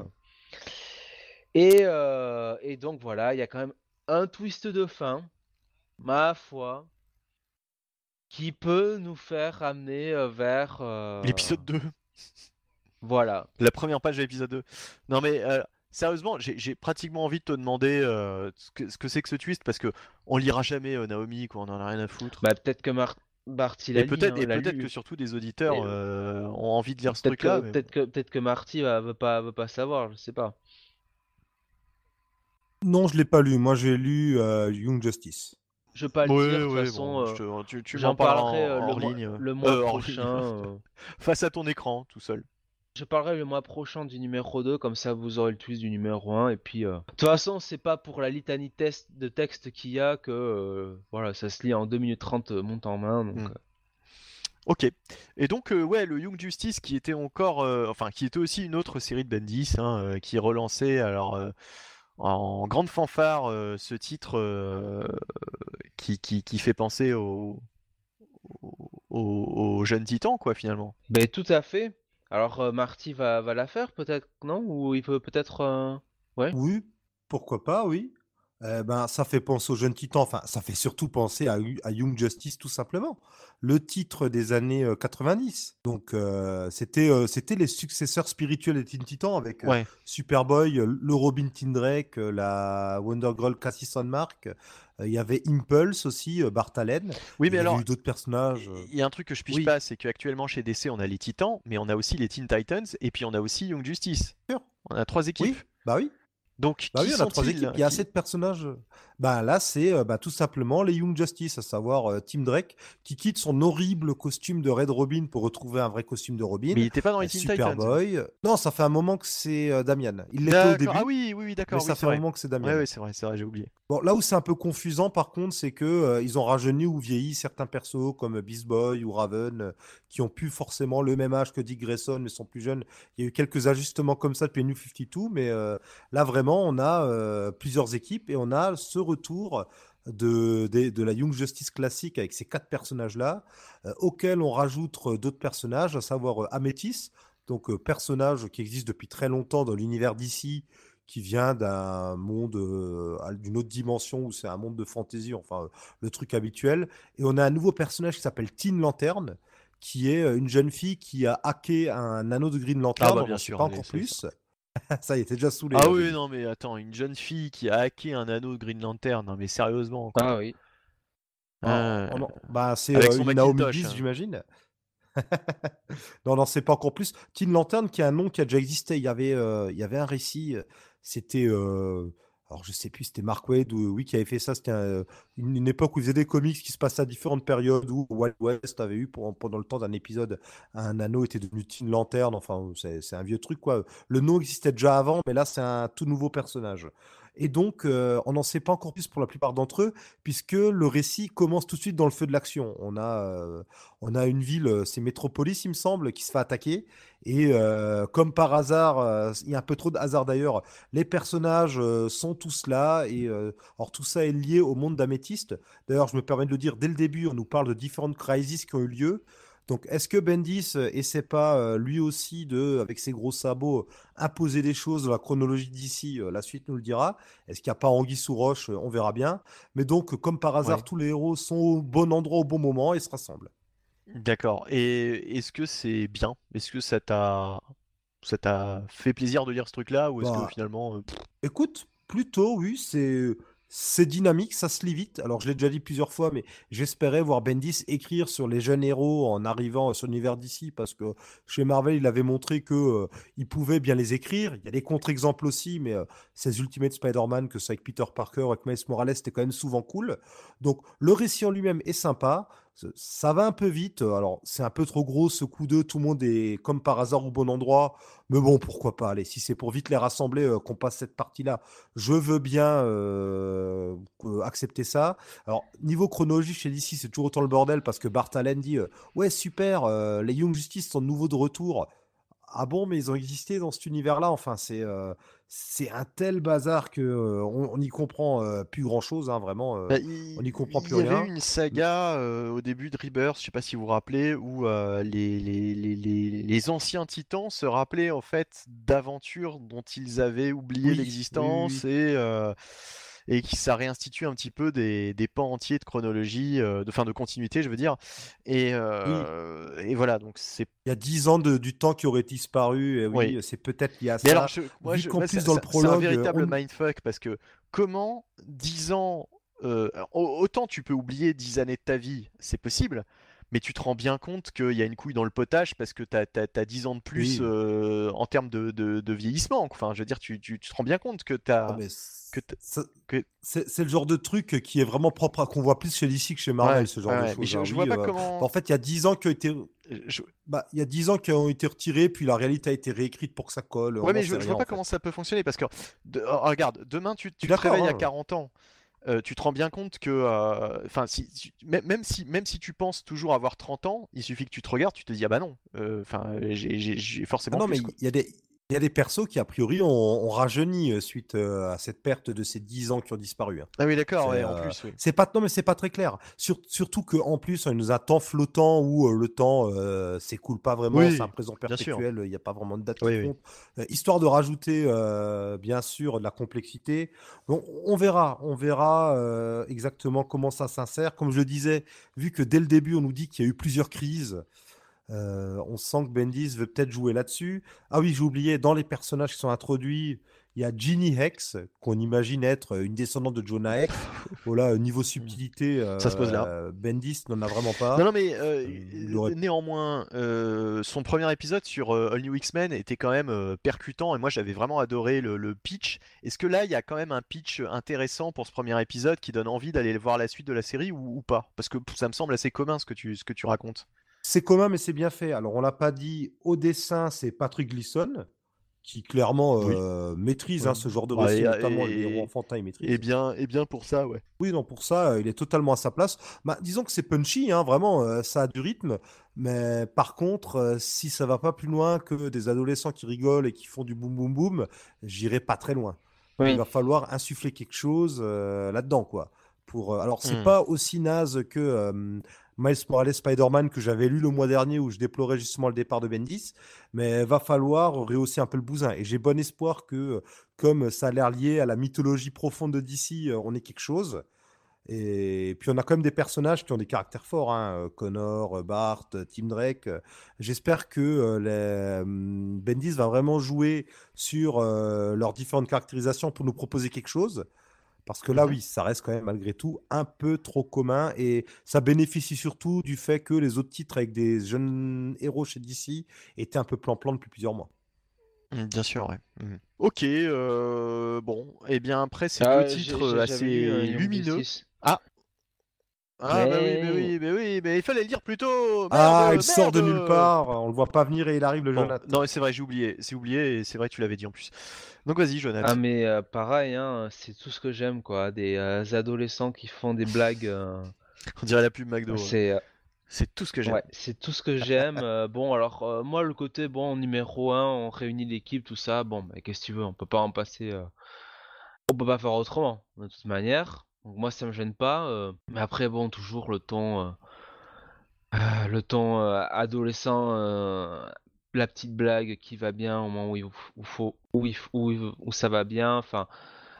Speaker 4: euh, Et et donc voilà, il y a quand même un twist de fin, ma foi, qui peut nous faire amener euh, vers
Speaker 1: L'épisode 2.
Speaker 4: Voilà.
Speaker 1: La première page de l'épisode 2. Non mais euh, sérieusement, j'ai pratiquement envie de te demander euh, ce que ce que c'est que ce twist parce que on lira jamais euh, Naomi, quoi, on en a rien à foutre.
Speaker 4: Bah peut-être que Mar Marty l'a
Speaker 1: et
Speaker 4: lu,
Speaker 1: peut-être
Speaker 4: hein,
Speaker 1: que surtout des auditeurs euh, ont envie de lire ce
Speaker 4: Peut-être que,
Speaker 1: truc-là. mais
Speaker 4: peut-être que, peut-être que Marty va, veut pas, veut pas savoir, je sais pas.
Speaker 3: Non, je l'ai pas lu. Moi, j'ai lu euh, Young Justice.
Speaker 4: Je vais pas
Speaker 1: bon.
Speaker 4: le
Speaker 1: Ouais,
Speaker 4: dire, de toute
Speaker 1: ouais,
Speaker 4: façon,
Speaker 1: bon,
Speaker 4: euh,
Speaker 1: je te- tu, tu
Speaker 4: j'en
Speaker 1: m'en parleras
Speaker 4: parlerai
Speaker 1: en,
Speaker 4: euh, le,
Speaker 1: en
Speaker 4: mois,
Speaker 1: ligne. euh,
Speaker 4: le mois
Speaker 1: euh, en ligne.
Speaker 4: prochain. euh,
Speaker 1: face à ton écran, tout seul.
Speaker 4: Je parlerai le mois prochain du numéro 2, comme ça vous aurez le twist du numéro 1. Et puis, euh, de toute façon, c'est pas pour la litanie test de texte qu'il y a que euh, voilà, ça se lit en 2 minutes 30 euh, monte en main. Donc,
Speaker 1: Mm.
Speaker 4: euh,
Speaker 1: Ok. Et donc, euh, ouais, le Young Justice qui était encore, euh, enfin, qui était aussi une autre série de Bendis, hein, euh, qui relançait alors en grande fanfare ce titre qui, qui, qui fait penser au, au, au- au jeune titan, quoi, finalement.
Speaker 4: Ben, tout à fait. Alors, euh, Marty va, va la faire, peut-être, non? Ou il peut peut-être. euh, Ouais.
Speaker 3: Oui, pourquoi pas, oui. Eh ben, ça fait penser au jeune titan, enfin, ça fait surtout penser à, Young Justice, tout simplement. Le titre des années euh, 90. Donc, euh, c'était euh, c'était les successeurs spirituels des Teen Titans avec euh. Superboy, euh, le Robin Tim Drake, euh, la Wonder Girl Cassie Mark. Il y avait Impulse aussi, euh, Bart Allen.
Speaker 1: Oui,
Speaker 3: Il
Speaker 1: mais
Speaker 3: y avait
Speaker 1: alors,
Speaker 3: eu d'autres personnages. euh.
Speaker 1: il y a un truc que je pige
Speaker 3: Oui.
Speaker 1: pas, c'est qu'actuellement chez DC, on a les Titans, mais on a aussi les Teen Titans, et puis on a aussi Young Justice.
Speaker 3: Sûr.
Speaker 1: On a trois équipes.
Speaker 3: Oui, bah oui.
Speaker 1: Donc,
Speaker 3: Bah
Speaker 1: qui
Speaker 3: oui, on a trois
Speaker 1: sont-ils?
Speaker 3: équipes. Il y a assez de personnages. Bah là, c'est euh, bah, tout simplement les Young Justice, à savoir euh, Tim Drake, qui quitte son horrible costume de Red Robin pour retrouver un vrai costume de Robin.
Speaker 1: Mais il était pas dans
Speaker 3: Euh,
Speaker 1: les Teen Titans.
Speaker 3: Superboy. Non, ça fait un moment que c'est euh, Damian. Il l'était au
Speaker 1: D'accord.
Speaker 3: début,
Speaker 1: Ah oui, oui, oui,
Speaker 3: mais
Speaker 1: d'accord.
Speaker 3: ça
Speaker 1: oui,
Speaker 3: fait un moment que c'est Damian.
Speaker 1: Ouais, ouais, c'est vrai, c'est vrai, j'ai oublié.
Speaker 3: Bon, là où c'est un peu confusant, par contre, c'est que ils ont rajeuni ou vieilli certains persos comme Beast Boy ou Raven, qui ont plus forcément le même âge que Dick Grayson, mais sont plus jeunes. Il y a eu quelques ajustements comme ça depuis New 52, mais là vraiment, on a plusieurs équipes et on a ce retour de, de, de la Young Justice classique avec ces quatre personnages-là, euh, auxquels on rajoute euh, d'autres personnages, à savoir euh, Améthys, donc euh, personnage qui existe depuis très longtemps dans l'univers d'ici, qui vient d'un monde, d'une autre dimension où c'est un monde de fantasy, enfin le truc habituel. Et on a un nouveau personnage qui s'appelle Teen Lantern, qui est une jeune fille qui a hacké un anneau de Green Lantern,
Speaker 1: bah,
Speaker 3: on
Speaker 1: bien sûr,
Speaker 3: pas encore plus. Ça, il était déjà saoulé.
Speaker 1: Ah
Speaker 3: là,
Speaker 1: oui, non, mais attends, une jeune fille qui a hacké un anneau de Green Lantern, non, mais sérieusement. quoi.
Speaker 4: Ah oui.
Speaker 3: Ah,
Speaker 1: Ah,
Speaker 3: on en- Bah, c'est
Speaker 1: Avec
Speaker 3: euh,
Speaker 1: son
Speaker 3: une Naomi
Speaker 1: hein.
Speaker 3: j'imagine. non, non, c'est pas encore plus. Teen Lantern, qui est un nom qui a déjà existé. Il y avait, euh, il y avait un récit. euh, C'était, euh, alors je sais plus, c'était Mark Wade ou oui qui avait fait ça. C'était un- une, une époque où il faisait des comics qui se passaient à différentes périodes où Wild West avait eu pendant le temps d'un épisode un anneau était devenu Teen Lantern. Enfin, c'est un vieux truc quoi. Le nom existait déjà avant, mais là c'est un tout nouveau personnage. Et donc, euh, on n'en sait pas encore plus pour la plupart d'entre eux, puisque le récit commence tout de suite dans le feu de l'action. On a, euh, on a une ville, euh, c'est Métropolis, il me semble, qui se fait attaquer. Et comme par hasard, il y a un peu trop de hasard d'ailleurs, les personnages sont tous là. Et alors tout ça est lié au monde d'Améthyste. D'ailleurs, je me permets de le dire, dès le début, on nous parle de différentes crises qui ont eu lieu. Donc, est-ce que Bendis euh, essaie pas euh, lui aussi de, avec ses gros sabots, imposer des choses dans la chronologie d'ici La suite nous le dira. Est-ce qu'il n'y a pas Anguille sous roche On verra bien. Mais donc, comme par hasard,
Speaker 1: Ouais.
Speaker 3: tous les héros sont au bon endroit au bon moment et se rassemblent.
Speaker 1: D'accord. Et est-ce que c'est bien? Est-ce que ça t'a ça t'a fait plaisir de lire ce truc-là ou est-ce
Speaker 3: Bah,
Speaker 1: que finalement euh, pff,
Speaker 3: Écoute, plutôt, oui, c'est c'est dynamique, ça se lit vite. Alors, je l'ai déjà dit plusieurs fois, mais j'espérais voir Bendis écrire sur les jeunes héros en arrivant sur l'univers d'ici, parce que chez Marvel, il avait montré que euh, il pouvait bien les écrire. Il y a des contre-exemples aussi, mais euh, ces Ultimate Spider-Man, que c'est avec Peter Parker, avec Miles Morales, c'était quand même souvent cool. Donc, le récit en lui-même est sympa. Ça- va un peu vite. Alors, c'est un peu trop gros ce coup d'eux. Tout le monde est comme par hasard au bon endroit. Mais bon, pourquoi pas. Allez, si c'est pour vite les rassembler, euh, qu'on passe cette partie-là, je veux bien euh, euh, accepter ça. Alors, niveau chronologie chez DC, c'est toujours autant le bordel parce que Bart Allen dit euh, Ouais, super, euh, les Young Justice sont de nouveau de retour. Ah bon, mais ils ont existé dans cet univers-là? Enfin, c'est euh, c'est un tel bazar que euh, on on n'y comprend euh, plus grand-chose, hein, vraiment. euh.
Speaker 1: bah, il
Speaker 3: on n'y comprend
Speaker 1: il
Speaker 3: plus
Speaker 1: y avait
Speaker 3: rien.
Speaker 1: eu une saga euh, au début de Rebirth, je sais pas si vous vous rappelez, où euh, les, les, les, les, les anciens titans se rappelaient en fait d'aventures dont ils avaient oublié
Speaker 3: Oui, oui, oui,
Speaker 1: l'existence
Speaker 3: oui.
Speaker 1: et euh, et qui ça réinstitue un petit peu des, des pans entiers de chronologie, euh, de fin de continuité, je veux dire. Et,
Speaker 3: Oui.
Speaker 1: euh, et voilà, donc c'est
Speaker 3: Il y a 10 ans de- du temps qui aurait disparu. Et oui,
Speaker 1: oui.
Speaker 3: c'est peut-être lié à
Speaker 1: Mais alors,
Speaker 3: ça.
Speaker 1: je, moi, je, moi, ça-
Speaker 3: dans le
Speaker 1: ça- c'est un
Speaker 3: prologue,
Speaker 1: véritable
Speaker 3: on...
Speaker 1: mindfuck parce que comment 10 ans, euh, au- autant tu peux oublier 10 années de ta vie, c'est possible, mais tu te rends bien compte qu'il y a une couille dans le potage parce que tu as, 10 ans de plus
Speaker 3: Oui.
Speaker 1: euh, en termes de, de- de vieillissement. Enfin, je veux dire, tu, tu- tu te rends bien compte que tu
Speaker 3: Ah,
Speaker 1: as. Que que-
Speaker 3: c'est le genre de truc qui est vraiment propre à qu'on voit plus chez DC que chez Marvel,
Speaker 1: Ouais,
Speaker 3: ce genre
Speaker 1: ouais,
Speaker 3: de choses.
Speaker 1: je,
Speaker 3: hein. Oui,
Speaker 1: pas
Speaker 3: euh,
Speaker 1: comment.
Speaker 3: En fait, il y a 10 ans qui ont été,
Speaker 1: je-
Speaker 3: bah, il y a 10 ans qui ont été retirés, puis la réalité a été réécrite pour que ça colle.
Speaker 1: Ouais, mais je,
Speaker 3: rien
Speaker 1: vois pas
Speaker 3: fait.
Speaker 1: comment ça peut fonctionner parce que, de- oh, regarde, demain tu, tu te réveilles à
Speaker 3: hein.
Speaker 1: 40 ans, euh, tu te rends bien compte que, euh, enfin, si, si- même, si, même si tu penses toujours avoir 30 ans, il suffit que tu te regardes, tu te dis, ah bah non, euh, enfin, j'ai j'ai
Speaker 3: Ah
Speaker 1: forcément
Speaker 3: non, mais
Speaker 1: plus,
Speaker 3: il y a des, il y a des persos qui, a priori, ont, ont rajeuni euh, suite euh, à cette perte de ces 10 ans qui ont disparu. hein.
Speaker 1: Ah oui, d'accord,
Speaker 3: C'est
Speaker 1: ouais, en
Speaker 3: euh,
Speaker 1: plus, oui.
Speaker 3: c'est pas non mais c'est pas très clair. Sur- surtout que en plus on nous a un temps flottant où le temps euh, s'écoule pas vraiment,
Speaker 1: Oui,
Speaker 3: c'est un présent perpétuel, il n'y a pas vraiment de date
Speaker 1: Oui,
Speaker 3: compte. Euh, histoire de rajouter euh, bien sûr de la complexité. Donc, on verra, on verra exactement comment ça s'insère. Comme je le disais, vu que dès le début on nous dit qu'il y a eu plusieurs crises. Euh, on sent que Bendis veut peut-être jouer là-dessus. Ah oui, j'ai oublié, dans les personnages qui sont introduits, il y a Ginny Hex, qu'on imagine être une descendante de Jonah Hex. Voilà, niveau subtilité,
Speaker 1: Ça se pose là.
Speaker 3: euh, Bendis n'en a vraiment pas.
Speaker 1: Non, non, mais euh,
Speaker 3: aurait-
Speaker 1: néanmoins, euh, son premier épisode sur euh, All New X-Men était quand même euh, percutant et moi j'avais vraiment adoré le, le pitch. Est-ce que là il y a quand même un pitch intéressant pour ce premier épisode qui donne envie d'aller voir la suite de la série ou, ou pas? Parce que ça me semble assez commun ce que tu, ce que tu racontes.
Speaker 3: C'est commun, mais c'est bien fait. Alors, on l'a pas dit, au dessin, c'est Patrick Gleason, qui clairement
Speaker 1: Oui.
Speaker 3: euh, maîtrise hein, ce genre de
Speaker 1: Ouais,
Speaker 3: récit,
Speaker 1: et-
Speaker 3: notamment les
Speaker 1: et-
Speaker 3: héros enfantins, il maîtrise.
Speaker 1: Et bien, et bien pour ça, ouais.
Speaker 3: Oui, non, pour ça, euh, il est totalement à sa place. Bah, disons que c'est punchy, hein, vraiment, euh, ça a du rythme. Mais par contre, euh, si ça va pas plus loin que des adolescents qui rigolent et qui font du boum boum boum, j'irai pas très loin. Il va falloir insuffler quelque chose euh, là-dedans, quoi. Pour, euh, alors, c'est
Speaker 1: Hmm.
Speaker 3: pas aussi naze que euh, Miles Morales Spider-Man que j'avais lu le mois dernier où je déplorais justement le départ de Bendis, mais va falloir rehausser un peu le bousin. Et j'ai bon espoir que, euh, comme ça a l'air lié à la mythologie profonde de DC, euh, on ait quelque chose. Et puis on a quand même des personnages qui ont des caractères forts, hein, Connor, Bart, Tim Drake. J'espère que les, Bendis va vraiment jouer sur leurs différentes caractérisations pour nous proposer quelque chose. Parce que là,
Speaker 1: Mhm.
Speaker 3: oui, ça reste quand même malgré tout un peu trop commun et ça bénéficie surtout du fait que les autres titres avec des jeunes héros chez DC étaient un peu plan-plan depuis plusieurs mois.
Speaker 1: Mm, Bien sûr, ouais. Mm. Ok, euh, bon, et bien après ces
Speaker 4: Ah,
Speaker 1: deux titres assez
Speaker 4: euh,
Speaker 1: lumineux.
Speaker 4: Justice.
Speaker 1: Ah bah oui, mais
Speaker 4: Mais-
Speaker 1: oui, mais oui, mais il fallait le dire plus tôt.
Speaker 3: ah,
Speaker 1: merde,
Speaker 3: il sort de nulle part, on le voit pas venir et il arrive le
Speaker 1: Bon,
Speaker 3: Jonathan.
Speaker 1: non, mais c'est vrai, j'ai oublié, c'est oublié et c'est vrai, tu l'avais dit en plus. Donc vas-y, Jonathan.
Speaker 4: Ah mais euh, pareil, hein, c'est tout ce que j'aime quoi, des euh, adolescents qui font des blagues, euh,
Speaker 1: On dirait la pub McDo. ouais.
Speaker 4: c'est
Speaker 1: C'est tout ce que j'aime.
Speaker 4: ouais, c'est tout ce que j'aime. euh, bon alors euh, moi le côté bon numéro 1, on réunit l'équipe tout ça, bon bah qu'est-ce que tu veux, on peut pas en passer, euh, on peut pas faire autrement de toute manière. Moi ça me gêne pas, euh, mais après bon toujours le ton, euh, euh, le ton adolescent, la petite blague qui va bien au moment où il faut, où, ça va bien, enfin.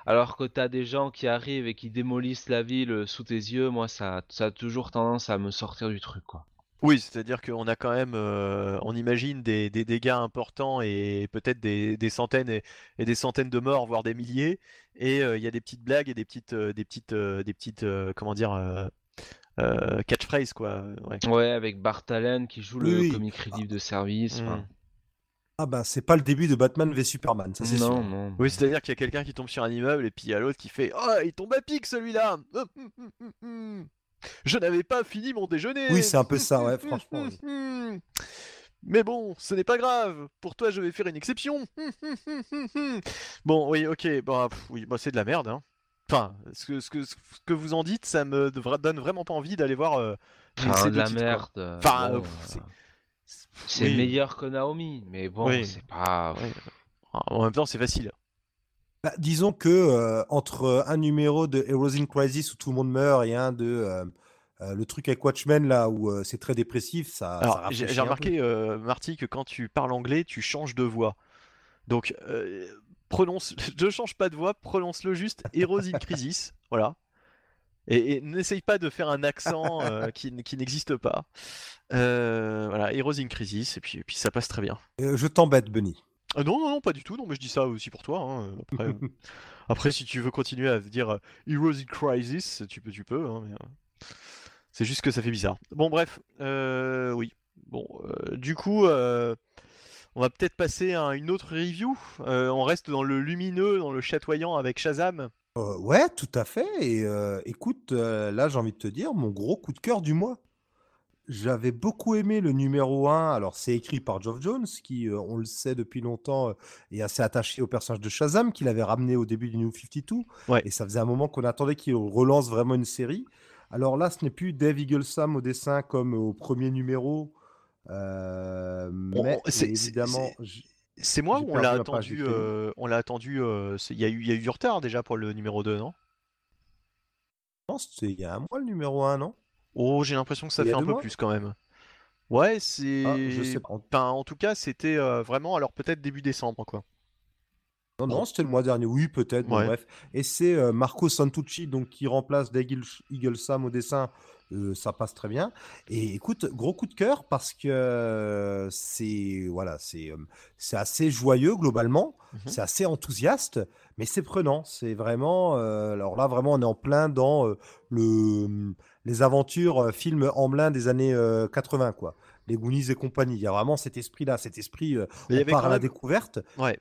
Speaker 4: Alors que t'as des gens qui arrivent et qui démolissent la ville sous tes yeux, moi ça, ça a toujours tendance à me sortir du truc quoi.
Speaker 1: Oui, c'est-à-dire qu'on a quand même, euh, on imagine des, des dégâts importants et peut-être des, des centaines et, et des centaines de morts, voire des milliers. Et euh, il y a des petites blagues et des petites, euh, des petites, euh, des petites, euh, comment dire, euh, euh, catchphrases quoi. Ouais.
Speaker 4: Ouais, avec Bart Allen qui joue
Speaker 3: Oui,
Speaker 4: le
Speaker 3: oui.
Speaker 4: comic relief de service. enfin.
Speaker 1: Mm.
Speaker 3: Ah bah c'est pas le début de Batman v Superman, ça c'est
Speaker 4: non,
Speaker 3: sûr.
Speaker 4: non.
Speaker 1: Oui, c'est-à-dire qu'il y a quelqu'un qui tombe sur un immeuble et puis il y a l'autre qui fait Oh, il tombe à pic celui-là Je n'avais pas fini mon déjeuner
Speaker 3: Oui, c'est un peu ça, ouais, franchement, oui.
Speaker 1: Mais bon, ce n'est pas grave. Pour toi, je vais faire une exception. Bon, oui, ok, bah, pff, oui, bah, c'est de la merde. Hein. Enfin, ce que, ce, que, ce que vous en dites, ça me donne vraiment pas envie d'aller voir euh,
Speaker 4: Enfin,
Speaker 1: ces
Speaker 4: de la
Speaker 1: titres,
Speaker 4: merde.
Speaker 1: Enfin,
Speaker 4: bon,
Speaker 1: euh, c'est-
Speaker 4: euh, c'est
Speaker 1: oui.
Speaker 4: meilleur que Naomi, mais bon,
Speaker 1: Oui.
Speaker 4: c'est pas.
Speaker 1: En même temps, c'est facile.
Speaker 3: Bah, disons que euh, entre un numéro de Heroes in Crisis où tout le monde meurt et un de euh, euh, le truc avec Watchmen là où c'est très dépressif, ça.
Speaker 1: Alors, j'ai remarqué, Marty, que quand tu parles anglais, tu changes de voix. Donc, prononce, ne change pas de voix, prononce-le juste Heroes in Crisis. Voilà. Et, et n'essaye pas de faire un accent euh, qui, n'existe pas. Euh, voilà, Heroes in Crisis, et puis, et puis ça passe très bien.
Speaker 3: Euh, je t'embête, Bunny.
Speaker 1: Ah non, non, non, pas du tout. Non, mais je dis ça aussi pour toi. hein. Après, euh, après, si tu veux continuer à dire euh, Heroes in Crisis, tu peux, tu peux. hein, mais, euh, c'est juste que ça fait bizarre. Bon, bref, euh, oui. Bon, euh, du coup, euh, on va peut-être passer à une autre review. Euh, on reste dans le lumineux, dans le chatoyant avec Shazam.
Speaker 3: Euh, ouais, tout à fait. Et euh, écoute, euh, là, j'ai envie de te dire, mon gros coup de cœur du mois. J'avais beaucoup aimé le numéro 1. Alors, c'est écrit par Geoff Jones, qui, euh, on le sait depuis longtemps, euh, est assez attaché au personnage de Shazam, qu'il avait ramené au début du New 52.
Speaker 1: Ouais.
Speaker 3: Et ça faisait un moment qu'on attendait qu'il relance vraiment une série. Alors là, ce n'est plus Dave Eaglesam au dessin comme au premier numéro. euh, mais évidemment,
Speaker 1: c'est- moi ou on l'a attendu On l'a attendu. Il y, a eu- y a eu du retard déjà pour le numéro 2, non?
Speaker 3: Que c'est il y a un mois le numéro 1, non?
Speaker 1: Oh, j'ai l'impression que ça
Speaker 3: Il y
Speaker 1: fait
Speaker 3: a
Speaker 1: un
Speaker 3: deux
Speaker 1: peu
Speaker 3: mois
Speaker 1: plus quand même. Ouais, c'est.
Speaker 3: Ah, je sais pas.
Speaker 1: Enfin, en tout cas, c'était euh, vraiment, alors peut-être début décembre, quoi.
Speaker 3: Non, non, c'était le mois dernier. Oui, peut-être. Bon,
Speaker 1: Ouais.
Speaker 3: bref. Et c'est euh, Marco Santucci donc, qui remplace Eagle- Eaglesam au dessin. Euh, ça passe très bien. Et écoute, gros coup de cœur parce que euh, c'est voilà, c'est c'est assez joyeux globalement.
Speaker 1: Mhm.
Speaker 3: C'est assez enthousiaste, mais c'est prenant. C'est vraiment. alors là, vraiment, on est en plein dans le les aventures film Amblin des années euh, 80, quoi. Les Goonies et compagnie. Il y a vraiment cet esprit-là, cet esprit. on part à la découverte.
Speaker 1: Ouais.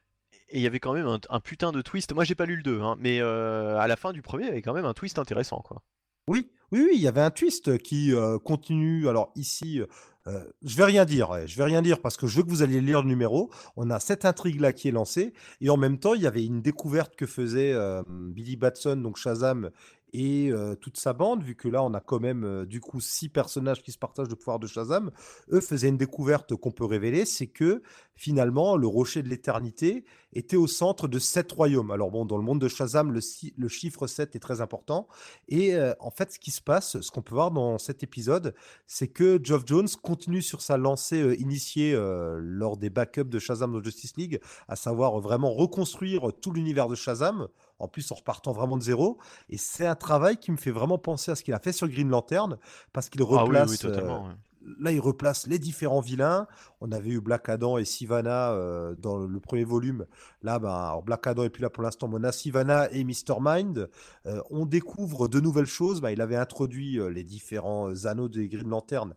Speaker 1: Et il y avait quand même un, putain de twist. Moi, j'ai pas lu le 2, hein, mais euh, à la fin du premier, il y avait quand même un twist intéressant, quoi.
Speaker 3: Oui, oui, oui, il y avait un twist qui euh, continue. Alors ici, euh, je vais rien dire, je vais rien dire parce que je veux que vous alliez lire le numéro. On a cette intrigue-là qui est lancée et en même temps, il y avait une découverte que faisait Billy Batson, donc Shazam, et toute sa bande, vu que là, on a quand même du coup six personnages qui se partagent le pouvoir de Shazam. Eux faisaient une découverte qu'on peut révéler, c'est que finalement, le rocher de l'éternité était au centre de sept royaumes. Alors bon, dans le monde de Shazam, le, chiffre 7 est très important. Et en fait, ce qui se passe, ce qu'on peut voir dans cet épisode, c'est que Geoff Jones continue sur sa lancée initiée lors des backups de Shazam de Justice League, à savoir vraiment reconstruire tout l'univers de Shazam En plus, en repartant vraiment de zéro. Et c'est un travail qui me fait vraiment penser à ce qu'il a fait sur Green Lantern, parce qu'il
Speaker 1: Ah oui,
Speaker 3: replace.
Speaker 1: oui,
Speaker 3: euh, là, il replace les différents vilains. On avait eu Black Adam et Sivana euh, dans le premier volume. Là, ben, alors Black Adam est plus là pour l'instant, on a Sivana et Mr. Mind. Euh, on découvre de nouvelles choses. Ben, il avait introduit les différents anneaux des Green Lantern.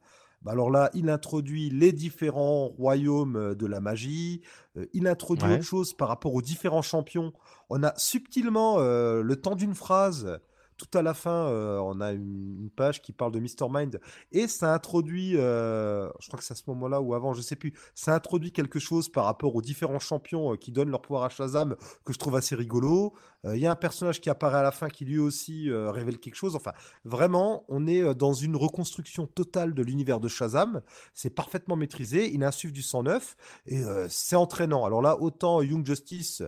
Speaker 3: Ben, alors là, il introduit les différents royaumes euh, de la magie. Euh, il introduit
Speaker 1: Ouais.
Speaker 3: autre chose par rapport aux différents champions. On a subtilement, euh, le temps d'une phrase, tout à la fin, euh, on a une, page qui parle de Mr. Mind et ça introduit, euh, je crois que c'est à ce moment-là ou avant, je sais plus, ça introduit quelque chose par rapport aux différents champions euh, qui donnent leur pouvoir à Shazam que je trouve assez rigolo. Il y a un personnage qui apparaît à la fin qui lui aussi révèle quelque chose. Enfin, vraiment, on est dans une reconstruction totale de l'univers de Shazam. C'est parfaitement maîtrisé. Il insuffle du 109 et c'est entraînant. Alors là, autant Young Justice.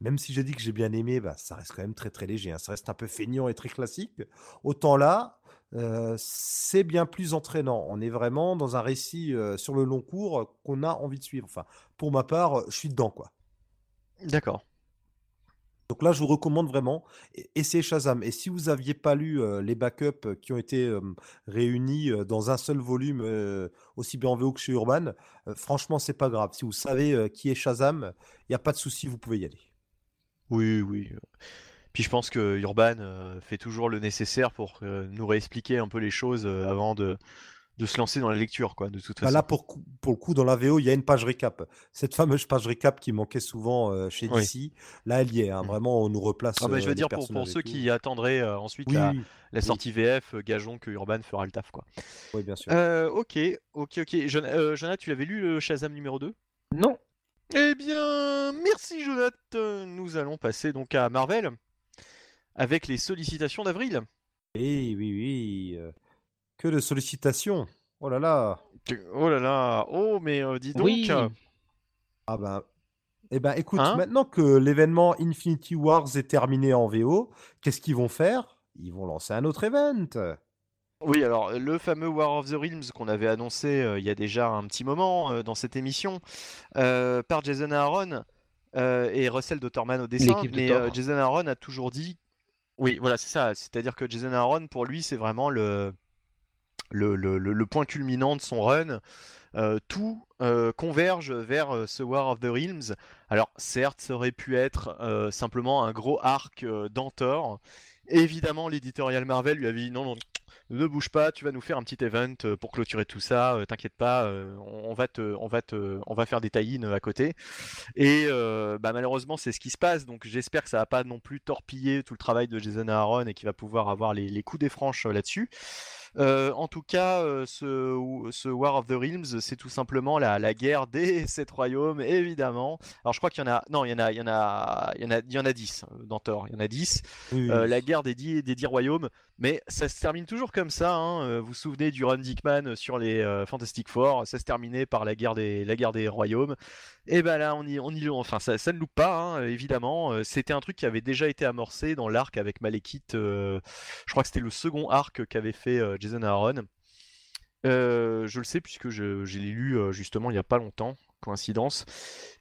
Speaker 3: Même si j'ai dit que j'ai bien aimé, bah, ça reste quand même très très léger. hein. Ça reste un peu feignant et très classique. Autant là, euh, c'est bien plus entraînant. On est vraiment dans un récit euh, sur le long cours euh, qu'on a envie de suivre. Enfin, pour ma part, je suis dedans, quoi.
Speaker 1: D'accord.
Speaker 3: Donc là, je vous recommande vraiment, essayez Shazam. Et si vous n'aviez pas lu euh, les backups qui ont été euh, réunis euh, dans un seul volume, aussi bien en VO que chez Urban, franchement, c'est pas grave. Si vous savez qui est Shazam, il n'y a pas de souci, vous pouvez y aller.
Speaker 1: Oui, oui. Puis je pense que Urban euh, fait toujours le nécessaire pour euh, nous réexpliquer un peu les choses euh, avant de, de se lancer dans la lecture, quoi, de toute
Speaker 3: Bah
Speaker 1: façon.
Speaker 3: là, pour, pour le coup, dans la VO, il y a une page récap. Cette fameuse page récap qui manquait souvent chez
Speaker 1: Oui.
Speaker 3: DC, là, elle y est. hein.
Speaker 1: Mm.
Speaker 3: Vraiment, on nous replace.
Speaker 1: Ah bah, je veux dire, pour, pour ceux
Speaker 3: tout.
Speaker 1: qui attendraient euh, ensuite
Speaker 3: Oui,
Speaker 1: la,
Speaker 3: oui,
Speaker 1: la
Speaker 3: oui.
Speaker 1: sortie VF, gageons que Urban fera le taf, quoi.
Speaker 3: oui, bien sûr.
Speaker 1: Euh, ok, ok, ok. Jon- euh, Jonathan, tu l'avais lu le Shazam numéro 2
Speaker 4: Non.
Speaker 1: Eh bien, merci Jonathan. Nous allons passer donc à Marvel avec les sollicitations d'avril.
Speaker 3: Eh oui, oui. euh, que de sollicitations. Oh là là.
Speaker 1: Oh là là, oh mais euh, dis donc.
Speaker 4: Oui.
Speaker 3: Ah ben, eh ben, écoute,
Speaker 1: Hein?
Speaker 3: maintenant que l'événement Infinity Wars est terminé en VO, qu'est-ce qu'ils vont faire? Ils vont lancer un autre event.
Speaker 1: Oui, alors le fameux War of the Realms qu'on avait annoncé euh, il y a déjà un petit moment euh, dans cette émission euh, par Jason Aaron euh, et Russell Dotterman au dessin,
Speaker 4: de
Speaker 1: mais euh, Jason Aaron a toujours dit, oui, voilà, c'est ça, c'est-à-dire que Jason Aaron pour lui c'est vraiment le le, le- point culminant de son run. Euh, tout euh, converge vers euh, ce War of the Realms. Alors certes, ça aurait pu être euh, simplement un gros arc euh, d'Antor. Évidemment, l'éditorial Marvel lui avait dit non, non, ne bouge pas, tu vas nous faire un petit event euh, pour clôturer tout ça. euh, T'inquiète pas, euh, on on va te, on va te, on va faire des tie à côté. Et euh, bah, malheureusement, c'est ce qui se passe. Donc j'espère que ça va pas non plus torpiller tout le travail de Jason Aaron et qu'il va pouvoir avoir les, les coups des franches là-dessus. En tout cas, ce, ce War of the Realms, c'est tout simplement la, la guerre des sept royaumes, évidemment. Alors je crois qu'il y en a, non, il y en a, il y en a, il y en a, il y en a 10 euh, dans Thor. Il y en a 10.
Speaker 3: Oui, oui.
Speaker 1: la guerre des dix, des dix royaumes, mais ça se termine toujours comme ça. hein. Euh, Vous vous souvenez du run Dickman sur les euh, Fantastic Four, ça se terminait par la guerre des, royaumes. Et ben là, on y, enfin ça, ne loupe pas, hein, évidemment. Euh, C'était un truc qui avait déjà été amorcé dans l'arc avec Malekith. euh, je crois que c'était le second arc qu'avait fait euh, Jason Aaron. Euh, je le sais puisque je, l'ai lu euh, justement il n'y a pas longtemps, coïncidence.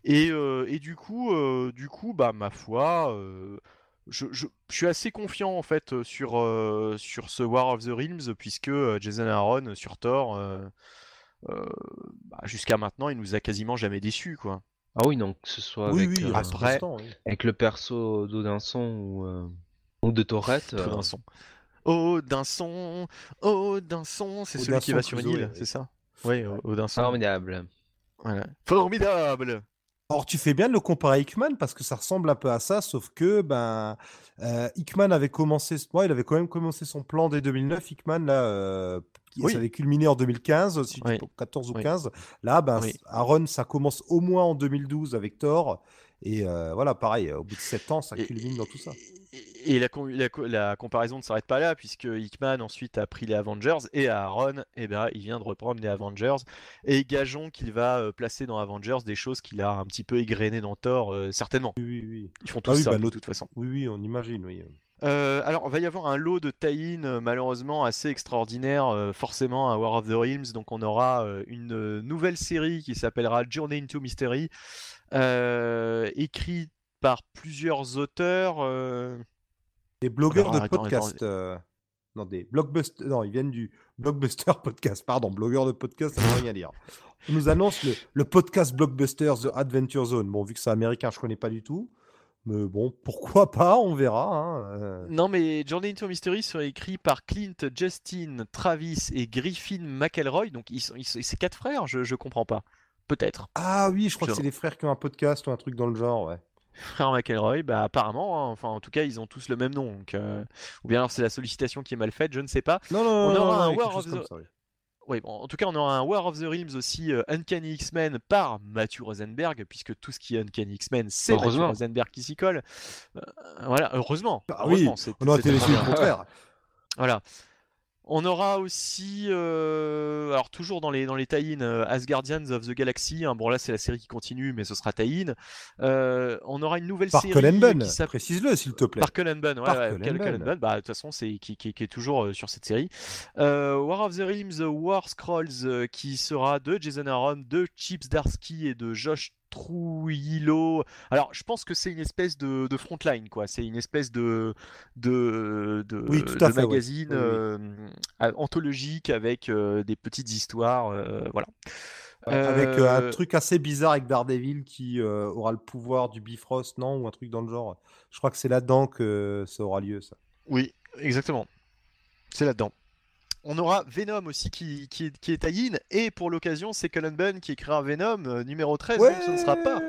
Speaker 1: Et, euh, du coup, euh, du coup, bah ma foi, euh, je, je- je suis assez confiant en fait euh, sur, euh, sur ce War of the Realms puisque euh, Jason Aaron sur Thor, euh, euh, bah, jusqu'à maintenant, il nous a quasiment jamais déçus quoi.
Speaker 4: Ah oui, donc que ce soit
Speaker 3: Oui,
Speaker 4: avec,
Speaker 3: oui,
Speaker 4: euh,
Speaker 3: reste
Speaker 1: après-
Speaker 3: constant, oui.
Speaker 4: avec le perso d'Odinson ou, euh, ou de Tourette. euh,
Speaker 1: Odinson. Odinson, Odinson, c'est celui qui va sur une île, c'est ça? Oui, Odinson.
Speaker 4: Formidable.
Speaker 1: Voilà. Formidable.
Speaker 3: Or, tu fais bien de le comparer à Hickman parce que ça ressemble un peu à ça, sauf que ben, euh, Hickman avait commencé, moi, il avait quand même commencé son plan dès 2009. Hickman, là, euh,
Speaker 1: Oui.
Speaker 3: ça avait culminé en 2015, si
Speaker 1: Oui.
Speaker 3: pas 14 ou
Speaker 1: Oui.
Speaker 3: 15. Là, ben. Aaron, ça commence au moins en 2012 avec Thor. Et euh, voilà, pareil, au bout de 7 ans, ça
Speaker 1: Et-
Speaker 3: culmine dans tout ça.
Speaker 1: Et, et la, com- la co- la comparaison ne s'arrête pas là, puisque Hickman ensuite a pris les Avengers, et Aaron, eh ben, il vient de reprendre les Avengers, et gageons qu'il va euh, placer dans Avengers des choses qu'il a un petit peu égrenées dans Thor, euh, certainement.
Speaker 3: Oui, oui, oui.
Speaker 1: Ils font tout
Speaker 3: Ah oui,
Speaker 1: ça,
Speaker 3: bah,
Speaker 1: de toute façon.
Speaker 3: Oui, oui, on imagine, oui.
Speaker 1: Euh, alors, il va y avoir un lot de tie-in malheureusement assez extraordinaire, euh, forcément à War of the Realms. Donc, on aura euh, une nouvelle série qui s'appellera Journey into Mystery, écrite par plusieurs auteurs. euh,
Speaker 3: Des blogueurs
Speaker 1: Alors,
Speaker 3: de
Speaker 1: attends,
Speaker 3: podcast. euh, Non, des blockbusters. Non, ils viennent du blockbuster podcast. Pardon, blogueurs de podcast, ça ne veut rien dire. On nous annonce le, le podcast blockbuster The Adventure Zone. Bon, vu que c'est américain, je connais pas du tout. Mais bon, pourquoi pas, on verra. hein, euh.
Speaker 1: Non, mais Journey into Mystery serait écrit par Clint, Justin, Travis et Griffin McElroy. Donc, ils sont, ils sont- c'est quatre frères, je, je comprends pas. Peut-être.
Speaker 3: Ah oui, je crois que c'est les frères qui ont un podcast ou un truc dans le genre, ouais.
Speaker 1: Frère McElroy, bah apparemment, hein, enfin en tout cas, ils ont tous le même nom. Donc, euh, Ou bien alors c'est la sollicitation qui est mal faite, je ne sais pas.
Speaker 3: Non, non,
Speaker 1: On
Speaker 3: non,
Speaker 1: aura
Speaker 3: non,
Speaker 1: un War of the-
Speaker 3: ça, oui.
Speaker 1: Oui, bon, en tout cas, on aura un War of the Realms aussi, euh, Uncanny X-Men par Matthew Rosenberg, puisque tout ce qui est Uncanny X-Men, c'est Matthew
Speaker 4: Heureusement.
Speaker 1: Rosenberg qui s'y colle. Euh, voilà, heureusement.
Speaker 3: Ah oui,
Speaker 1: heureusement,
Speaker 3: On aurait été le contraire.
Speaker 1: Voilà. On aura aussi, euh, alors toujours dans les, dans les tie-in, euh, Asgardians of the Galaxy. hein. bon là c'est la série qui continue, mais ce sera tie-in. Euh, on aura une nouvelle
Speaker 3: Par
Speaker 1: série
Speaker 3: Cullen Bunn,
Speaker 1: qui
Speaker 3: précise-le s'il te plaît.
Speaker 1: par Cullen Bunn, ouais,
Speaker 3: Par
Speaker 1: ouais, bah de toute façon c'est qui, qui- qui est toujours euh, sur cette série. Euh, War of the Realms, War Scrolls, qui sera de Jason Aaron, de Chips Darsky et de Josh Trujillo. Alors je pense que c'est une espèce de, de frontline quoi. C'est une espèce de de, de,
Speaker 3: Oui, tout à
Speaker 1: de
Speaker 3: fait, ouais.
Speaker 1: magazine euh, anthologique avec euh, des petites histoires, euh, voilà.
Speaker 3: Avec un truc assez bizarre avec Daredevil qui aura le pouvoir du Bifrost, non Ou un truc dans le genre. Je crois que c'est là-dedans que ça aura lieu, ça.
Speaker 1: Oui, exactement. C'est là-dedans. On aura Venom aussi qui, qui est, qui est tie-in, et pour l'occasion, c'est Cullen Bunn qui écrira Venom euh, numéro 13, donc ce ne sera pas.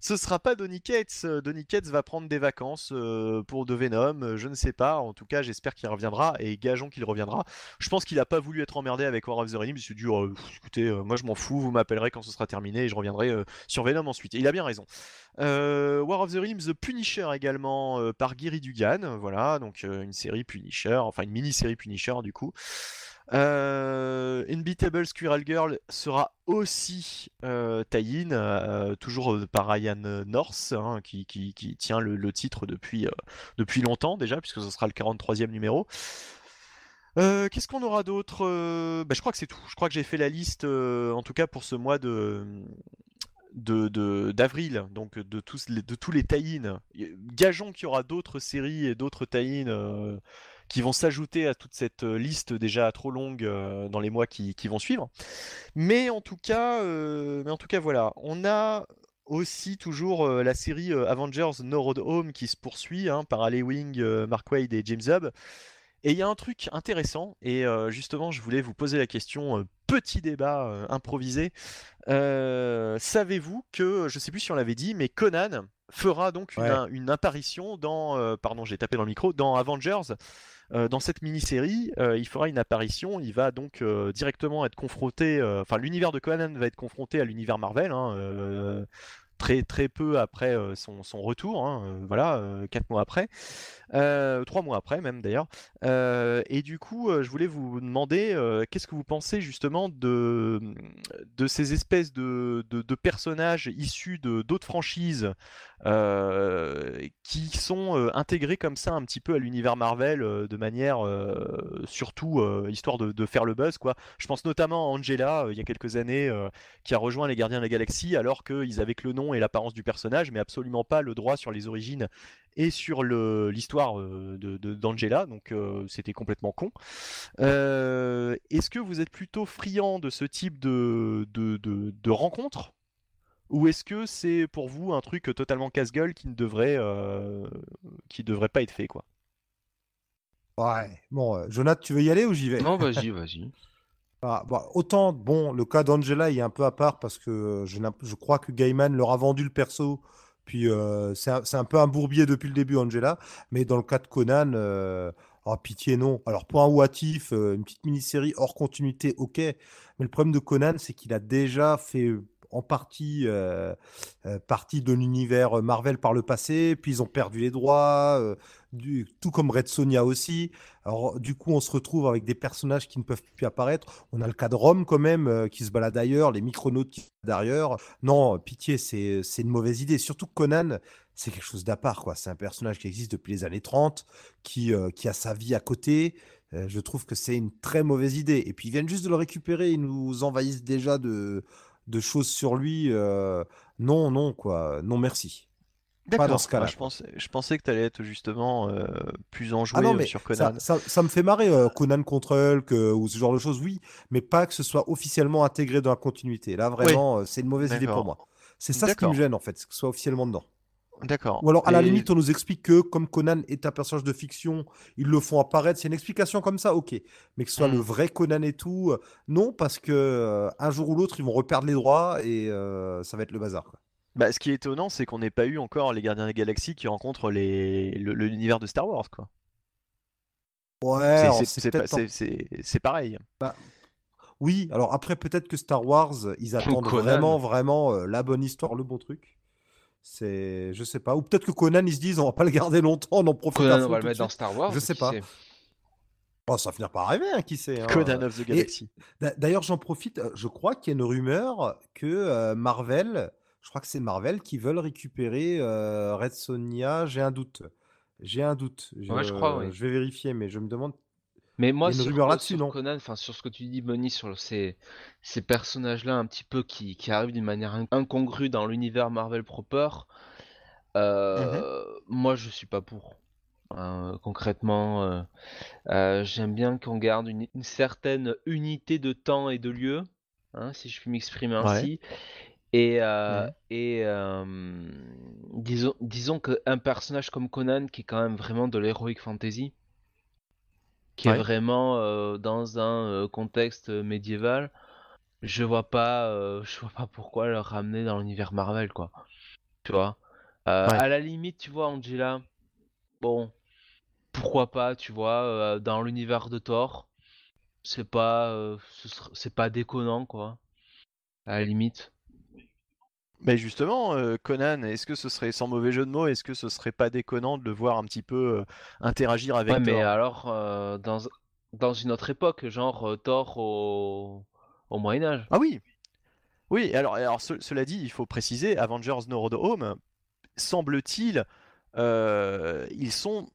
Speaker 1: Ce sera pas Donny Cates. Euh, Donny Cates va prendre des vacances euh, pour de Venom, je ne sais pas. En tout cas, j'espère qu'il reviendra et gageons qu'il reviendra. Je pense qu'il a pas voulu être emmerdé avec War of the Realms. Il s'est dit, oh, écoutez, euh, moi je m'en fous, vous m'appellerez quand ce sera terminé et je reviendrai sur Venom ensuite. Et il a bien raison. Euh, War of the Realms The Punisher également euh, par Gary Dugan. Voilà, donc euh, une série Punisher, enfin une mini-série Punisher du coup. Unbeatable Squirrel Girl sera aussi tie-in, toujours par Ryan North, hein, qui, tient le, titre depuis, depuis longtemps déjà, puisque ce sera le 43e numéro. Qu'est-ce qu'on aura d'autre? Bah, Je crois que c'est tout. Je crois que j'ai fait la liste, en tout cas pour ce mois de de- d'avril, donc de tous les, de tous les tie-in. Gageons qu'il y aura d'autres séries et d'autres tie-in euh, qui vont s'ajouter à toute cette euh, liste déjà trop longue euh, dans les mois qui, qui vont suivre. Mais en tout cas, mais en tout cas voilà, on a aussi toujours la série Avengers No Road Home qui se poursuit hein, par Ali Wing, Mark Wade et James Hub. Et il y a un truc intéressant, et justement, je voulais vous poser la question, petit débat improvisé. Euh, Savez-vous que, je sais plus si on l'avait dit, mais Conan fera donc une,
Speaker 3: Ouais.
Speaker 1: un- une apparition dans, euh, pardon, j'ai tapé dans le micro, dans Avengers. Euh, dans cette mini-série, il fera une apparition. Il va donc directement être confronté. Enfin, l'univers de Conan va être confronté à l'univers Marvel. hein, très très peu après son, son retour. hein, voilà, euh, quatre mois après. Euh, trois mois après même d'ailleurs. Et du coup, je voulais vous demander qu'est-ce que vous pensez justement de, de ces espèces de, de- personnages issus de d'autres franchises qui sont intégrés comme ça un petit peu à l'univers Marvel de manière surtout histoire de, de faire le buzz quoi. Je pense notamment à Angela il y a quelques années qui a rejoint les Gardiens de la Galaxie alors qu'ils avaient que le nom et l'apparence du personnage mais absolument pas le droit sur les origines et sur l'histoire euh, de de- d'Angela, donc euh, c'était complètement con. Euh, Est-ce que vous êtes plutôt friand de ce type de, de, de, de rencontres ou est-ce que c'est pour vous un truc totalement casse-gueule qui ne devrait, euh, qui devrait pas être fait quoi?
Speaker 3: Ouais. Bon, euh, Jonathan, tu veux y aller ou j'y vais?
Speaker 4: Non, vas-y, vas-y.
Speaker 3: Ah, bah, autant, bon, le cas d'Angela est un peu à part parce que euh, je, crois que Gaiman leur a vendu le perso. Puis euh, c'est un, peu un bourbier depuis le début, Angela. Mais dans le cas de Conan, euh, oh, pitié, non. Alors, pour un What If, euh, une petite mini-série hors continuité, ok. Mais le problème de Conan, c'est qu'il a déjà fait en partie, partie de l'univers Marvel par le passé. Puis ils ont perdu les droits, tout comme Red Sonia aussi. Alors, du coup, on se retrouve avec des personnages qui ne peuvent plus apparaître. On a le cas de Rome, quand même, euh, qui se balade ailleurs, les micronautes qui se baladent. Non, pitié, c'est une mauvaise idée. Surtout que Conan, c'est quelque chose d'à part, quoi. C'est un personnage qui existe depuis les années 30, qui, euh, qui a sa vie à côté. Euh, je trouve que c'est une très mauvaise idée. Et puis, ils viennent juste de le récupérer. Ils nous envahissent déjà de, de choses sur lui. non, non, quoi. Non, merci.
Speaker 1: D'accord.
Speaker 3: dans ce cas-là,
Speaker 1: Moi, je, pensais, je pensais que tu allais être justement euh, plus enjoué
Speaker 3: Ah non,
Speaker 1: euh,
Speaker 3: mais
Speaker 1: sur Conan.
Speaker 3: ça, ça me fait marrer, euh, Conan contre Hulk euh, ou ce genre de choses, oui, mais pas que ce soit officiellement intégré dans la continuité. Là, vraiment, c'est une mauvaise idée pour moi. C'est ça ce qui me gêne, en fait, que ce soit officiellement dedans.
Speaker 1: D'accord.
Speaker 3: Ou alors, à la limite, on nous explique que, comme Conan est un personnage de fiction, ils le font apparaître. C'est une explication comme ça, ok. Mais que ce soit le vrai Conan et tout, non, parce que un jour ou l'autre, ils vont reperdre les droits et ça va être le bazar. quoi.
Speaker 1: Bah, ce qui est étonnant, c'est qu'on n'ait pas eu encore les Gardiens des Galaxies qui rencontrent les... le- le- l'univers de Star Wars, quoi.
Speaker 3: Ouais,
Speaker 1: C'est- c'est- pas-
Speaker 3: en-
Speaker 1: pareil.
Speaker 3: Oui, alors après, peut-être que Star Wars, ils attendent
Speaker 4: Conan.
Speaker 3: vraiment, vraiment euh, la bonne histoire, le bon truc. C'est, je sais pas. Ou peut-être que Conan, ils se disent, on va pas le garder longtemps, on en profite à
Speaker 4: Conan,
Speaker 3: fond
Speaker 4: on va le mettre dans. Star Wars.
Speaker 3: Je sais pas.
Speaker 4: sait
Speaker 3: Oh, ça va finir par arriver, hein, qui sait. hein.
Speaker 1: Conan of the Galaxy.
Speaker 3: D'a- D'ailleurs, j'en profite. euh, Je crois qu'il y a une rumeur que euh, Marvel, je crois que c'est Marvel qui veulent récupérer euh, Red Sonja. J'ai un doute. J'ai un doute.
Speaker 4: Ouais, je crois, oui.
Speaker 3: Je vais vérifier, mais je me demande.
Speaker 4: Mais moi, sur,
Speaker 3: rumeur là-dessus,
Speaker 4: sur
Speaker 3: non?
Speaker 4: Conan, enfin sur ce que tu dis, Bonnie, sur ces, ces personnages-là un petit peu qui, qui arrivent d'une manière in- incongrue dans l'univers Marvel proper, euh, moi je suis pas pour. Hein, concrètement, euh, j'aime bien qu'on garde une, une certaine unité de temps et de lieu, hein, si je puis m'exprimer
Speaker 1: Ouais.
Speaker 4: Et, euh, et euh, disons, disons qu'un personnage comme Conan, qui est quand même vraiment de l'heroic fantasy, qui
Speaker 1: Ouais.
Speaker 4: est vraiment euh, dans un contexte médiéval, je vois pas, je vois pas pourquoi le ramener dans l'univers Marvel, quoi. Tu vois?
Speaker 1: Ouais.
Speaker 4: À la limite, tu vois, Angela, bon, pourquoi pas, tu vois, dans l'univers de Thor, c'est pas, c'est pas déconnant, quoi. À la limite.
Speaker 1: Mais justement, euh, Conan, est-ce que ce serait, sans mauvais jeu de mots, est-ce que ce serait pas déconnant de le voir un petit peu euh, interagir avec
Speaker 4: Ouais, mais alors, euh, dans, dans une autre époque, genre Thor au, au Moyen-Âge.
Speaker 1: Ah oui, oui. Alors, alors ce- cela dit, il faut préciser, Avengers No Road Home, semble-t-il, ils sont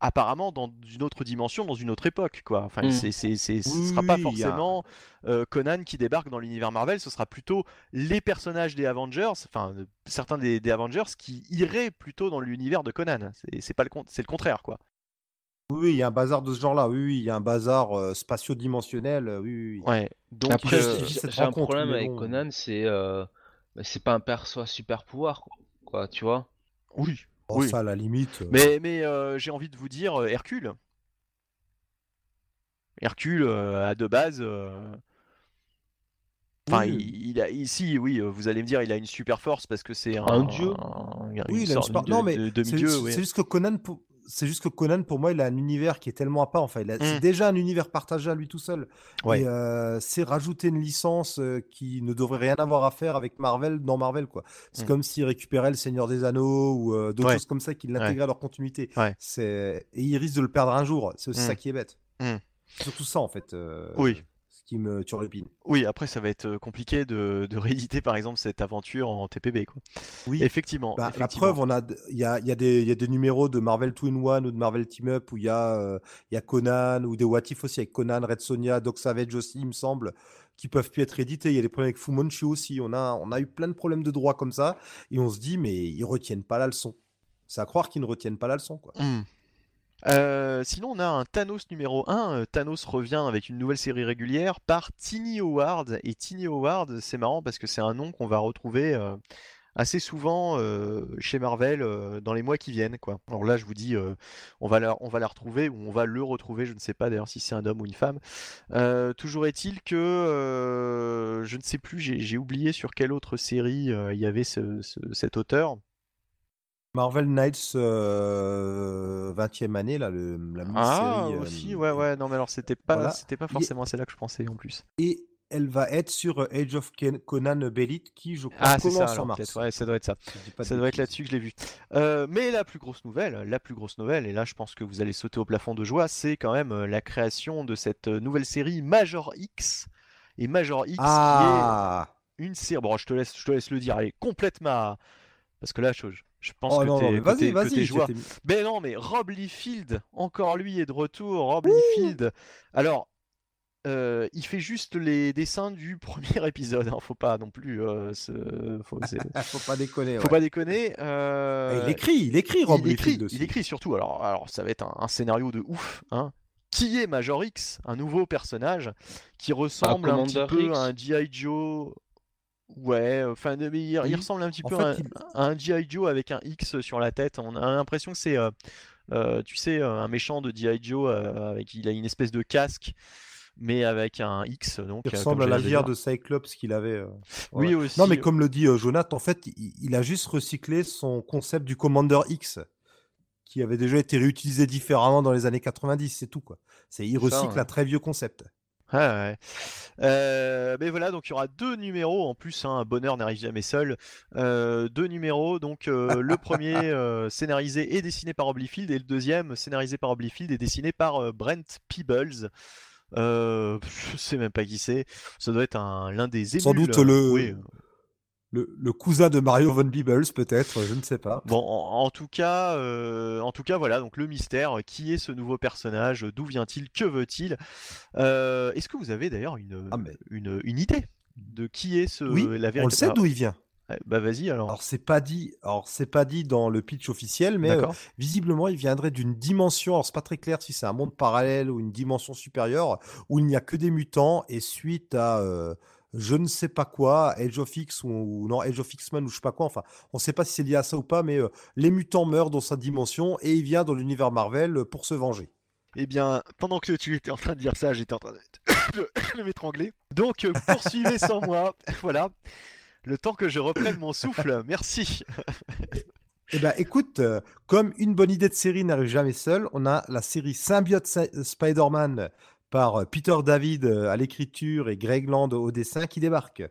Speaker 1: apparemment dans une autre dimension, dans une autre époque, quoi. Enfin,
Speaker 4: Mm.
Speaker 1: c'est, c'est, c'est- ce
Speaker 3: Oui,
Speaker 1: sera pas
Speaker 3: oui, il y a-
Speaker 1: forcément euh, Conan qui débarque dans l'univers Marvel, ce sera plutôt les personnages des Avengers, enfin euh, certains des, des Avengers qui iraient plutôt dans l'univers de Conan. C'est, c'est pas le con- c'est le contraire, quoi.
Speaker 3: Oui, il y a un bazar de ce genre-là. Oui, oui, il y a un bazar euh, spatio-dimensionnel. Oui, oui, oui.
Speaker 1: Ouais. Donc,
Speaker 4: Après,
Speaker 1: euh,
Speaker 4: j'ai j'ai un problème avec
Speaker 3: bon.
Speaker 4: Conan, c'est c'est pas un perso à super pouvoir, quoi, quoi, tu vois.
Speaker 1: oui. Oui.
Speaker 3: ça, à la limite. euh,
Speaker 1: Mais, mais euh, j'ai envie de vous dire euh, Hercule. Hercule, euh, à de base. euh, Enfin,
Speaker 3: Oui.
Speaker 1: il, il a ici, oui, vous allez me dire, il a une super force parce que c'est un,
Speaker 4: Un dieu.
Speaker 1: un-
Speaker 3: Oui, il a une
Speaker 1: sorte
Speaker 3: super-
Speaker 1: de,
Speaker 3: Non, mais c'est
Speaker 1: oui.
Speaker 3: juste que Conan, pour... c'est juste que Conan, pour moi, il a un univers qui est tellement à part. Enfin, il a- c'est
Speaker 1: Mm.
Speaker 3: déjà un univers partagé à lui tout seul.
Speaker 1: Ouais.
Speaker 3: Et euh, c'est rajouter une licence euh, qui ne devrait rien avoir à faire avec Marvel dans Marvel, quoi. C'est
Speaker 1: Mm.
Speaker 3: comme s'ils récupéraient le Seigneur des Anneaux ou euh, d'autres
Speaker 1: Ouais.
Speaker 3: choses comme ça, qu'ils l'intégraient à leur continuité. C'est et ils risquent de le perdre un jour. C'est aussi
Speaker 1: Mm.
Speaker 3: ça qui est bête.
Speaker 1: Mm.
Speaker 3: Surtout ça, en fait.
Speaker 1: Oui.
Speaker 3: Qui me turlupine.
Speaker 1: Oui, après, ça va être euh, compliqué de, de rééditer, par exemple, cette aventure en TPB, quoi.
Speaker 3: Oui.
Speaker 1: Effectivement.
Speaker 3: Bah, la preuve, on a, il y a, y, a y a des numéros de Marvel Two in One ou de Marvel Team Up où il y a, euh, y a Conan ou des What If aussi avec Conan, Red Sonja, Doc Savage aussi, il me semble, qui peuvent plus être édités. Il y a des problèmes avec Fu Manchu aussi. On a, on a eu plein de problèmes de droit comme ça et on se dit, mais ils retiennent pas la leçon. C'est à croire qu'ils ne retiennent pas la leçon, quoi.
Speaker 1: Hmm. Euh, sinon, on a un Thanos numéro 1. Euh, Thanos revient avec une nouvelle série régulière par Tiny Howard. Et Tiny Howard, c'est marrant parce que c'est un nom qu'on va retrouver euh, assez souvent chez Marvel dans les mois qui viennent. Quoi. Alors là, je vous dis, on, va la, retrouver ou on va le retrouver. Je ne sais pas d'ailleurs si c'est un homme ou une femme. Toujours est-il que je ne sais plus, j'ai oublié sur quelle autre série il y avait ce- ce- cet auteur.
Speaker 3: Marvel Knights euh, 20e année, là, le, la
Speaker 1: Ah,
Speaker 3: mini-série. euh,
Speaker 1: aussi, ouais, ouais, non, mais alors c'était pas,
Speaker 3: voilà.
Speaker 1: c'était pas forcément celle-là que je pensais en plus.
Speaker 3: Et elle va être sur euh, Age of Conan Bellit qui, je crois,
Speaker 1: Ah, c'est
Speaker 3: commence
Speaker 1: ça,
Speaker 3: en
Speaker 1: alors,
Speaker 3: mars.
Speaker 1: peut-être, ouais, ça doit être ça. Ça doit être là-dessus que je l'ai vu. Euh, mais la plus grosse nouvelle, la plus grosse nouvelle, et là je pense que vous allez sauter au plafond de joie, c'est quand même la création de cette nouvelle série Major X. Et Major X
Speaker 3: Ah
Speaker 1: qui est une série. Bon, je te laisse, je te laisse le dire. Elle est complètement. Parce que là, je, je pense
Speaker 3: Oh
Speaker 1: que
Speaker 3: non,
Speaker 1: t'es
Speaker 3: vas-y, vas-y. j'étais-
Speaker 1: Mais non, mais Rob Liefeld, encore lui est de retour. Rob Liefeld. Alors, euh, il fait juste les dessins du premier épisode. hein, Faut pas non plus. euh, se... Faut,
Speaker 3: pas déconner.
Speaker 1: faut
Speaker 3: ouais.
Speaker 1: pas déconner. euh,
Speaker 3: Il écrit, il écrit Rob
Speaker 1: il écrit, il écrit surtout. Alors, alors ça va être un, un scénario de ouf. Hein. Qui est Major X Un nouveau personnage qui ressemble un, petit peu
Speaker 4: X
Speaker 1: à un G.I. Joe. Ouais, enfin, il, ressemble un petit
Speaker 3: En
Speaker 1: peu
Speaker 3: fait,
Speaker 1: à, un-
Speaker 3: il-
Speaker 1: à un G.I. Joe avec un X sur la tête. On a l'impression que c'est, euh, euh, tu sais, euh, un méchant de G.I. Joe. euh, avec, il a une espèce de casque, mais avec un X. Donc,
Speaker 3: Il
Speaker 1: euh,
Speaker 3: ressemble à la
Speaker 1: dire.
Speaker 3: de Cyclops qu'il avait. euh,
Speaker 1: Oui, aussi.
Speaker 3: Non, mais comme le dit euh, Jonathan, en fait, il, il a juste recyclé son concept du Commander X, qui avait déjà été réutilisé différemment dans les années 90, c'est tout quoi. C'est il
Speaker 4: Ça,
Speaker 3: recycle
Speaker 4: ouais.
Speaker 3: un très vieux concept.
Speaker 1: Ouais, ouais. Euh, mais voilà, donc il y aura deux numéros en plus. Hein, bonheur n'arrive jamais seul. Euh, deux numéros. Donc euh, le premier scénarisé et dessiné par Rob Liefeld et le deuxième scénarisé par Rob Liefeld et dessiné par Brent Peebles. Je sais même pas qui c'est. Ça doit être un l'un des
Speaker 3: Sans
Speaker 1: émules,
Speaker 3: doute
Speaker 1: euh,
Speaker 3: le-
Speaker 1: oui.
Speaker 3: Le, le cousin de Mario Von Peebles, peut-être, je ne sais pas.
Speaker 1: Bon, en, en tout cas, euh, en tout cas, voilà. Donc le mystère. Qui est ce nouveau personnage D'où vient-il Que veut-il Euh, Est-ce que vous avez d'ailleurs une,
Speaker 3: Ah, mais-
Speaker 1: une une idée de qui est ce
Speaker 3: Oui,
Speaker 1: la
Speaker 3: on le sait d'où il vient.
Speaker 1: Ouais, Bah vas-y alors.
Speaker 3: Alors c'est pas dit, alors c'est pas dit dans le pitch officiel, mais euh, visiblement il viendrait d'une dimension. Alors c'est pas très clair si c'est un monde parallèle ou une dimension supérieure où il n'y a que des mutants et suite à je ne sais pas quoi, Age of X ou, ou non Age of X-Men ou je sais pas quoi. Enfin, on sait pas si c'est lié à ça ou pas, mais euh, les mutants meurent dans sa dimension et il vient dans l'univers Marvel pour se venger.
Speaker 1: Eh bien, pendant que tu étais en train de dire ça, j'étais en train de, de- m'étrangler. Donc, euh, poursuivez sans moi. Voilà. Le temps que je reprenne mon souffle. Merci.
Speaker 3: Eh ben, écoute, euh, comme une bonne idée de série n'arrive jamais seule, on a la série Symbiote Spider-Man par euh, Peter David euh, à l'écriture et Greg Land au dessin qui débarque.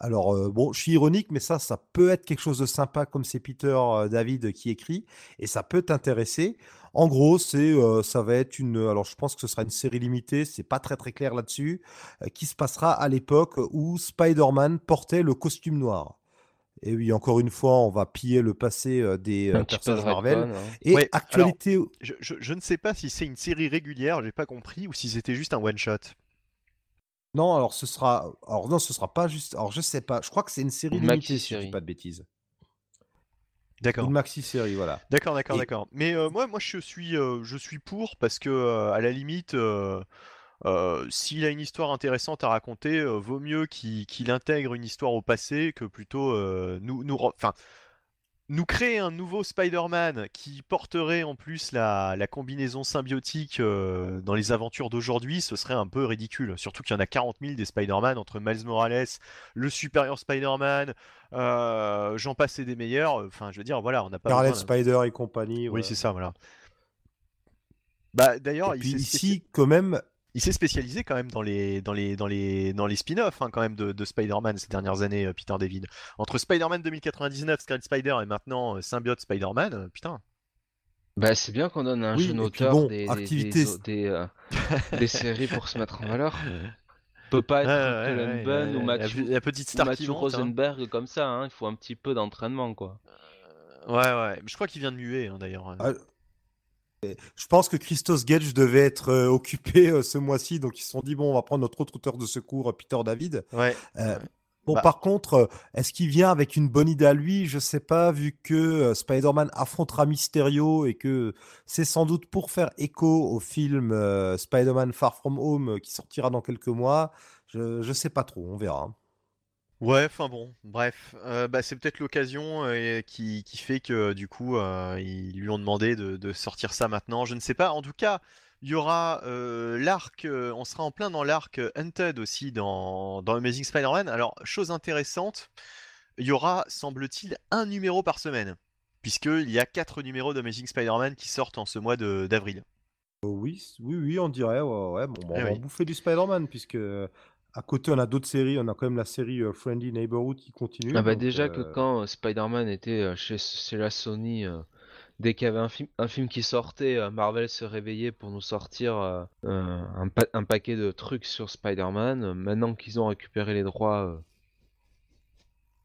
Speaker 3: Alors, euh, bon, je suis ironique, mais ça, ça peut être quelque chose de sympa comme c'est Peter David qui écrit et ça peut t'intéresser. En gros, c'est, ça va être une. Alors, je pense que ce sera une série limitée, c'est pas très très clair là-dessus, qui se passera à l'époque où Spider-Man portait le costume noir. Et oui, encore une fois, on va piller le passé euh, des euh, personnages Marvel.
Speaker 4: hein.
Speaker 3: Et
Speaker 1: Ouais,
Speaker 3: actualité,
Speaker 1: Je, je- je ne sais pas si c'est une série régulière, j'ai pas compris, ou si c'était juste un one shot.
Speaker 3: non, alors ce sera, alors non, ce sera pas juste, alors je sais pas, je crois que c'est une série
Speaker 4: Une
Speaker 3: limitée, si je
Speaker 4: maxi-série.
Speaker 3: dis pas de bêtises.
Speaker 1: D'accord.
Speaker 3: Une maxi-série, voilà.
Speaker 1: D'accord, d'accord,
Speaker 3: Et-
Speaker 1: d'accord. Mais euh, moi, moi, je suis, euh, je suis pour parce que euh, à la limite, euh, s'il a une histoire intéressante à raconter, euh, vaut mieux qu'il intègre une histoire au passé que plutôt euh, nous, enfin, nous créer un nouveau Spider-Man qui porterait en plus la, la combinaison symbiotique dans les aventures d'aujourd'hui, ce serait un peu ridicule. Surtout qu'il y en a 40 000 des Spider-Man entre Miles Morales, le supérieur Spider-Man, j'en passe et des meilleurs. Enfin, je veux dire, voilà, on n'a pas
Speaker 3: Scarlet
Speaker 1: d'un-
Speaker 3: Spider et compagnie.
Speaker 1: oui, c'est ça, voilà. Bah d'ailleurs,
Speaker 3: ici, quand même,
Speaker 1: il s'est spécialisé quand même dans les dans les dans les dans les spin-offs hein, quand même de, de Spider-Man ces dernières années, euh, Peter David. Entre Spider-Man 2099, Scarlet Spider et maintenant euh, Symbiote Spider-Man, euh, putain.
Speaker 4: Bah, c'est bien qu'on donne à un
Speaker 3: Oui,
Speaker 4: jeune auteur
Speaker 3: bon,
Speaker 4: des, des-
Speaker 3: activité-
Speaker 4: des, des, euh, des séries pour se mettre en valeur. peut pas être
Speaker 1: Ouais, ouais, ouais,
Speaker 4: Bunn
Speaker 1: la-
Speaker 4: ou Matthew,
Speaker 1: la petite
Speaker 4: ou
Speaker 1: star
Speaker 4: Matthew
Speaker 1: qui monte, hein.
Speaker 4: Rosenberg comme ça. hein. Il faut un petit peu d'entraînement, quoi.
Speaker 1: Ouais, ouais. Je crois qu'il vient de muer hein, d'ailleurs.
Speaker 3: Ah, je pense que Christos Gage devait être euh, occupé euh, ce mois-ci, donc ils se sont dit, bon, on va prendre notre autre auteur de secours, euh, Peter David.
Speaker 1: Ouais.
Speaker 3: Euh, Bon,
Speaker 1: Bah.
Speaker 3: par contre, est-ce qu'il vient avec une bonne idée à lui? Je sais pas, vu que Spider-Man affrontera Mysterio et que c'est sans doute pour faire écho au film Spider-Man Far From Home qui sortira dans quelques mois. Je, je sais pas trop, on verra.
Speaker 1: Ouais, enfin bon, bref, euh, bah, c'est peut-être l'occasion euh, qui, qui fait que du coup euh, ils lui ont demandé de, de sortir ça maintenant. Je ne sais pas. En tout cas, il y aura l'arc, on sera en plein dans l'arc Hunted aussi dans, dans Amazing Spider-Man. Alors, chose intéressante, il y aura, semble-t-il, un numéro par semaine, puisqu'il y a quatre numéros d'Amazing Spider-Man qui sortent en ce mois de- d'avril.
Speaker 3: Euh, oui, oui, oui, on dirait. Ouais, ouais, bon,
Speaker 1: Eh
Speaker 3: on va
Speaker 1: oui.
Speaker 3: en bouffer du Spider-Man, puisque à côté, on a d'autres séries. On a quand même la série euh, Friendly Neighborhood qui continue.
Speaker 4: Ah bah
Speaker 3: donc,
Speaker 4: déjà que
Speaker 3: euh,
Speaker 4: quand euh, Spider-Man était chez, chez la Sony, dès qu'il y avait un film, un film qui sortait, Marvel se réveillait pour nous sortir un, pa- un paquet de trucs sur Spider-Man. Maintenant qu'ils ont récupéré les droits,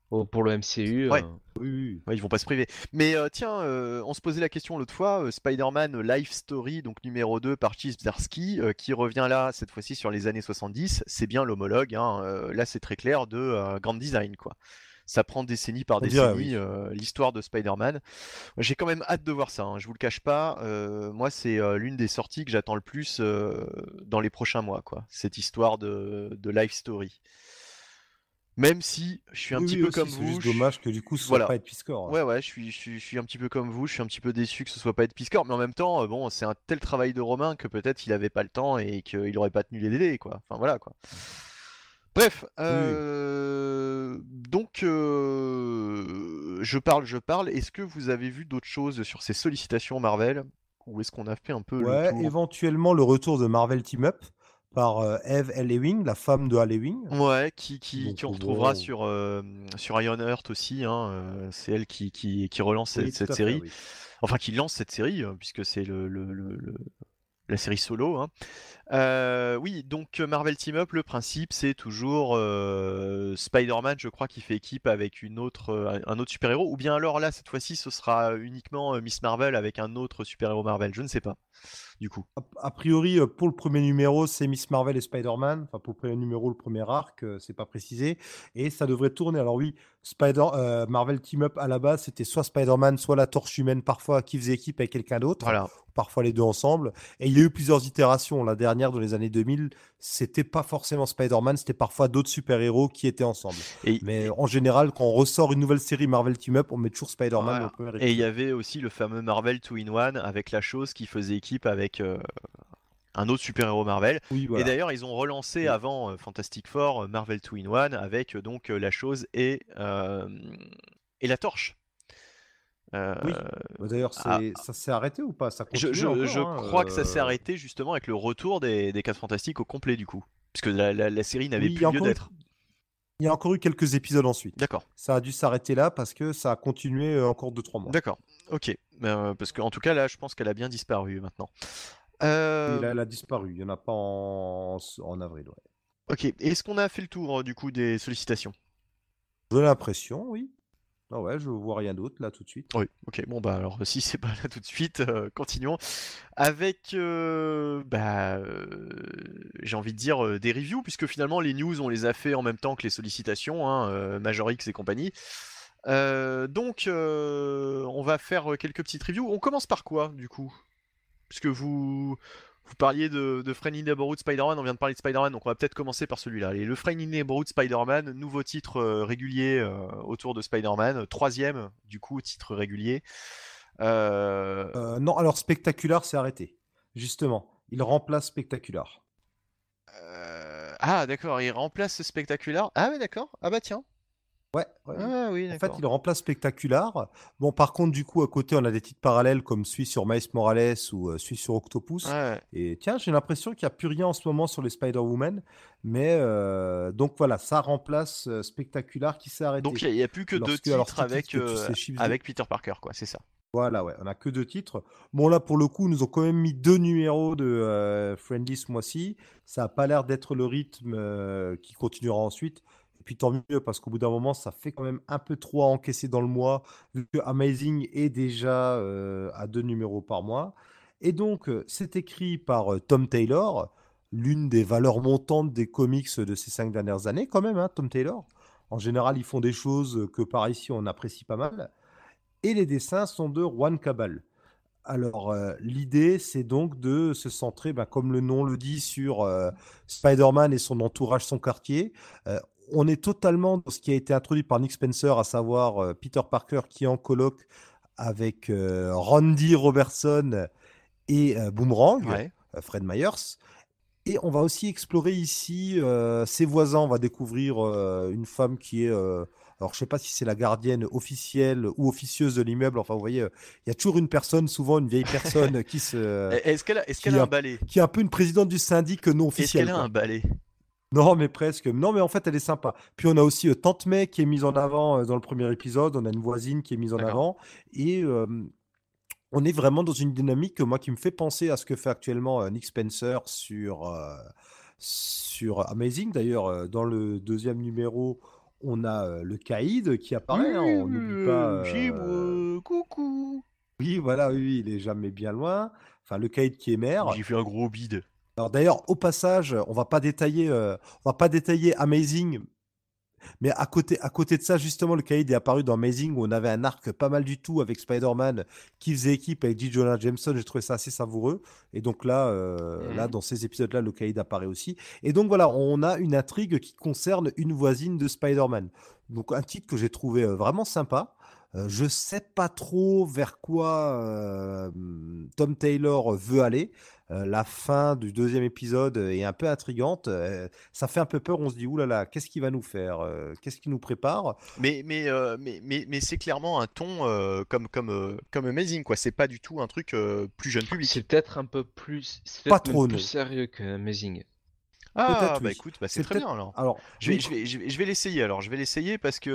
Speaker 4: pour le MCU.
Speaker 1: Ouais.
Speaker 4: euh,
Speaker 3: Oui, oui.
Speaker 1: Ouais, ils vont pas se priver. Mais euh, tiens, euh, on se posait la question l'autre fois, euh, Spider-Man Life Story, donc numéro 2 par Chip Zdarsky, euh, qui revient là, cette fois-ci sur les années 70, c'est bien l'homologue, hein, euh, là c'est très clair, de euh, Grand Design, quoi. Ça prend décennie par
Speaker 3: On
Speaker 1: décennie,
Speaker 3: oui.
Speaker 1: euh, l'histoire de Spider-Man. J'ai quand même hâte de voir ça, hein, je vous le cache pas. euh, moi, c'est euh, l'une des sorties que j'attends le plus euh, dans les prochains mois, quoi. Cette histoire de, de Life Story. Même si je suis un
Speaker 3: Oui,
Speaker 1: petit
Speaker 3: oui,
Speaker 1: peu
Speaker 3: aussi,
Speaker 1: comme
Speaker 3: c'est
Speaker 1: vous.
Speaker 3: juste
Speaker 1: je-
Speaker 3: dommage que du coup, ce soit
Speaker 1: Voilà.
Speaker 3: pas être Piscor.
Speaker 1: Ouais, ouais, je suis, je, suis, je suis un petit peu comme vous, je suis un petit peu déçu que ce soit pas Ed Piscor, mais en même temps, euh, bon, c'est un tel travail de Romain que peut-être il avait pas le temps et qu'il aurait pas tenu les délais, quoi. Enfin voilà, quoi. Bref, euh, donc euh, je parle, je parle. Est-ce que vous avez vu d'autres choses sur ces sollicitations Marvel? Ou est-ce qu'on a fait un peu
Speaker 3: Ouais,
Speaker 1: le tour?
Speaker 3: éventuellement le retour de Marvel Team Up par euh, Eve Ellewing, la femme de Halloween.
Speaker 1: Ouais, qui, qui,
Speaker 3: Donc,
Speaker 1: qui on retrouvera sur, euh, sur Iron Heart aussi. Hein, euh, c'est elle qui, qui, qui relance cette,
Speaker 3: Oui,
Speaker 1: cette
Speaker 3: tout à fait,
Speaker 1: série.
Speaker 3: oui.
Speaker 1: enfin qui lance cette série, euh, puisque c'est le, le- le- le- la série solo. hein. Euh, oui, donc Marvel Team Up, le principe c'est toujours euh, Spider-Man, je crois, qui fait équipe avec une autre, euh, un autre super-héros, ou bien alors là, cette fois-ci, ce sera uniquement Miss Marvel avec un autre super-héros Marvel, je ne sais pas, du coup.
Speaker 3: A, a priori, euh, pour le premier numéro, c'est Miss Marvel et Spider-Man. Enfin, pour le premier numéro, le premier arc, euh, c'est pas précisé. Et ça devrait tourner. Alors oui, Spider, euh, Marvel Team Up à la base, c'était soit Spider-Man, soit la Torche Humaine parfois qui faisait équipe avec quelqu'un d'autre.
Speaker 1: Voilà.
Speaker 3: Parfois les deux ensemble. Et il y a eu plusieurs itérations. La dernière, dans les années 2000, c'était pas forcément Spider-Man, c'était parfois d'autres super-héros qui étaient ensemble.
Speaker 1: Et,
Speaker 3: Mais en général, quand on ressort une nouvelle série Marvel Team Up, on met toujours Spider-Man
Speaker 1: Voilà. Et il y avait aussi le fameux Marvel 2-in-1 avec la chose qui faisait équipe avec euh, un autre super-héros Marvel.
Speaker 3: Oui, voilà.
Speaker 1: Et d'ailleurs, ils ont relancé
Speaker 3: Oui.
Speaker 1: avant euh, Fantastic Four euh, Marvel 2-in-1 avec euh, donc euh, la chose et, et la torche. Euh,
Speaker 3: Oui. Bah, D'ailleurs,
Speaker 1: ah,
Speaker 3: ça s'est arrêté ou pas? Ça
Speaker 1: je
Speaker 3: encore,
Speaker 1: je
Speaker 3: hein,
Speaker 1: crois que ça s'est arrêté justement avec le retour des, des 4 Fantastiques au complet du coup. Puisque la, la- la série n'avait
Speaker 3: Oui,
Speaker 1: plus lieu d'être.
Speaker 3: Il y a encore eu quelques épisodes ensuite.
Speaker 1: D'accord,
Speaker 3: Ça a dû s'arrêter là parce que ça a continué encore 2-3 mois.
Speaker 1: d'accord, ok. Euh, parce qu'en tout cas là, je pense qu'elle a bien disparu maintenant.
Speaker 3: Et
Speaker 1: Euh,
Speaker 3: là, elle a disparu. Il n'y en a pas en, en avril. Ouais.
Speaker 1: Ok, est-ce qu'on a fait le tour euh, du coup des sollicitations?
Speaker 3: J'ai l'impression, oui. Ah ouais, je vois rien d'autre là tout de suite.
Speaker 1: Oui, ok, bon bah alors si c'est pas là tout de suite, euh, continuons avec euh, bah euh, j'ai envie de dire des reviews puisque finalement les news on les a fait en même temps que les sollicitations, hein, euh, Major X et compagnie. Euh, donc euh, on va faire euh, quelques petites reviews. On commence par quoi du coup? Puisque vous vous parliez de, de Friendly Neighborhood Spider-Man, on vient de parler de Spider-Man, donc on va peut-être commencer par celui-là. Allez, le Friendly Neighborhood Spider-Man, nouveau titre euh, régulier autour de Spider-Man, troisième du coup titre régulier.
Speaker 3: Non, alors Spectacular s'est arrêté. Justement, il remplace Spectacular.
Speaker 1: Ah d'accord, il remplace Spectacular. Ah ouais d'accord. Ah bah tiens.
Speaker 3: Ouais.
Speaker 1: Ah oui
Speaker 3: En fait, il remplace Spectacular. Bon, par contre, du coup, à côté, on a des titres parallèles comme celui sur Miles Morales ou euh, celui sur Octopus.
Speaker 1: Ouais.
Speaker 3: Et tiens, j'ai l'impression qu'il n'y a plus rien en ce moment sur les Spider-Woman. Mais euh, donc voilà, ça remplace euh, Spectacular qui s'est arrêté.
Speaker 1: Donc il n'y a, plus que deux
Speaker 3: Lorsque-
Speaker 1: titres avec, euh, Peter Parker quoi, c'est ça.
Speaker 3: Voilà, ouais, on a que deux titres. Bon, là, pour le coup, ils nous ont quand même mis deux numéros de euh, Friendly ce mois-ci. Ça n'a pas l'air d'être le rythme euh, qui continuera ensuite. Et puis tant mieux, parce qu'au bout d'un moment, ça fait quand même un peu trop à encaisser dans le mois, vu que Amazing est déjà euh, à deux numéros par mois. Et donc, euh, c'est écrit par euh, Tom Taylor, l'une des valeurs montantes des comics de ces cinq dernières années, quand même, hein, Tom Taylor. En général, ils font des choses que par ici, on apprécie pas mal et les dessins sont de Juan Cabal. Alors, l'idée, c'est donc de se centrer, ben, comme le nom le dit, sur Spider-Man et son entourage, son quartier. On est totalement dans ce qui a été introduit par Nick Spencer, à savoir euh, Peter Parker qui est en colloque avec euh, Randy Robertson et euh, Boomerang,
Speaker 1: Ouais.
Speaker 3: Fred Myers. Et on va aussi explorer ici euh, ses voisins. On va découvrir euh, une femme qui est euh, alors, je sais pas si c'est la gardienne officielle ou officieuse de l'immeuble. Enfin, vous voyez, il y a toujours une personne, souvent une vieille personne, qui se,
Speaker 1: Est-ce qu'elle a, est-ce qu'elle a un balai?
Speaker 3: qui est un peu une présidente du syndic non
Speaker 1: Est-ce
Speaker 3: officielle.
Speaker 1: qu'elle a un balai?
Speaker 3: Non, mais presque. Non, mais en fait, elle est sympa. Puis on a aussi euh, Tante May qui est mise en avant euh, dans le premier épisode. On a une voisine qui est mise en avant. Et euh, on est vraiment dans une dynamique, euh, moi, qui me fait penser à ce que fait actuellement euh, Nick Spencer sur, euh, sur Amazing. D'ailleurs, euh, dans le deuxième numéro, on a le Caïd qui apparaît. Hein, on n'oublie pas.
Speaker 1: coucou.
Speaker 3: Oui, voilà, oui, il est jamais bien loin. Enfin, le Caïd qui est maire.
Speaker 1: J'ai fait un gros bide.
Speaker 3: Alors d'ailleurs, au passage, on va pas détailler, on va pas détailler Amazing, mais à côté, à côté de ça, justement, le cahier est apparu dans Amazing où on avait un arc pas mal du tout avec Spider-Man qui faisait équipe avec J. Jonah Jameson. J'ai trouvé ça assez savoureux. Et donc là, euh, là mhm. dans ces épisodes-là, le cahier apparaît aussi. Et donc voilà, on a une intrigue qui concerne une voisine de Spider-Man. Donc un titre que j'ai trouvé euh, vraiment sympa. Euh, je sais pas trop vers quoi Tom Taylor veut aller. Euh, la fin du deuxième épisode est un peu intrigante. Euh, ça fait un peu peur. On se dit oulala, qu'est-ce qu'il va nous faire euh, Qu'est-ce qu'il nous prépare?
Speaker 1: Mais mais, mais, mais, mais c'est clairement un ton comme comme comme Amazing quoi. C'est pas du tout un truc plus jeune public.
Speaker 4: C'est peut-être un peu plus pas trop plus sérieux que Amazing.
Speaker 1: Ah bah écoute, bah, c'est très bien alors. Alors je vais, je vais, je vais, l'essayer alors. Je vais l'essayer parce que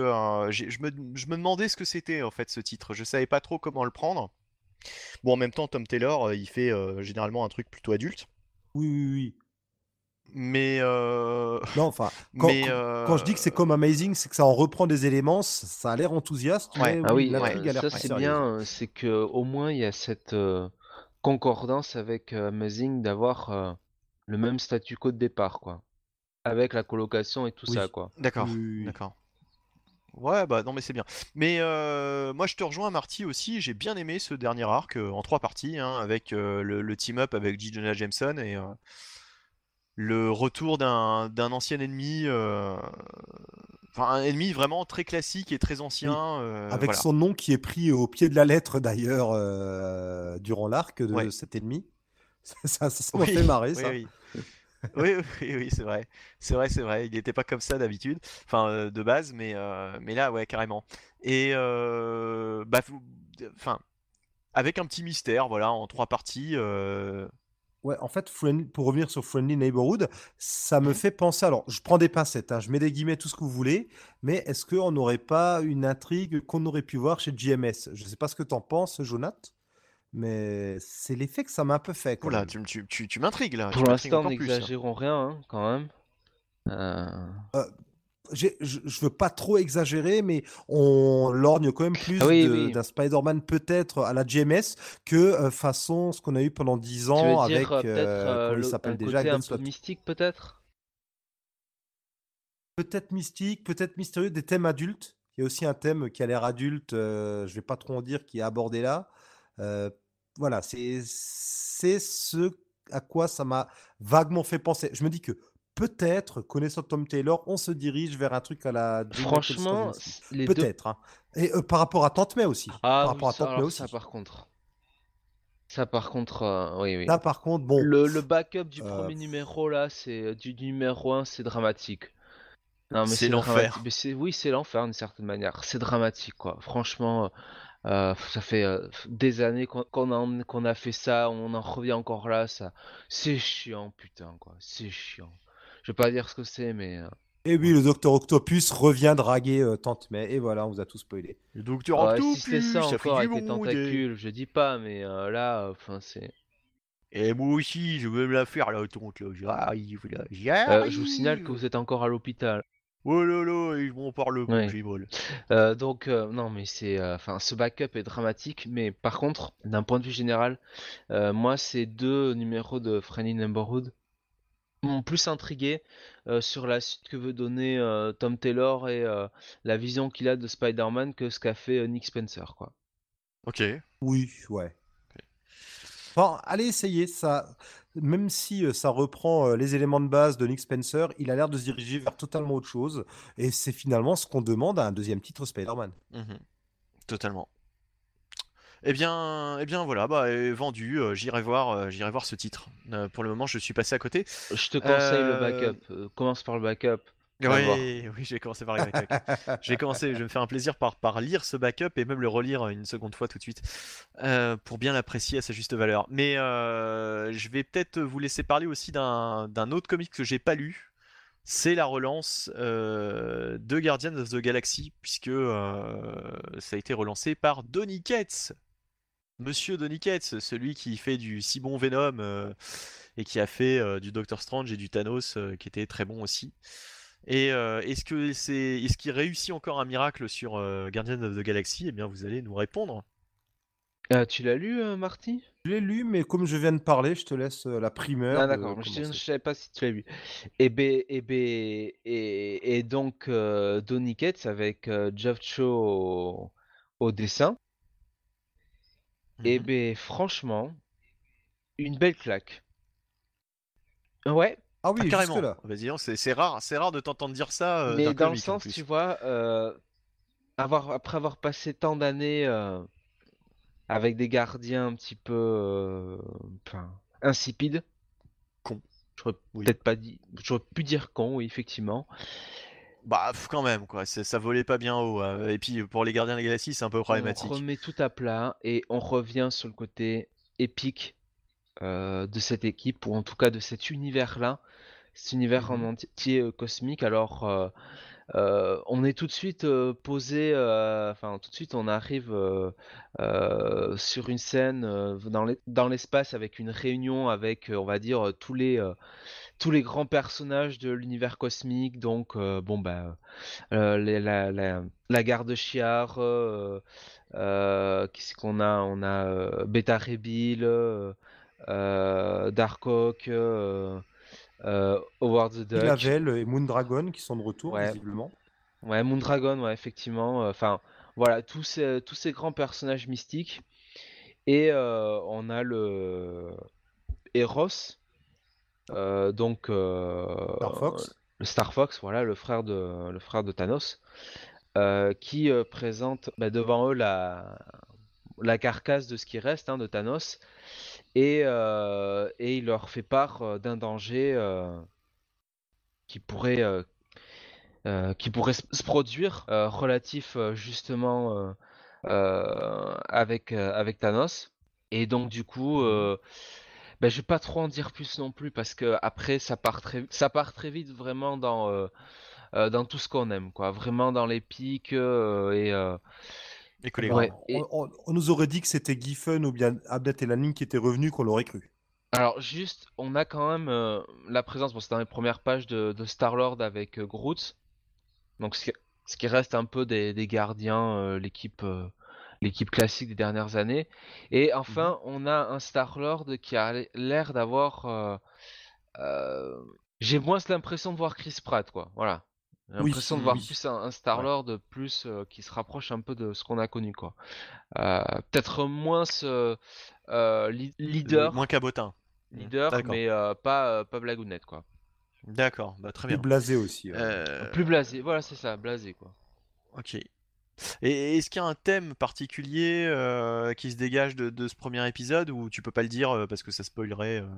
Speaker 1: je, me, je me demandais ce que c'était en fait ce titre. Je savais pas trop comment le prendre. Bon, en même temps, Tom Taylor, euh, il fait euh, généralement un truc plutôt adulte.
Speaker 3: Oui, oui, oui.
Speaker 1: Mais euh...
Speaker 3: non, enfin, quand, quand, je dis que c'est comme Amazing, c'est que ça en reprend des éléments, ça a l'air enthousiaste.
Speaker 4: ah oui, ça c'est bien, c'est que au moins il y a cette concordance avec Amazing d'avoir le même statu quo de départ, quoi, avec la colocation et tout ça, quoi.
Speaker 1: D'accord, d'accord. Ouais, bah non, mais c'est bien. Mais euh, moi, je te rejoins, Marty, aussi. J'ai bien aimé ce dernier arc euh, en trois parties, hein, avec euh, le, team-up avec. Jonah Jameson et le retour d'un ancien ennemi. Enfin, un ennemi vraiment très classique et très ancien.
Speaker 3: avec son nom qui est pris au pied de la lettre, d'ailleurs, durant l'arc de cet ennemi. Ça, ça, m'a fait marrer, ça.
Speaker 1: oui, oui, oui, c'est vrai. C'est vrai, c'est vrai. Il n'était pas comme ça d'habitude, enfin euh, de base, mais, euh, mais là, ouais, carrément. Et euh, bah, enfin, avec un petit mystère, voilà, en trois parties.
Speaker 3: Ouais, en fait, pour revenir sur Friendly Neighborhood, ça me mmh. fait penser. Alors, je prends des pincettes, hein, je mets des guillemets, tout ce que vous voulez, mais est-ce qu'on n'aurait pas une intrigue qu'on aurait pu voir chez GMS Je ne sais pas ce que tu en penses, Jonath mais c'est l'effet que ça m'a un peu fait. Quand
Speaker 1: tu, tu, tu, m'intrigues là.
Speaker 4: Pour l'instant, n'exagérons rien hein, quand même. Euh...
Speaker 3: Euh, je, je veux pas trop exagérer, mais on lorgne quand même plus ah d'un Spider-Man peut-être à la GMS que euh, façon ce qu'on a eu pendant 10 ans avec.
Speaker 4: Euh, euh, il s'appelle déjà un peu mystique peut-être?
Speaker 3: Peut-être mystique, peut-être mystérieux, des thèmes adultes. Il y a aussi un thème qui a l'air adulte, je vais pas trop en dire, qui est abordé là voilà, c'est ce à quoi ça m'a vaguement fait penser. Je me dis que peut-être, connaissant Tom Taylor, on se dirige vers un truc à la.
Speaker 4: Franchement,
Speaker 3: peut-être. Hein. Et euh, par rapport à Tante May aussi.
Speaker 4: Ah,
Speaker 3: par rapport
Speaker 4: ça, à Tante aussi. Ça, par contre. Ça, par contre, euh, oui, oui.
Speaker 3: Là, par contre, bon.
Speaker 4: Le, le backup du euh, premier numéro, là, c'est du numéro 1, c'est dramatique.
Speaker 1: c'est l'enfer.
Speaker 4: Oui, c'est l'enfer d'une certaine manière. C'est dramatique, quoi. Franchement, euh, ça fait euh, des années qu'on a fait ça, on en revient encore là, ça. C'est chiant, putain, quoi. C'est chiant. Je vais pas dire ce que c'est, mais. Euh,
Speaker 3: et oui, le docteur Octopus revient draguer Tante May, et voilà, on vous a tous spoilé.
Speaker 1: Le docteur Octopus,
Speaker 4: si ça, ça encore avec les tentacules, je dis pas, mais là, enfin, c'est.
Speaker 1: Et moi aussi, je veux me la faire, la tonte, là. J'arrive, là.
Speaker 4: je vous signale que vous êtes encore à l'hôpital.
Speaker 1: Oh là là, ils vont parle le j'ai
Speaker 4: euh, donc euh, non mais c'est euh, enfin ce backup est dramatique mais par contre d'un point de vue général moi ces deux numéros de Friendly Neighborhood m'ont plus intrigué sur la suite que veut donner Tom Taylor et la vision qu'il a de Spider-Man que ce qu'a fait Nick Spencer quoi.
Speaker 1: Ok.
Speaker 3: Oui, ouais. Bon, allez essayer ça même si ça reprend les éléments de base de Nick Spencer, il a l'air de se diriger vers totalement autre chose. Et c'est finalement ce qu'on demande à un deuxième titre Spider-Man.
Speaker 1: Mmh totalement. Eh bien, eh bien voilà, bah, vendu. j'irai voir, j'irai voir ce titre. pour le moment, je suis passé à côté.
Speaker 4: Je te conseille le backup. commence par le backup.
Speaker 1: Oui, oui, j'ai commencé par les j'ai commencé, je vais me faire un plaisir par, par lire ce backup et même le relire une seconde fois tout de suite euh, pour bien l'apprécier à sa juste valeur. Mais euh, je vais peut-être vous laisser parler aussi d'un autre comic que j'ai pas lu. C'est la relance euh, de Guardians of the Galaxy, puisque ça a été relancé par Donny Cates. Monsieur Donny Cates, celui qui fait du si bon Venom et qui a fait du Doctor Strange et du Thanos qui était très bon aussi. Et euh, est-ce que c'est, est-ce qu'il réussit encore un miracle sur euh, Guardian of the Galaxy? Eh bien, vous allez nous répondre.
Speaker 4: Euh, tu l'as lu, euh, Marty?
Speaker 3: Je l'ai lu, mais comme je viens de parler, je te laisse euh, la primeur.
Speaker 4: Ah d'accord, je ne savais pas si tu l'as lu. Et, ben, et, ben, et, et donc euh, Donny Cates avec euh, Jeff Cho au, au dessin. Et
Speaker 1: Mhm.
Speaker 4: ben franchement, une belle claque. Ouais,
Speaker 3: Ah oui,
Speaker 1: Ah, carrément. Vas-y, non, c'est, c'est rare, c'est rare de t'entendre dire ça. euh,
Speaker 4: mais dans le
Speaker 1: comic,
Speaker 4: sens, tu vois, euh, avoir, après avoir passé tant d'années euh, avec des gardiens un petit peu euh, enfin, insipides.
Speaker 1: Con.
Speaker 4: J'aurais
Speaker 1: Oui.
Speaker 4: peut-être pas dit. J'aurais pu dire con, oui, effectivement.
Speaker 1: Bah, quand même, quoi. c'est- ça volait pas bien haut. hein. Et puis pour les Gardiens de la Galaxie, c'est un peu problématique.
Speaker 4: On remet tout à plat et on revient sur le côté épique euh, de cette équipe, ou en tout cas de cet univers-là, cet univers en
Speaker 1: Mhm.
Speaker 4: entier euh, cosmique. Alors, euh, on est tout de suite posé, enfin, tout de suite, on arrive sur une scène dans l'es- dans l'espace avec une réunion avec, on va dire, tous les. tous les grands personnages de l'univers cosmique, donc euh, bon bah euh, les- la, la, la garde Chiar, euh, qu'est-ce qu'on a? On a Beta Rebill, Darkhawk, euh, euh, Howard the Duck.
Speaker 3: Lavel et Moondragon qui sont de retour,
Speaker 4: Ouais.
Speaker 3: visiblement.
Speaker 4: Ouais, Moondragon, ouais, effectivement. euh, Enfin, voilà, tous ces, tous ces grands personnages mystiques. Et euh, on a le Eros, euh, donc euh,
Speaker 3: Star Fox.
Speaker 4: le Star Fox, voilà, le frère de, le frère de Thanos, euh, qui euh, présente bah, devant eux la, la carcasse de ce qui reste hein, de Thanos, et, euh, et il leur fait part euh, d'un danger euh, qui pourrait, qui pourrait se produire relatif justement avec, avec Thanos. Et donc du coup, euh, ben, je vais pas trop en dire plus non plus parce que après ça part très, ça part très vite vraiment dans, dans tout ce qu'on aime, quoi. Vraiment dans les pics et
Speaker 1: Et que les
Speaker 4: Ouais.
Speaker 1: grands.
Speaker 4: et-
Speaker 3: On, on- on nous aurait dit que c'était Giffen ou bien Abdet et Lanning qui étaient revenus, qu'on l'aurait cru.
Speaker 4: Alors juste, on a quand même euh, la présence, bon, c'est dans les premières pages de, de Star-Lord avec euh, Groot, donc ce qui, ce qui reste un peu des, des gardiens, euh, l'équipe euh, l'équipe classique des dernières années. Et enfin, on a un Star-Lord qui a l'air d'avoir... euh, euh, J'ai moins l'impression de voir Chris Pratt, quoi. Voilà. J'ai
Speaker 3: Oui,
Speaker 4: l'impression de voir
Speaker 3: oui.
Speaker 4: plus un, un Star-Lord plus euh, qui se rapproche un peu de ce qu'on a connu, quoi. Euh, Peut-être moins ce euh, li- leader,
Speaker 1: Moins cabotin.
Speaker 4: leader,
Speaker 1: D'accord.
Speaker 4: mais euh, pas, euh, pas blagounette, quoi.
Speaker 1: D'accord, bah très
Speaker 3: Plus
Speaker 1: bien.
Speaker 3: blasé aussi. ouais.
Speaker 1: Euh,
Speaker 4: Plus blasé, voilà, c'est ça, blasé, quoi.
Speaker 1: Ok. Et est-ce qu'il y a un thème particulier euh, qui se dégage de, de ce premier épisode ou tu peux pas le dire euh, parce que ça spoilerait euh,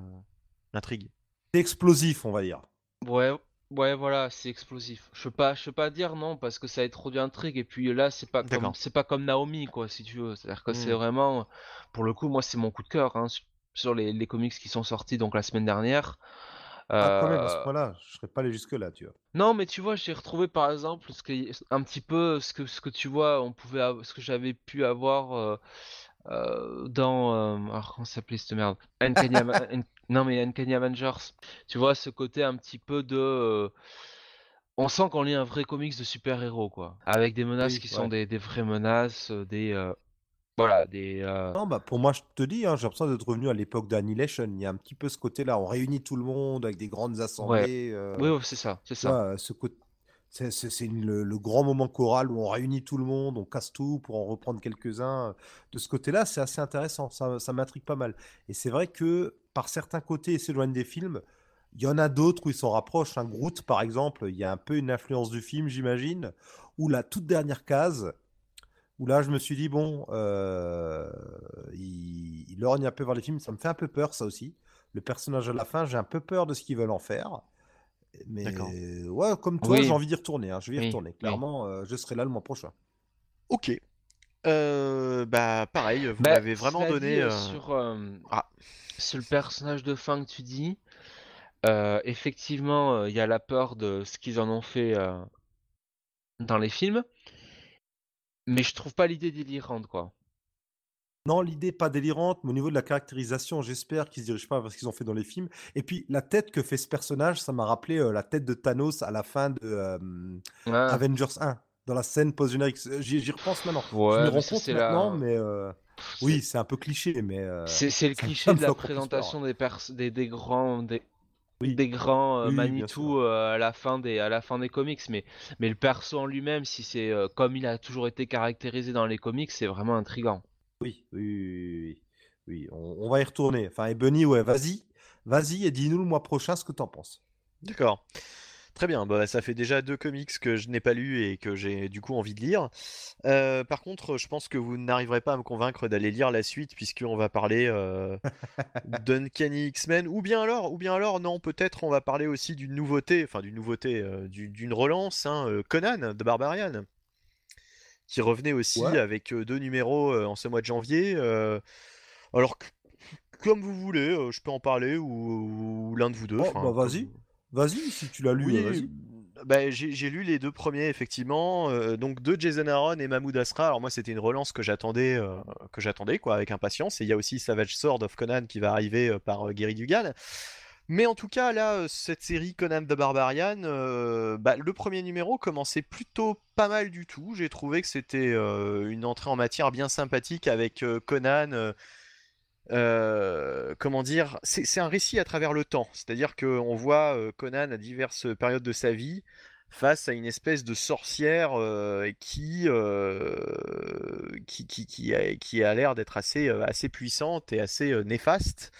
Speaker 1: l'intrigue?
Speaker 3: C'est explosif, on va dire.
Speaker 4: Ouais, ouais, voilà, c'est explosif. Je peux pas, je peux pas dire non parce que ça introduit intrigue et puis là c'est pas comme, c'est pas comme Naomi quoi, si tu veux. C'est-à-dire que c'est
Speaker 1: Hmm.
Speaker 4: vraiment, pour le coup, moi c'est mon coup de cœur hein, sur- les, les comics qui sont sortis donc la semaine dernière.
Speaker 3: Ah, quand même, à
Speaker 4: Euh,
Speaker 3: ce point-là, je serais pas allé jusque-là, tu vois.
Speaker 4: Non, mais tu vois, j'ai retrouvé par exemple ce que, un petit peu ce que, ce que tu vois, on pouvait, ce que j'avais pu avoir euh, euh, dans, euh, alors comment s'appelait cette merde? Uncanny Un- non mais Uncanny Avengers. Tu vois ce côté un petit peu de, euh, on sent qu'on lit un vrai comics de super-héros quoi, avec des menaces
Speaker 3: Oui,
Speaker 4: qui sont des, des vraies menaces, euh, des, euh, voilà, des. euh,
Speaker 3: Non, bah, pour moi, je te dis, hein, j'ai l'impression d'être revenu à l'époque d'Annihilation. Il y a un petit peu ce côté-là. On réunit tout le monde avec des grandes assemblées. euh,
Speaker 4: Oui, c'est ça, c'est ça.
Speaker 3: ce côté. C'est le, grand moment choral où on réunit tout le monde, on casse tout pour en reprendre quelques-uns. De ce côté-là, c'est assez intéressant, ça, m'intrigue pas mal. Et c'est vrai que par certains côtés, il s'éloigne des films. Il y en a d'autres où ils s'en rapprochent. Un Groot, par exemple, il y a un peu une influence du film, j'imagine. Ou la toute dernière case, où là, je me suis dit, bon, il, il lorgne un peu vers les films. Ça me fait un peu peur, ça aussi. Le personnage à la fin, j'ai un peu peur de ce qu'ils veulent en faire. Mais ouais, comme toi,
Speaker 4: Oui.
Speaker 3: j'ai envie d'y retourner. hein, Je vais y
Speaker 4: Oui,
Speaker 3: retourner.
Speaker 4: oui.
Speaker 3: Clairement, euh, je serai là le mois prochain.
Speaker 1: Ok. Euh, bah pareil, vous
Speaker 4: Bah,
Speaker 1: m'avez vraiment donné.
Speaker 4: dit, euh, sur,
Speaker 1: Ah.
Speaker 4: sur le personnage de fin que tu dis, euh, effectivement, euh, il y a la peur de ce qu'ils en ont fait euh, dans les films, mais je trouve pas l'idée délirante, quoi.
Speaker 3: Non, l'idée pas délirante, mais au niveau de la caractérisation, j'espère qu'ils se dirigent pas vers ce qu'ils ont fait dans les films. Et puis la tête que fait ce personnage, ça m'a rappelé euh, la tête de Thanos à la fin de euh, Avengers 1, dans la scène post-générique. J'y j'y repense maintenant. Je
Speaker 4: Ouais,
Speaker 3: me
Speaker 4: mais
Speaker 3: rends compte
Speaker 4: la-
Speaker 3: maintenant, mais euh, oui, c'est un peu cliché, mais euh,
Speaker 4: C'est le cliché
Speaker 3: me
Speaker 4: de la présentation des, des, des grands des,
Speaker 3: Oui.
Speaker 4: des grands euh,
Speaker 3: Oui,
Speaker 4: Manitou euh, à la fin des à la fin des comics mais mais le perso en lui-même si c'est euh, comme il a toujours été caractérisé dans les comics c'est vraiment intrigant.
Speaker 3: Oui, oui, oui, oui, oui. on, on va y retourner. Enfin, et Bunny, ouais, vas-y, vas-y et dis-nous le mois prochain ce que t'en penses.
Speaker 1: D'accord. Très bien, bah, ça fait déjà deux comics que je n'ai pas lus et que j'ai du coup envie de lire. Euh, par contre, je pense que vous n'arriverez pas à me convaincre d'aller lire la suite puisqu'on va parler euh, d'Uncanny X-Men ou bien alors, ou bien alors non, peut-être on va parler aussi d'une nouveauté, enfin d'une nouveauté, euh, du- d'une relance, hein, Conan de Barbarian, qui revenait aussi
Speaker 3: Ouais.
Speaker 1: avec deux numéros en ce mois de janvier. alors comme vous voulez, je peux en parler ou, ou l'un de vous deux.
Speaker 3: Oh, bah, vas-y. Vas-y, si tu l'as lu,
Speaker 1: oui,
Speaker 3: vas-y.
Speaker 1: bah, j'ai lu les deux premiers effectivement, euh, donc de Jason Aaron et Mahmoud Asra. Alors moi c'était une relance que j'attendais, euh, que j'attendais quoi avec impatience. Et il y a aussi Savage Sword of Conan qui va arriver euh, par Gary Dugan. Mais en tout cas là, euh, cette série Conan the Barbarian, euh, bah, le premier numéro commençait plutôt pas mal du tout. J'ai trouvé que c'était euh, une entrée en matière bien sympathique avec Conan. comment dire, c'est un récit à travers le temps. C'est-à-dire qu'on voit Conan à diverses périodes de sa vie face à une espèce de sorcière qui, qui, qui, a, qui a l'air d'être assez, assez puissante et assez néfaste.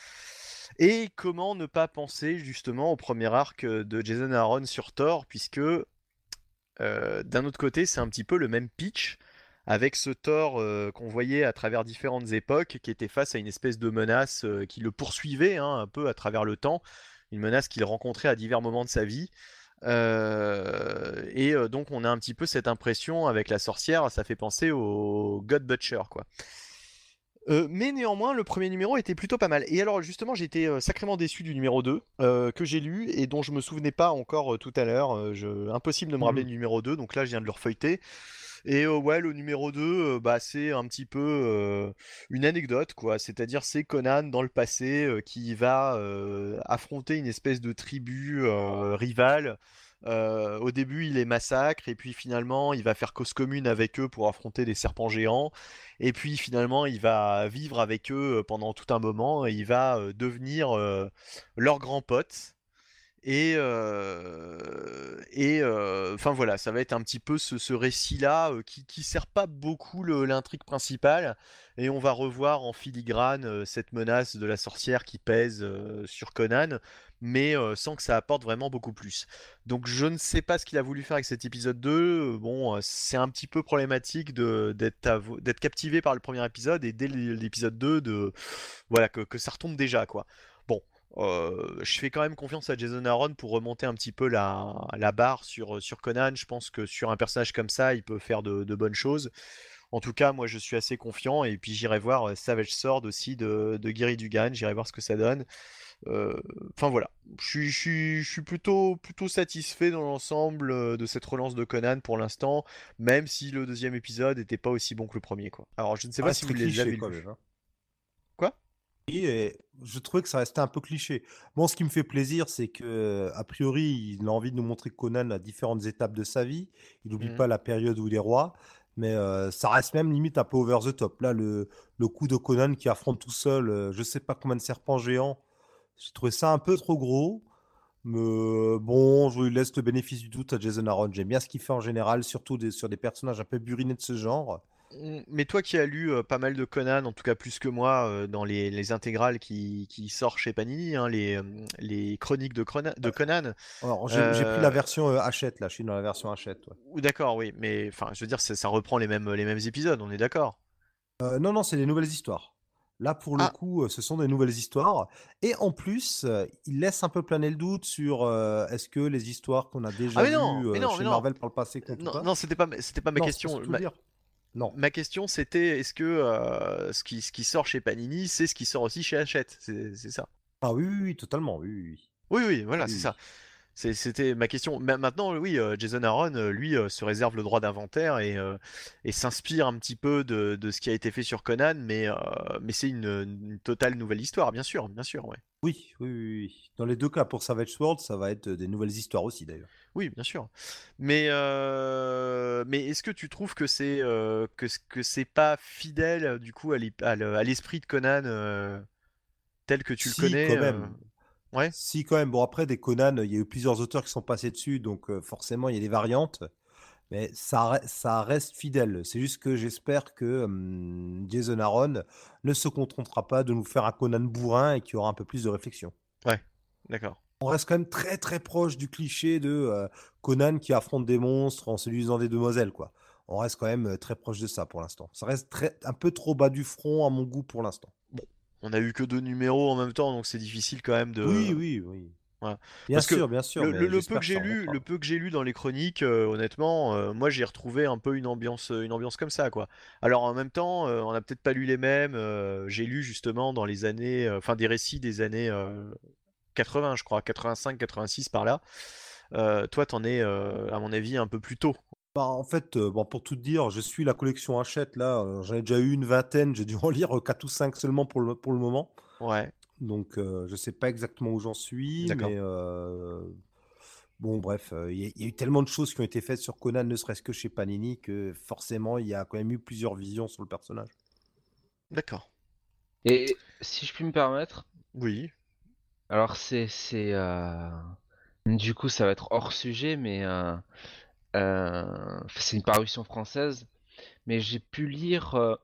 Speaker 1: Et comment ne pas penser justement au premier arc euh, de Jason Aaron sur Thor, puisque euh, d'un autre côté, c'est un petit peu le même pitch avec ce Thor euh, qu'on voyait à travers différentes époques, qui était face à une espèce de menace qui le poursuivait hein, un peu à travers le temps, une menace qu'il rencontrait à divers moments de sa vie. Et donc on a un petit peu cette impression avec la sorcière, ça fait penser au God Butcher quoi. Euh, mais néanmoins, le premier numéro était plutôt pas mal. Et alors, justement, été euh, sacrément déçu du numéro 2, euh, que j'ai lu et dont je me souvenais pas encore tout à l'heure. Je- Impossible de me rappeler
Speaker 3: Mhm.
Speaker 1: du numéro 2, donc là, je viens de le refeuilleter. Et ouais, le numéro 2, euh, bah, c'est un petit peu une anecdote, quoi. C'est-à-dire, c'est Conan dans le passé qui va affronter une espèce de tribu rivale. Au début, il les massacre, et puis finalement, il va faire cause commune avec eux pour affronter des serpents géants. Et puis finalement, il va vivre avec eux pendant tout un moment, et il va devenir leur grand pote. Et, euh, et euh, enfin voilà, ça va être un petit peu ce, récit-là euh, qui, qui sert pas beaucoup l'intrigue principale. Et on va revoir en filigrane euh, cette menace de la sorcière qui pèse sur Conan, mais sans que ça apporte vraiment beaucoup plus. Donc je ne sais pas ce qu'il a voulu faire avec cet épisode 2. Euh, Bon, c'est un petit peu problématique d'être captivé par le premier épisode et dès l'épisode 2 de voilà que, que ça retombe déjà quoi. Euh, je fais quand même confiance à Jason Aaron pour remonter un petit peu la, la barre sur, sur Conan. Je pense que sur un personnage comme ça, il peut faire de, de bonnes choses. En tout cas, moi je suis assez confiant et puis j'irai voir euh, Savage Sword aussi de, de Gary Dugan, j'irai voir ce que ça donne. Euh, Enfin voilà, je suis, je suis- je suis plutôt, plutôt satisfait dans l'ensemble de cette relance de Conan pour l'instant, même si le deuxième épisode n'était pas aussi bon que le premier. Quoi. Alors je ne sais pas
Speaker 3: reste
Speaker 1: si vous les avez
Speaker 3: hein.
Speaker 1: Quoi?
Speaker 3: Oui, et je trouvais que ça restait un peu cliché. Bon, ce qui me fait plaisir, c'est que a priori, il a envie de nous montrer Conan à différentes étapes de sa vie. Il n'oublie
Speaker 1: Mhm.
Speaker 3: pas la période où il est roi, mais euh, ça reste même limite un peu over the top. Là, le, le coup de Conan qui affronte tout seul, euh, je sais pas combien de serpents géants, j'ai trouvé ça un peu trop gros. Mais euh, bon, je lui laisse le bénéfice du doute à Jason Aaron. J'aime bien ce qu'il fait en général, surtout des- sur des personnages un peu burinés de ce genre.
Speaker 1: Mm, Mais toi qui as lu euh, pas mal de Conan, en tout cas plus que moi, euh, dans les, les intégrales qui, qui sortent chez Panini, hein, les, euh, les chroniques de, Crona- de Conan,
Speaker 3: Alors, j'ai j'ai pris la
Speaker 1: Euh,
Speaker 3: version euh, Hachette, là. Je suis dans la version Hachette. ouais.
Speaker 1: ou d'accord, oui, mais enfin, je veux dire, ça, ça reprend les mêmes, les mêmes épisodes, on est d'accord?
Speaker 3: Euh, non, non, c'est des nouvelles histoires. Là, pour le
Speaker 1: Ah.
Speaker 3: coup, euh, ce sont des nouvelles histoires. Et en plus, euh, il laisse un peu planer le doute sur euh, est-ce que les histoires qu'on a déjà
Speaker 1: Ah, mais mais
Speaker 3: euh,
Speaker 1: non,
Speaker 3: chez
Speaker 1: mais non.
Speaker 3: Marvel par le passé comptent
Speaker 1: Non,
Speaker 3: pas?
Speaker 1: non, c'était pas, c'était pas ma
Speaker 3: Non,
Speaker 1: question. Ma,
Speaker 3: dire. Non.
Speaker 1: ma question, c'était est-ce que euh, ce, qui, ce qui sort chez Panini, c'est ce qui sort aussi chez Hachette, c'est c'est ça?
Speaker 3: Ah oui, oui, oui, totalement. Oui, oui, oui.
Speaker 1: Voilà,
Speaker 3: Oui,
Speaker 1: c'est ça. C'était ma question. Maintenant, oui, euh, Jason Aaron, euh, lui, se réserve le droit d'inventaire et, et s'inspire un petit peu de, de, ce qui a été fait sur Conan, mais, mais c'est une, une, totale nouvelle histoire, bien sûr, bien sûr, ouais.
Speaker 3: Oui, oui, oui, Dans les deux cas, pour Savage Sword, ça va être des nouvelles histoires aussi, d'ailleurs.
Speaker 1: Oui, bien sûr. Mais, mais est-ce que tu trouves que c'est que, que c'est pas fidèle, du coup, à l'esprit de Conan tel que tu le connais
Speaker 3: quand même. Ouais. Si, quand même. Bon, après, des Conan, il y a eu plusieurs auteurs qui sont passés dessus, donc forcément, il y a des variantes. Mais ça, ça reste fidèle. C'est juste que j'espère que Jason Aaron ne se contentera pas de nous faire un Conan bourrin et qu'il y aura un peu plus de réflexion.
Speaker 1: Ouais, d'accord.
Speaker 3: On reste quand même très très proche du cliché de Conan qui affronte des monstres en séduisant des demoiselles, quoi. On reste quand même très proche de ça pour l'instant. Ça reste très, un peu trop bas du front à mon goût pour l'instant.
Speaker 1: Bon, on a eu que deux numéros en même temps, donc c'est difficile quand même de.
Speaker 3: Oui, oui, oui. Bien sûr, bien sûr.
Speaker 1: Le, peu que j'ai lu, le peu que j'ai lu dans les chroniques, euh, honnêtement, euh, moi j'ai retrouvé un peu une ambiance, une ambiance comme ça, quoi. Alors en même temps, euh, on n'a peut-être pas lu les mêmes. j'ai lu justement dans les années, enfin des récits des années 80, je crois, 85, 86 par là. toi, t'en es, à mon avis, un peu plus tôt.
Speaker 3: Bah, en fait, bon, pour tout dire, je suis la collection Hachette là. J'en ai déjà eu une vingtaine. J'ai dû en lire 4 ou 5 seulement pour le, pour le moment.
Speaker 1: Ouais.
Speaker 3: Donc, je sais pas exactement où j'en suis, mais bon, bref, il y, a eu tellement de choses qui ont été faites sur Conan, ne serait-ce que chez Panini, que forcément, il y a quand même eu plusieurs visions sur le personnage.
Speaker 1: D'accord.
Speaker 4: Et si je puis me permettre,
Speaker 1: Oui.
Speaker 4: alors c'est c'est du coup ça va être hors sujet, mais c'est une parution française, mais j'ai pu lire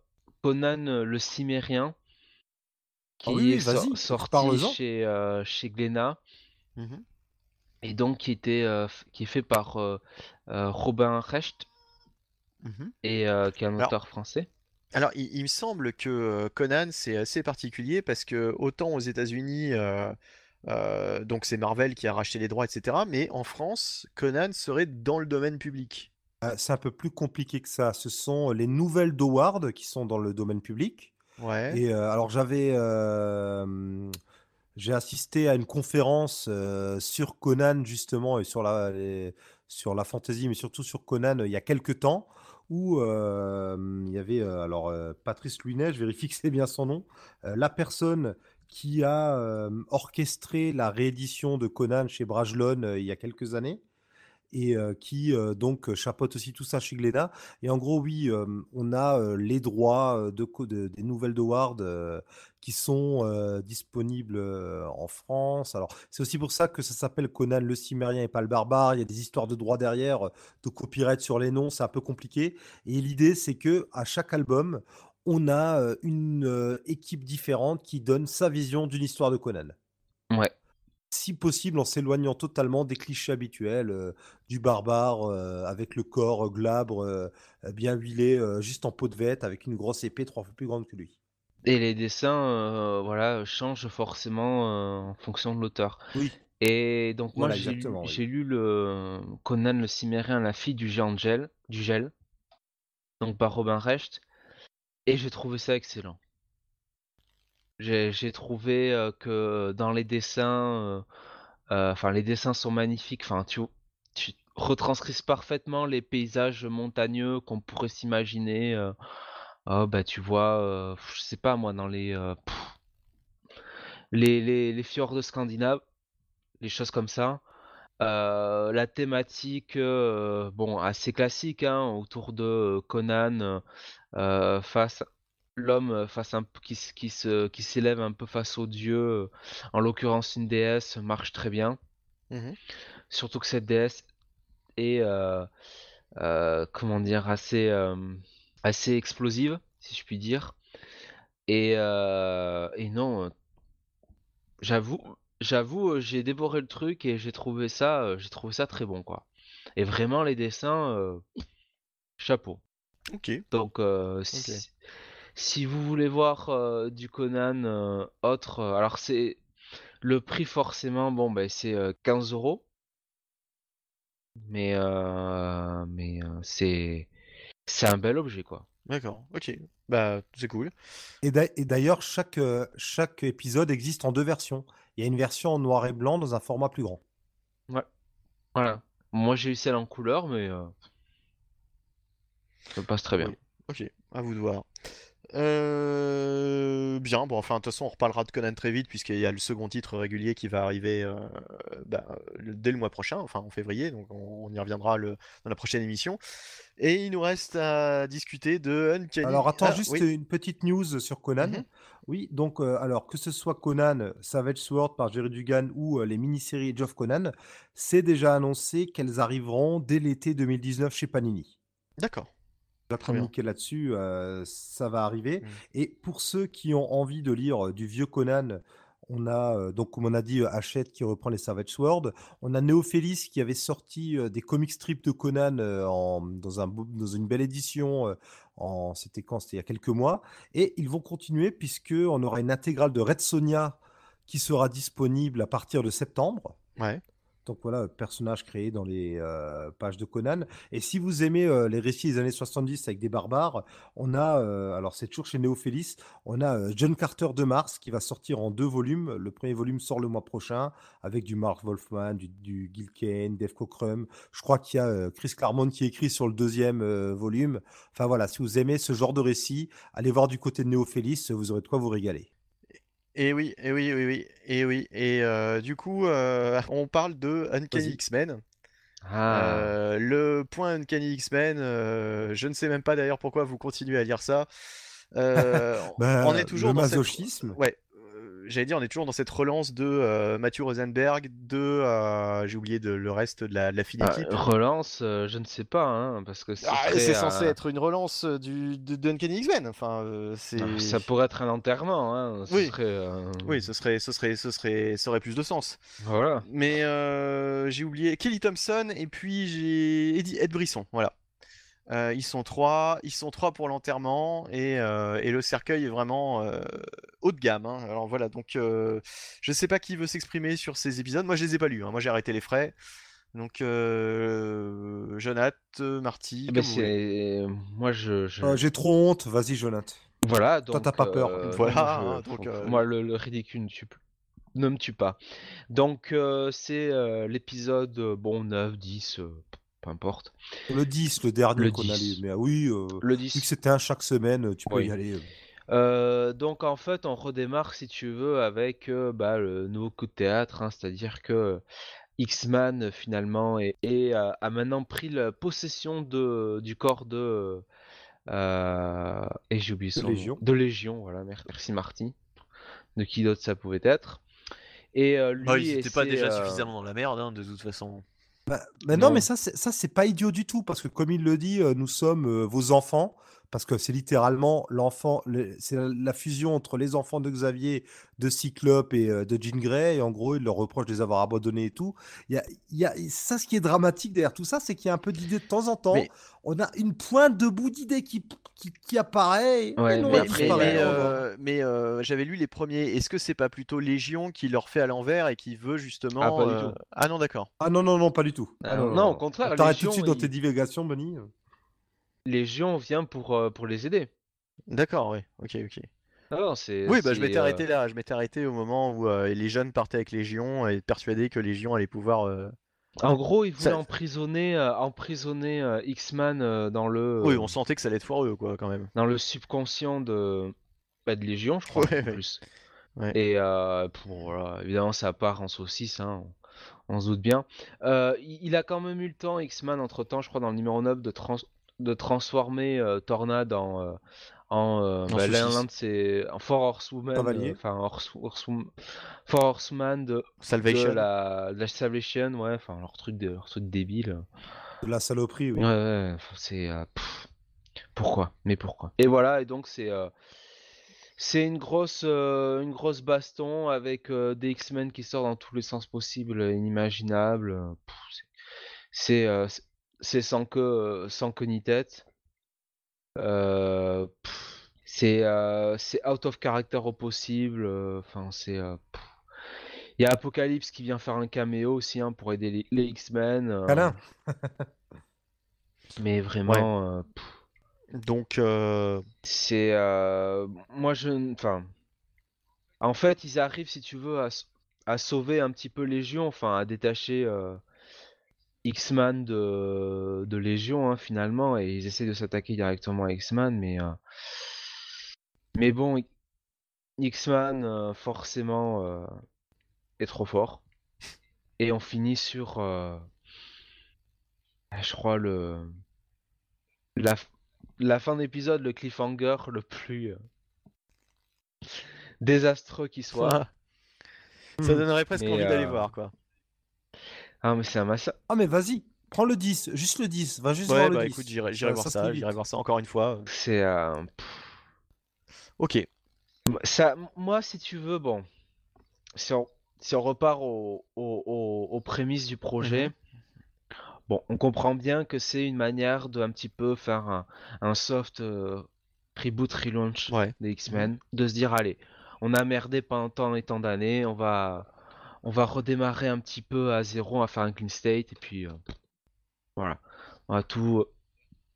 Speaker 4: Conan le Cimérien
Speaker 3: ah qui est
Speaker 4: sorti chez, euh, chez Glénat. Mmh et donc qui, était, euh, qui est fait par euh, Robin Recht. Mmh et qui est un auteur français.
Speaker 1: Alors, il, me semble que Conan, c'est assez particulier parce que autant aux États-Unis, donc c'est Marvel qui a racheté les droits, etc. Mais en France, Conan serait dans le domaine public.
Speaker 3: c'est un peu plus compliqué que ça. Ce sont les nouvelles d'Howard qui sont dans le domaine public. Et alors j'avais j'ai assisté à une conférence sur Conan justement et sur la sur la fantasy, mais surtout sur Conan il y a quelques temps où il y avait alors Patrice Luinet, je vérifie que c'est bien son nom, la personne qui a orchestré la réédition de Conan chez Brajlon il y a quelques années et qui donc chapeaute aussi tout ça chez Glénat. Et en gros, oui, on a les droits de, des nouvelles de Ward qui sont disponibles en France. Alors, c'est aussi pour ça que ça s'appelle Conan le Cimérien et pas le Barbare. Il y a des histoires de droits derrière, de copyright sur les noms, c'est un peu compliqué. Et l'idée, c'est que à chaque album, on a une équipe différente qui donne sa vision d'une histoire de Conan.
Speaker 4: Ouais
Speaker 3: si possible en s'éloignant totalement des clichés habituels euh, du barbare euh, avec le corps glabre, euh, bien huilé, juste en peau de vête, avec une grosse épée trois fois plus grande que lui.
Speaker 4: Et les dessins, voilà, changent forcément en fonction de l'auteur.
Speaker 3: Oui.
Speaker 4: Et donc moi j'ai lu, le Conan le Cimérien, la fille du géant gel, du gel, donc par Robin Recht, et j'ai trouvé ça excellent. J'ai trouvé que dans les dessins, enfin les dessins sont magnifiques. Enfin, tu, tu retranscrises parfaitement les paysages montagneux qu'on pourrait s'imaginer. oh, bah tu vois, je sais pas moi, dans les, les, les, fjords scandinaves, les choses comme ça. la thématique, bon, assez classique, hein, autour de Conan face l'homme euh, face un, qui, qui, se, qui s'élève un peu face aux dieux, en l'occurrence une déesse, marche très bien. Mmh Surtout que cette déesse est, euh, euh, comment dire, assez, assez explosive, si je puis dire. Et, et non, j'avoue, j'avoue, j'ai dévoré le truc et j'ai trouvé ça, j'ai trouvé ça très bon, quoi. Et vraiment, les dessins, chapeau.
Speaker 1: Ok.
Speaker 4: Donc, si vous voulez voir euh, du Conan euh, autre, euh, alors c'est le prix forcément, bon ben c'est 15 euros, mais mais c'est c'est un bel objet quoi.
Speaker 1: D'accord, ok, bah c'est cool.
Speaker 3: Et d'ailleurs chaque chaque épisode existe en deux versions. Il y a une version en noir et blanc dans un format plus grand.
Speaker 4: Ouais. Voilà. Moi j'ai eu celle en couleur, mais euh, ça passe très bien.
Speaker 1: Oui. Ok, à vous de voir. Euh, Bien, bon, enfin, de toute façon, on reparlera de Conan très vite, puisqu'il y a le second titre régulier qui va arriver euh, bah, dès le mois prochain, enfin en février, donc on, on y reviendra le, dans la prochaine émission. Et il nous reste à discuter de Uncanny.
Speaker 3: Alors attends,
Speaker 1: Ah,
Speaker 3: juste
Speaker 1: oui.
Speaker 3: une petite news sur Conan.
Speaker 1: Mhm.
Speaker 3: Oui, donc euh, alors que ce soit Conan, Savage Sword par Jerry Dugan ou les mini-séries Age of Conan, c'est déjà annoncé qu'elles arriveront dès l'été 2019 chez Panini.
Speaker 1: D'accord. Bien.
Speaker 3: communiqué là-dessus, euh, ça va arriver.
Speaker 1: Mm.
Speaker 3: Et pour ceux qui ont envie de lire euh, du vieux Conan, on a, euh, donc comme on a dit, Hachette qui reprend les Savage Sword. On a Néophélis qui avait sorti des comic strips de Conan en- dans, un, beau- dans une belle édition. en, c'était quand? C'était il y a quelques mois. Et ils vont continuer puisque on aura une intégrale de Red Sonia qui sera disponible à partir de septembre.
Speaker 1: Ouais.
Speaker 3: Donc voilà, personnage créé dans les euh, pages de Conan. Et si vous aimez euh, les récits des années 70 avec des barbares, on a, euh, alors c'est toujours chez Néophélis, on a euh, John Carter de Mars qui va sortir en deux volumes. Le premier volume sort le mois prochain avec du Mark Wolfman, du, Gil Kane, Dave Cockrum. Je crois qu'il y a euh, Chris Claremont qui écrit sur le deuxième euh, volume. Enfin voilà, si vous aimez ce genre de récit, allez voir du côté de Néophélis, vous aurez de quoi vous régaler.
Speaker 1: Et oui, et oui, oui, oui, et oui. Et euh, du coup, euh, on parle de Uncanny. X-Men.
Speaker 4: Ah,
Speaker 1: Euh, le point Uncanny X-Men, je ne sais même pas d'ailleurs pourquoi vous continuez à lire ça.
Speaker 3: Ben,
Speaker 1: on est toujours
Speaker 3: le
Speaker 1: dans cette-
Speaker 3: masochisme.
Speaker 1: Ouais, j'allais dire, on est toujours dans cette relance de euh, Matthew Rosenberg, de. euh, J'ai oublié de, le reste de la, de la fine
Speaker 4: ah, relance, euh, je ne sais pas, hein, parce que ce
Speaker 1: Ah, c'est
Speaker 4: euh,
Speaker 1: censé être une relance du, de, de Uncanny X-Men. Enfin, euh, c'est.
Speaker 4: ah, Ça pourrait être un enterrement, hein. ce
Speaker 1: Oui.
Speaker 4: serait, euh,
Speaker 1: Oui, ce serait, ce serait, ce serait, ça aurait plus de sens.
Speaker 4: Voilà.
Speaker 1: Mais euh, j'ai oublié Kelly Thompson et puis j'ai Ed Brisson. Voilà. Euh, ils sont trois, ils sont trois pour l'enterrement et, euh, et le cercueil est vraiment euh, haut de gamme. hein. Alors voilà, donc euh, je sais pas qui veut s'exprimer sur ces épisodes. Moi je les ai pas lus. hein. Moi j'ai arrêté les frais. Donc euh, Jonath, Marty, comme vous voulez.
Speaker 4: c'est moi je, je-
Speaker 3: Euh, J'ai trop honte, vas-y Jonathan.
Speaker 4: voilà
Speaker 3: toi, t'as pas peur.
Speaker 4: euh,
Speaker 1: Voilà,
Speaker 4: moi,
Speaker 1: hein,
Speaker 4: je-
Speaker 1: donc,
Speaker 4: faut-
Speaker 1: euh,
Speaker 4: moi le, le ridicule ne tue plus- ne me tue pas. Donc euh, c'est euh, l'épisode bon 9 10 euh, peu importe.
Speaker 3: Le 10, le dernier qu'on a
Speaker 4: 10.
Speaker 3: lu. Mais ah oui, euh,
Speaker 4: Le
Speaker 3: vu
Speaker 4: 10
Speaker 3: que c'était un chaque semaine, tu peux
Speaker 4: Oui.
Speaker 3: y aller. euh.
Speaker 4: Euh, donc en fait, on redémarre si tu veux avec euh, bah, le nouveau coup de théâtre, hein, c'est-à-dire que X-Man finalement est, est, euh, a maintenant pris la possession de, du corps de euh, et j'ai oublié
Speaker 3: De
Speaker 4: son nom.
Speaker 3: Légion.
Speaker 4: de Légion, voilà, mer- merci Marty. De qui d'autre ça pouvait être Et euh, lui
Speaker 1: Bah, ils étaient pas déjà
Speaker 4: euh,
Speaker 1: suffisamment dans la merde hein, de toute façon.
Speaker 3: Bah, mais non,
Speaker 4: Non.
Speaker 3: mais ça, c'est- ça, c'est pas idiot du tout, parce que comme il le dit, euh, nous sommes euh, vos enfants, parce que c'est littéralement l'enfant, le- c'est la, la fusion entre les enfants de Xavier, de Cyclope et euh, de Jean Grey, et en gros, il leur reproche de les avoir abandonnés et tout. Il y a, il y a, ça, ce qui est dramatique derrière tout ça, c'est qu'il y a un peu d'idées de temps en temps.
Speaker 1: Mais-
Speaker 3: On a une pointe de bout d'idée qui, qui, qui apparaît, et
Speaker 4: Ouais,
Speaker 3: non,
Speaker 4: mais
Speaker 3: elle
Speaker 4: après,
Speaker 3: disparaît.
Speaker 1: mais,
Speaker 3: non.
Speaker 1: euh, mais, euh, j'avais lu les premiers. Est-ce que c'est pas plutôt Légion qui leur fait à l'envers et qui veut justement.
Speaker 4: Ah, pas du
Speaker 1: euh,
Speaker 4: tout.
Speaker 1: Ah non, d'accord.
Speaker 3: Ah non, non, non, pas du tout.
Speaker 4: Ah,
Speaker 3: Ah,
Speaker 4: non, au contraire,
Speaker 3: T'arrêtes tout de suite dans tes divagations, Benny.
Speaker 4: Légion vient pour, euh, pour les aider.
Speaker 1: D'accord, oui. Ok, ok.
Speaker 4: Ah non, c'est,
Speaker 1: Oui, bah je m'étais
Speaker 4: euh,
Speaker 1: arrêté là. Je m'étais arrêté au moment où euh, les jeunes partaient avec Légion et persuadés que Légion allait pouvoir. euh,
Speaker 4: En gros, il voulait
Speaker 1: Ça-
Speaker 4: emprisonner, euh, emprisonner euh, X-Man euh, dans le
Speaker 1: Oui, on sentait que ça allait être foireux, quoi, quand même.
Speaker 4: dans le subconscient de bah, de Légion, je crois
Speaker 1: Ouais,
Speaker 4: en
Speaker 1: ouais.
Speaker 4: plus.
Speaker 1: Ouais.
Speaker 4: Et euh, pour, voilà, évidemment, ça part en saucisse, hein, on, on se doute bien. Euh, il, il a quand même eu le temps, X-Man, entre temps, je crois, dans le numéro 9, de, trans- de transformer euh, Tornade en, euh, en, euh,
Speaker 1: En
Speaker 4: bah, l'un de ses. en Four Horsewoman.
Speaker 3: Cavalier.
Speaker 4: euh, Enfin, Horse, Horsewoman- Four Horseman de, la, de la Salvation, ouais, enfin, leur truc, de, leur truc débile.
Speaker 3: De la saloperie, oui.
Speaker 4: Ouais, c'est. euh, pourquoi? Mais pourquoi? Et voilà, et donc c'est. euh, c'est une grosse, euh, une grosse baston avec euh, des X-Men qui sortent dans tous les sens possibles et inimaginables. c'est- C'est euh, c'est- sans queue, euh, sans queue ni tête. Euh, pff, c'est euh, c'est out of character au possible. euh, Enfin, c'est. euh. Il y a Apocalypse qui vient faire un caméo aussi hein, pour aider les, les X-Men. euh,
Speaker 3: Câlin.
Speaker 4: mais vraiment, euh,
Speaker 1: Donc, euh,
Speaker 4: c'est. euh, moi, je. Enfin. En fait, ils arrivent, si tu veux, à, à sauver un petit peu Légion, enfin, à détacher. euh, X-Man de, de Légion hein, finalement et ils essaient de s'attaquer directement à X-Man mais euh, mais bon X-Man euh, forcément euh, est trop fort et on finit sur euh, je crois le la, la fin d'épisode le cliffhanger le plus désastreux qui soit
Speaker 1: Ça donnerait presque
Speaker 4: Mais,
Speaker 1: envie d'aller voir quoi.
Speaker 4: Ah mais c'est un massacre
Speaker 3: Ah, mais vas-y, prends le 10, juste le 10, va juste
Speaker 1: Ouais,
Speaker 3: voir le
Speaker 1: bah
Speaker 3: 10.
Speaker 1: écoute, j'irai
Speaker 3: Ça-
Speaker 1: voir
Speaker 3: ça
Speaker 1: j'irai voir ça encore une fois.
Speaker 4: c'est euh,
Speaker 1: Ok.
Speaker 4: Ça, moi, si tu veux, bon, si on, si on repart au- au- au- aux prémices du projet, bon, on comprend bien que c'est une manière de un petit peu faire un, un soft euh, reboot, relaunch
Speaker 1: Ouais.
Speaker 4: des X-Men, de se dire, allez, on a merdé pendant tant et tant d'années, on va, on va redémarrer un petit peu à zéro, on va faire un clean state, et puis euh, voilà, on va tout,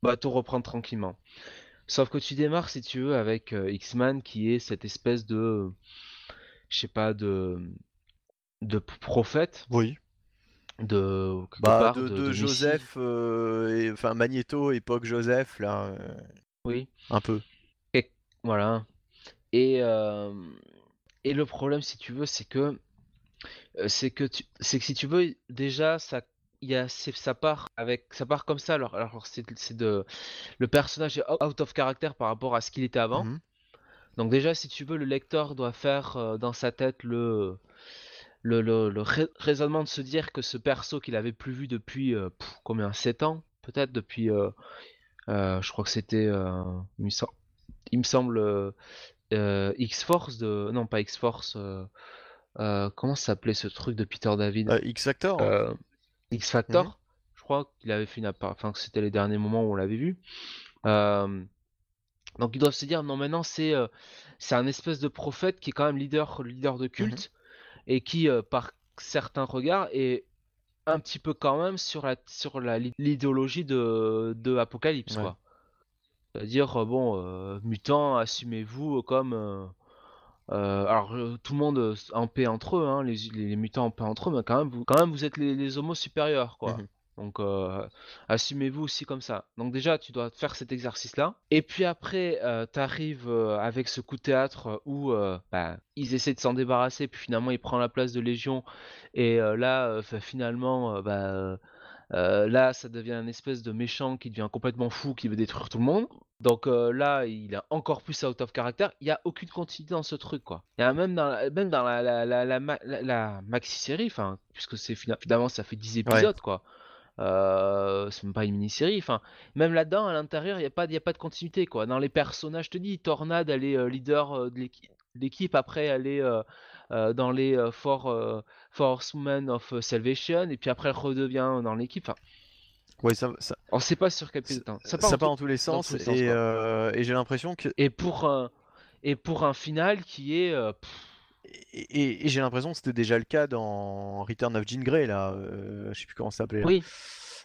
Speaker 4: on va tout reprendre tranquillement. Sauf que tu démarres, si tu veux, avec euh, X-Man qui est cette espèce de, je sais pas, de, de prophète,
Speaker 1: Oui.
Speaker 4: de, quelque
Speaker 1: Bah,
Speaker 4: part,
Speaker 1: de,
Speaker 4: de,
Speaker 1: de
Speaker 4: de Messie.
Speaker 1: Joseph, euh, et- enfin Magneto, époque Joseph, là, euh,
Speaker 4: Oui.
Speaker 1: un peu.
Speaker 4: Voilà. Et, euh, et le problème, si tu veux, c'est que euh, c'est que tu, c'est que si tu veux, déjà, ça, il y a, ça part avec, ça part comme ça. Alors, alors c'est, de, le personnage est out of character par rapport à ce qu'il était avant.
Speaker 1: Mhm.
Speaker 4: Donc déjà, si tu veux, le lecteur doit faire euh, dans sa tête le, le, le- le rai- raisonnement de se dire que ce perso qu'il avait plus vu depuis euh, pff, combien 7 ans peut-être depuis euh, je crois que c'était il me sem- il me semble X-Force de non pas X-Force euh, comment s'appelait ce truc de Peter David
Speaker 1: Euh, X Factor.
Speaker 4: Euh, X-Factor
Speaker 1: Mhm.
Speaker 4: je crois qu'il avait fait une appar- enfin que c'était les derniers moments où on l'avait vu Euh, donc ils doivent se dire non maintenant c'est euh, c'est un espèce de prophète qui est quand même leader leader de culte et qui euh, par certains regards est un petit peu quand même sur la sur la l'idéologie de, de Apocalypse
Speaker 1: Ouais.
Speaker 4: quoi. C'est-à-dire euh, bon euh, mutants assumez-vous comme euh, euh, alors euh, tout le monde euh, en paix entre eux hein, les, les, les mutants en paix entre eux mais quand même vous quand même vous êtes les, les homos supérieurs quoi.
Speaker 1: Mhm.
Speaker 4: Donc euh, assumez-vous aussi comme ça. Donc déjà tu dois faire cet exercice là. Et puis après tu arrives avec ce coup de théâtre où bah, ils essaient de s'en débarrasser puis finalement il prend la place de Légion et là finalement bah, euh, là ça devient un espèce de méchant qui devient complètement fou qui veut détruire tout le monde. Donc euh, là, il est encore plus out of character. Il n'y a aucune continuité dans ce truc, quoi. Il y a même dans la, même dans la, la, la, la, ma- la- la maxi-série, puisque c'est fina- finalement ça fait 10 épisodes, quoi. Euh, c'est même pas une mini-série. Enfin, même là-dedans, à l'intérieur, il n'y a, pas- y a pas de continuité, quoi. Dans les personnages, je te dis, Tornade, elle est leader de l'équi- de l'équipe. Après, elle est dans les euh, Four, euh, Four Horsemen of euh, Salvation. Et puis après, elle redevient dans l'équipe. Enfin,
Speaker 1: Ouais, ça, ça,
Speaker 4: on sait pas sur quel
Speaker 1: ça,
Speaker 4: Ça
Speaker 1: ça
Speaker 4: part en
Speaker 1: part
Speaker 4: tout-
Speaker 1: en tous les sens,
Speaker 4: tous les sens,
Speaker 1: et, euh, et j'ai l'impression que
Speaker 4: Et pour un, et pour un final qui est. euh, pff,
Speaker 1: et, et- et j'ai l'impression que c'était déjà le cas dans Return of Jean Grey là, euh, je sais plus comment ça s'appelait.
Speaker 4: oui,
Speaker 1: Euh,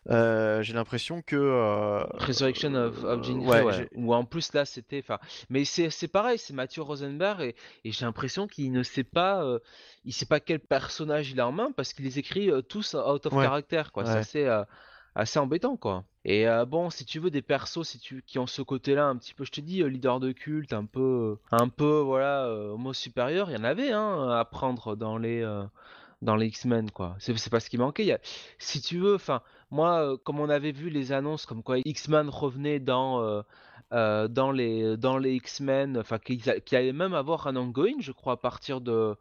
Speaker 1: j'ai l'impression que euh,
Speaker 4: Resurrection of, of Jean
Speaker 1: euh, ouais,
Speaker 4: ouais.
Speaker 1: j'ai-
Speaker 4: Où en plus là c'était. Enfin, mais c'est c'est pareil, c'est Mathieu Rosenberg et, et j'ai l'impression qu'il ne sait pas, euh, il sait pas quel personnage il a en main parce qu'il les écrit euh, tous out of
Speaker 1: Ouais.
Speaker 4: character quoi. C'est
Speaker 1: Ouais.
Speaker 4: assez, euh, embêtant quoi. Et euh, bon, si tu veux des persos, si tu qui ont ce côté-là un petit peu, je te dis, euh, leader de culte, un peu, un peu voilà, euh, homo supérieur, il y en avait hein, à prendre dans les. euh, dans les X-Men quoi. C'est c'est pas ce qui manquait. Il y a- Si tu veux, enfin, moi, euh, comme on avait vu les annonces comme quoi X-Men revenait dans euh, euh, dans les dans les X-Men, enfin qu'il allait même avoir un ongoing, je crois, à partir de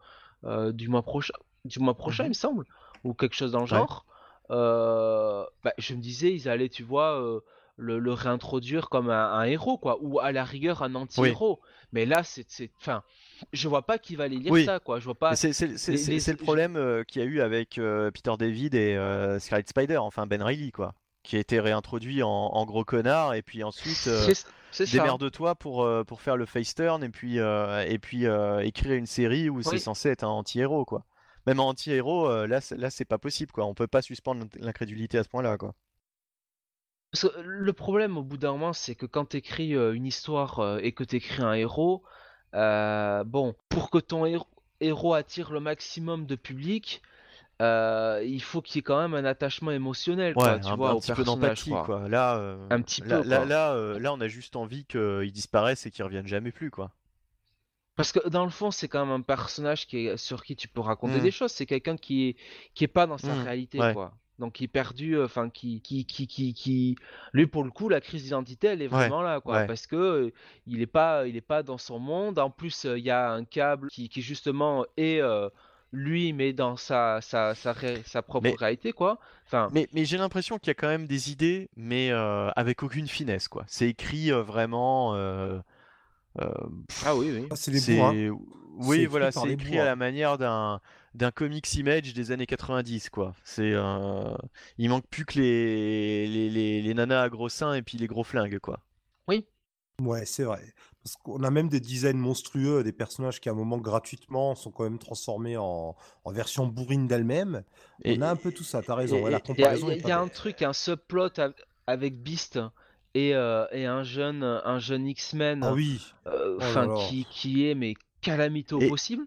Speaker 4: du mois prochain, du mois prochain,
Speaker 1: Mhm.
Speaker 4: il me semble, ou quelque chose dans le
Speaker 1: Ouais.
Speaker 4: genre. euh, bah, je me disais, ils allaient, tu vois. le, le réintroduire comme un, un héros quoi ou à la rigueur un anti-héros mais là c'est c'est enfin je vois pas qui va aller lire
Speaker 1: Oui.
Speaker 4: ça quoi je vois pas
Speaker 1: C'est le problème euh, qu'il y a eu avec euh, Peter David et euh, Scarlet Spider, enfin Ben Reilly, quoi, qui a été réintroduit en, en gros connard, et puis ensuite, euh, démerde-toi pour, pour faire le face turn, et puis, et puis écrire une série où c'est censé être un anti-héros, quoi. Même un anti-héros, là, c'est- là, c'est pas possible, quoi. On peut pas suspendre l'in- l'incrédulité à ce point-là, quoi.
Speaker 4: Parce que le problème au bout d'un moment, c'est que quand tu écris une histoire et que tu écris un héros, euh, bon, pour que ton héros, héros attire le maximum de public, euh, il faut qu'il y ait quand même un attachement émotionnel, quoi, tu
Speaker 1: un,
Speaker 4: vois,
Speaker 1: un
Speaker 4: au
Speaker 1: petit peu
Speaker 4: personnage,
Speaker 1: d'empathie,
Speaker 4: quoi.
Speaker 1: quoi. Là, euh,
Speaker 4: Un petit
Speaker 1: là,
Speaker 4: peu,
Speaker 1: là, là, euh, là, on a juste envie qu'ils disparaissent et qu'ils reviennent jamais plus, quoi.
Speaker 4: Parce que dans le fond, c'est quand même un personnage qui est, sur qui tu peux raconter
Speaker 1: Mm.
Speaker 4: des choses. C'est quelqu'un qui est, qui est pas dans sa
Speaker 1: Mm,
Speaker 4: réalité,
Speaker 1: ouais.
Speaker 4: quoi. Donc qui est perdu, euh, enfin qui, qui, qui, qui, qui, lui pour le coup, la crise d'identité, elle est
Speaker 1: Ouais,
Speaker 4: vraiment là, quoi.
Speaker 1: ouais.
Speaker 4: Parce que euh, il est pas, il est pas dans son monde. En plus, euh, il y a un câble qui, qui justement est euh, lui, mais dans sa, sa, sa, ré- sa propre
Speaker 1: Mais-
Speaker 4: réalité, quoi. Enfin,
Speaker 1: Mais, mais j'ai l'impression qu'il y a quand même des idées, mais euh, avec aucune finesse, quoi. C'est écrit euh, vraiment. euh, euh, pff,
Speaker 4: ah oui, oui.
Speaker 3: Ah, c'est les
Speaker 1: c'est-
Speaker 3: bourrins.
Speaker 1: Oui, voilà, c'est
Speaker 3: les
Speaker 1: écrit à la manière d'un d'un comics image des années 90, quoi. C'est, euh, il manque plus que les, les, les, les nanas à gros seins et puis les gros flingues, quoi.
Speaker 3: Ouais, c'est vrai. Parce qu'on a même des designs monstrueux, des personnages qui à un moment gratuitement sont quand même transformés en, en version bourrine d'elles-mêmes.
Speaker 1: Et,
Speaker 3: On a un peu tout ça, t'as raison. Ouais,
Speaker 4: Il y a, y y un truc, un subplot av- avec Beast et, euh, et un jeune, un jeune X-Men.
Speaker 3: Ah oui,
Speaker 4: euh,
Speaker 3: Oh
Speaker 4: qui, qui est mais calamito
Speaker 1: Et-
Speaker 4: possible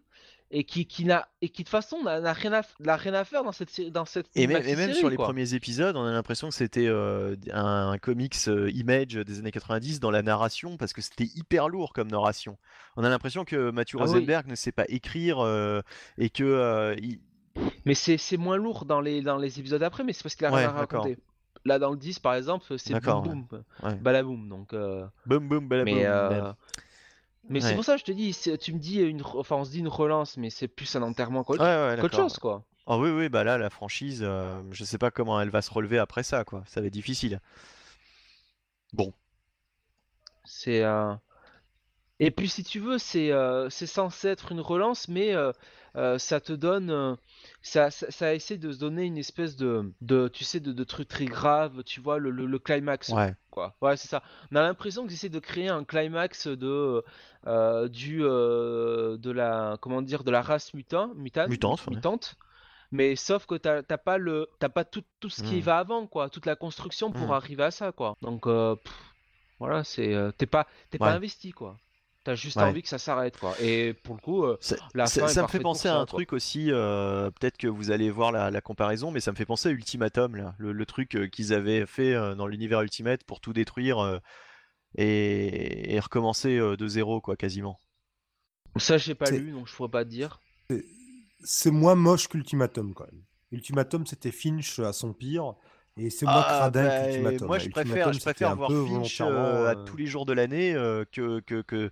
Speaker 4: et qui, qui n'a et qui de toute façon n'a rien à n'a rien à faire dans cette dans cette
Speaker 1: Et même, et même
Speaker 4: maxi-série,
Speaker 1: sur les
Speaker 4: quoi.
Speaker 1: premiers épisodes, on a l'impression que c'était euh, un, un comics euh, image des années 90 dans la narration, parce que c'était hyper lourd comme narration. On a l'impression que Matthew
Speaker 4: Ah oui.
Speaker 1: Rosenberg ne sait pas écrire euh, et que il-
Speaker 4: mais c'est moins lourd dans les dans les épisodes après mais c'est parce qu'il a
Speaker 1: Ouais,
Speaker 4: rien à raconter là dans le 10 par exemple c'est boum boum
Speaker 1: ouais.
Speaker 4: balaboum donc
Speaker 1: boum boum balaboum.
Speaker 4: mais euh, mais c'est pour ça que je te dis tu me dis une enfin on se dit une relance mais c'est plus un enterrement qu'autre
Speaker 1: Ouais,
Speaker 4: chose quoi
Speaker 1: Ah oui, oui, bah là, la franchise, euh, je sais pas comment elle va se relever après ça, quoi. Ça va être difficile. Bon,
Speaker 4: C'est euh, et puis si tu veux, c'est euh, c'est censé être une relance, mais euh, ça te donne, euh, ça, ça, ça essaie de se donner une espèce de, de tu sais, de, de truc très grave, tu vois, le, le, le climax,
Speaker 1: ouais.
Speaker 4: quoi. Ouais, c'est ça. On a l'impression qu'ils essaient de créer un climax de euh, du euh, de la comment dire de la race mutant, mutante,
Speaker 1: Mutante, ouais.
Speaker 4: mutante. Mais sauf que t'as pas le t'as pas tout, tout ce qui
Speaker 1: Mm.
Speaker 4: va avant quoi, toute la construction pour
Speaker 1: Mm.
Speaker 4: arriver à ça quoi. Donc euh, pff, voilà, c'est t'es pas t'es pas
Speaker 1: Ouais.
Speaker 4: investi quoi. T'as juste
Speaker 1: Ouais.
Speaker 4: envie que ça s'arrête quoi. Et pour le coup, euh,
Speaker 1: Ça,
Speaker 4: La
Speaker 1: ça-
Speaker 4: fin est
Speaker 1: ça me fait penser à un
Speaker 4: quoi.
Speaker 1: truc aussi, euh, peut-être que vous allez voir la, la comparaison, mais ça me fait penser à Ultimatum, là, le, le truc euh, qu'ils avaient fait dans l'univers Ultimate pour tout détruire euh, et, et recommencer euh, de zéro, quoi, quasiment.
Speaker 4: ça j'ai pas
Speaker 3: C'est-
Speaker 4: lu donc je pourrais pas te dire.
Speaker 3: C'est moins moche qu'Ultimatum quand même. Ultimatum, c'était Finch à son pire. Et c'est moins
Speaker 1: Ah,
Speaker 3: cradin
Speaker 1: bah,
Speaker 3: qu'Ultimatum.
Speaker 1: moi,
Speaker 3: hein.
Speaker 1: je préfère, je voir Finch euh, à
Speaker 3: euh,
Speaker 1: tous les jours de l'année euh, que, que, que,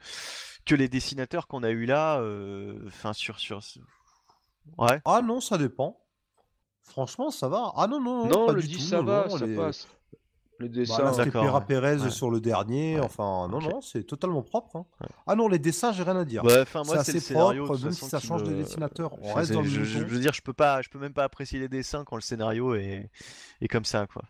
Speaker 1: que les dessinateurs qu'on a eu là. euh, Enfin, sur, sur. Ouais.
Speaker 3: Ah non, ça dépend. Franchement, ça va. Ah non, non, non,
Speaker 4: Non,
Speaker 3: pas
Speaker 4: le
Speaker 3: du
Speaker 4: 10
Speaker 3: tout.
Speaker 4: ça
Speaker 3: non,
Speaker 4: va,
Speaker 3: non,
Speaker 4: ça
Speaker 3: les-
Speaker 4: passe. Le
Speaker 3: Bah,
Speaker 4: dessin.
Speaker 3: là, c'était Pera. Pérez
Speaker 1: Ouais.
Speaker 3: sur le dernier.
Speaker 1: Ouais.
Speaker 3: Enfin, non,
Speaker 1: Ok.
Speaker 3: non, c'est totalement propre. hein.
Speaker 1: Ouais.
Speaker 3: Ah non, les dessins, j'ai rien à dire.
Speaker 1: Ouais, enfin, moi,
Speaker 3: c'est
Speaker 1: c'est le
Speaker 3: assez
Speaker 1: scénario.
Speaker 3: propre,
Speaker 1: de
Speaker 3: même si ça change de
Speaker 1: me-
Speaker 3: dessinateur. On
Speaker 1: Je-
Speaker 3: reste dans le
Speaker 1: je, je- veux dire, je peux pas, je peux même pas apprécier les dessins quand le scénario est, est comme ça, quoi.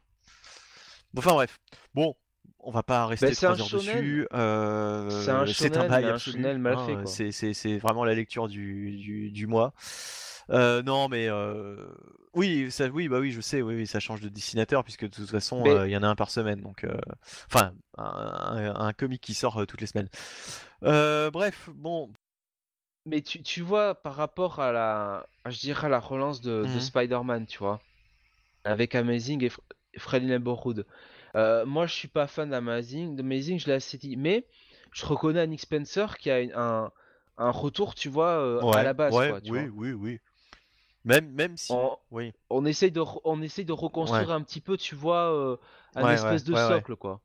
Speaker 1: Enfin bref, bon, on va pas rester
Speaker 4: Bah, c'est
Speaker 1: trois
Speaker 4: un
Speaker 1: heures
Speaker 4: shonen.
Speaker 1: dessus. euh,
Speaker 4: C'est un shonen,
Speaker 1: bail
Speaker 4: un
Speaker 1: absolu,
Speaker 4: shonen mal
Speaker 1: hein,
Speaker 4: fait, quoi.
Speaker 1: C'est, c'est- c'est vraiment la lecture du, du, du mois. Euh, non, mais euh, oui, ça, oui, bah oui, je sais, oui, oui, ça change de dessinateur puisque de toute façon,
Speaker 4: Mais-
Speaker 1: euh, il y en a un par semaine, donc, euh, enfin, un, un, un comic qui sort euh, toutes les semaines. Bref, bon,
Speaker 4: Mais tu, tu vois, par rapport à la, je dirais à la relance de, de
Speaker 1: Mhm.
Speaker 4: Spider-Man, tu vois, avec Amazing et, Fr- et Fred Neighborhood. Moi, je suis pas fan d'Amazing. D'Amazing, je l'ai assez dit. Mais je reconnais à Nick Spencer qui a une- un, un retour, tu vois, à la base,
Speaker 1: ouais,
Speaker 4: quoi, tu
Speaker 1: oui,
Speaker 4: vois.
Speaker 1: oui, oui. Même, même si,
Speaker 4: On,
Speaker 1: oui.
Speaker 4: on essaye de, on essaye de reconstruire un petit peu, tu vois, euh, un
Speaker 1: Ouais,
Speaker 4: espèce
Speaker 1: ouais,
Speaker 4: de socle, quoi.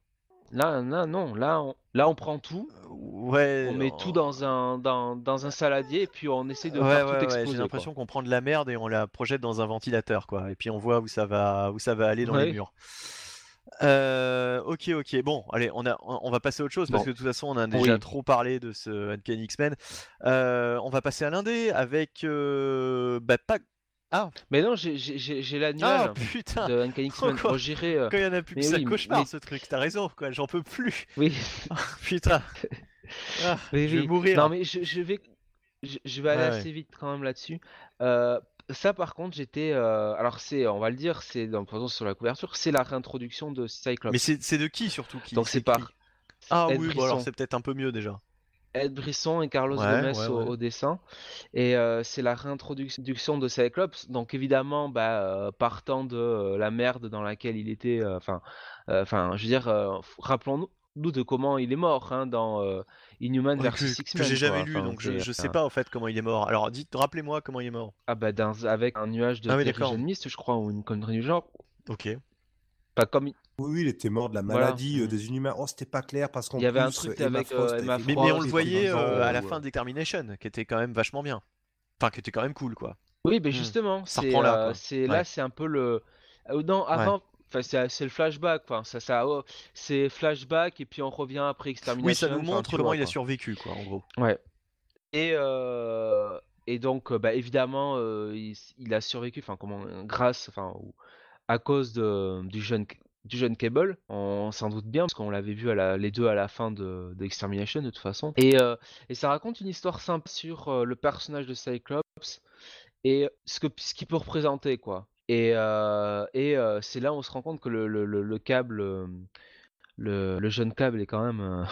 Speaker 4: Là, là, non, là, on, là, on prend tout,
Speaker 1: Ouais,
Speaker 4: on met tout dans un, dans, dans un saladier et puis on essaye de faire tout exploser.
Speaker 1: J'ai l'impression qu'on prend de la merde et on la projette dans un ventilateur, quoi. Et puis on voit où ça va, où ça va aller dans les murs. Euh, ok, ok. Bon, allez, on a, on va passer à autre chose parce
Speaker 4: Bon.
Speaker 1: que de toute façon, on a déjà
Speaker 4: Oui.
Speaker 1: trop parlé de ce Uncanny X-Men. Euh, on va passer à l'indé avec, euh, bah, pas. Ah,
Speaker 4: Mais non, j'ai- l'annual
Speaker 1: ah,
Speaker 4: de Uncanny X-Men. Euh,
Speaker 1: Quand il y en a plus que ça
Speaker 4: oui,
Speaker 1: cauchemar
Speaker 4: mais-
Speaker 1: ce truc. T'as raison, quoi. J'en peux plus.
Speaker 4: Oui,
Speaker 1: Putain. Ah, je vais
Speaker 4: oui.
Speaker 1: mourir.
Speaker 4: Non, mais je, je vais, je, je vais aller
Speaker 1: Ouais, ouais.
Speaker 4: assez vite quand même là-dessus. Euh, ça, par contre, j'étais. euh, alors, c'est, on va le dire, c'est dans toute façon, sur la couverture, c'est la réintroduction de Cyclops.
Speaker 1: Mais c'est de qui surtout qui
Speaker 4: Donc, c'est par
Speaker 1: Ah
Speaker 4: Ed
Speaker 1: oui, bon alors
Speaker 4: Brisson.
Speaker 1: c'est peut-être un peu mieux déjà.
Speaker 4: Ed Brisson et Carlos
Speaker 1: Ouais,
Speaker 4: Gomez
Speaker 1: ouais,
Speaker 4: au,
Speaker 1: ouais.
Speaker 4: au dessin. Et euh, c'est la réintroduction de Cyclops. Donc évidemment, bah, euh, partant de euh, la merde dans laquelle il était, euh, enfin, euh, enfin, je veux dire, euh, rappelons-nous nous de comment il est mort hein, dans euh, Inhuman
Speaker 1: Ouais,
Speaker 4: versus
Speaker 1: que,
Speaker 4: X-Men.
Speaker 1: que j'ai jamais
Speaker 4: quoi.
Speaker 1: lu,
Speaker 4: Enfin,
Speaker 1: donc je, je sais pas en fait comment il est mort. Alors dites, rappelez-moi comment il est mort.
Speaker 4: Ah bah dans- avec un nuage de
Speaker 1: Ah oui,
Speaker 4: mist, je crois, ou une connerie du genre.
Speaker 1: Ok.
Speaker 4: Pas comme
Speaker 3: Oui, oui, il était mort de la
Speaker 4: Voilà.
Speaker 3: maladie euh,
Speaker 4: Mhm.
Speaker 3: des Inhumains. Oh, c'était pas clair parce qu'en
Speaker 4: Il y avait un truc
Speaker 3: Emma
Speaker 4: avec,
Speaker 3: Frost
Speaker 4: euh, Emma
Speaker 1: Mais, mais on le voyait euh, à la fin de Determination, qui était quand même vachement bien. Enfin, qui était quand même cool, quoi.
Speaker 4: Oui, mais
Speaker 1: Hmm.
Speaker 4: justement,
Speaker 1: Ça
Speaker 4: c'est
Speaker 1: reprend là,
Speaker 4: euh, c'est
Speaker 1: Ouais.
Speaker 4: là, c'est un peu le. euh, non, avant, enfin, c'est le flashback, enfin, ça, ça, oh, c'est flashback et puis on revient après Extermination.
Speaker 1: Oui, ça nous montre comment il a
Speaker 4: quoi.
Speaker 1: survécu, quoi, en gros.
Speaker 4: Ouais. Et euh, et donc, euh, bah, évidemment, euh, il, a survécu, enfin, comment, grâce, enfin, à cause de, du jeune du jeune Cable, on s'en doute bien parce qu'on l'avait vu à la, les deux à la fin de, de Extermination de toute façon. Et, euh, et ça raconte une histoire simple sur euh, le personnage de Cyclops et ce que ce qu'il peut représenter quoi. Et, euh, et euh, c'est là où on se rend compte que le, le, le, le câble, le, jeune câble est quand même euh,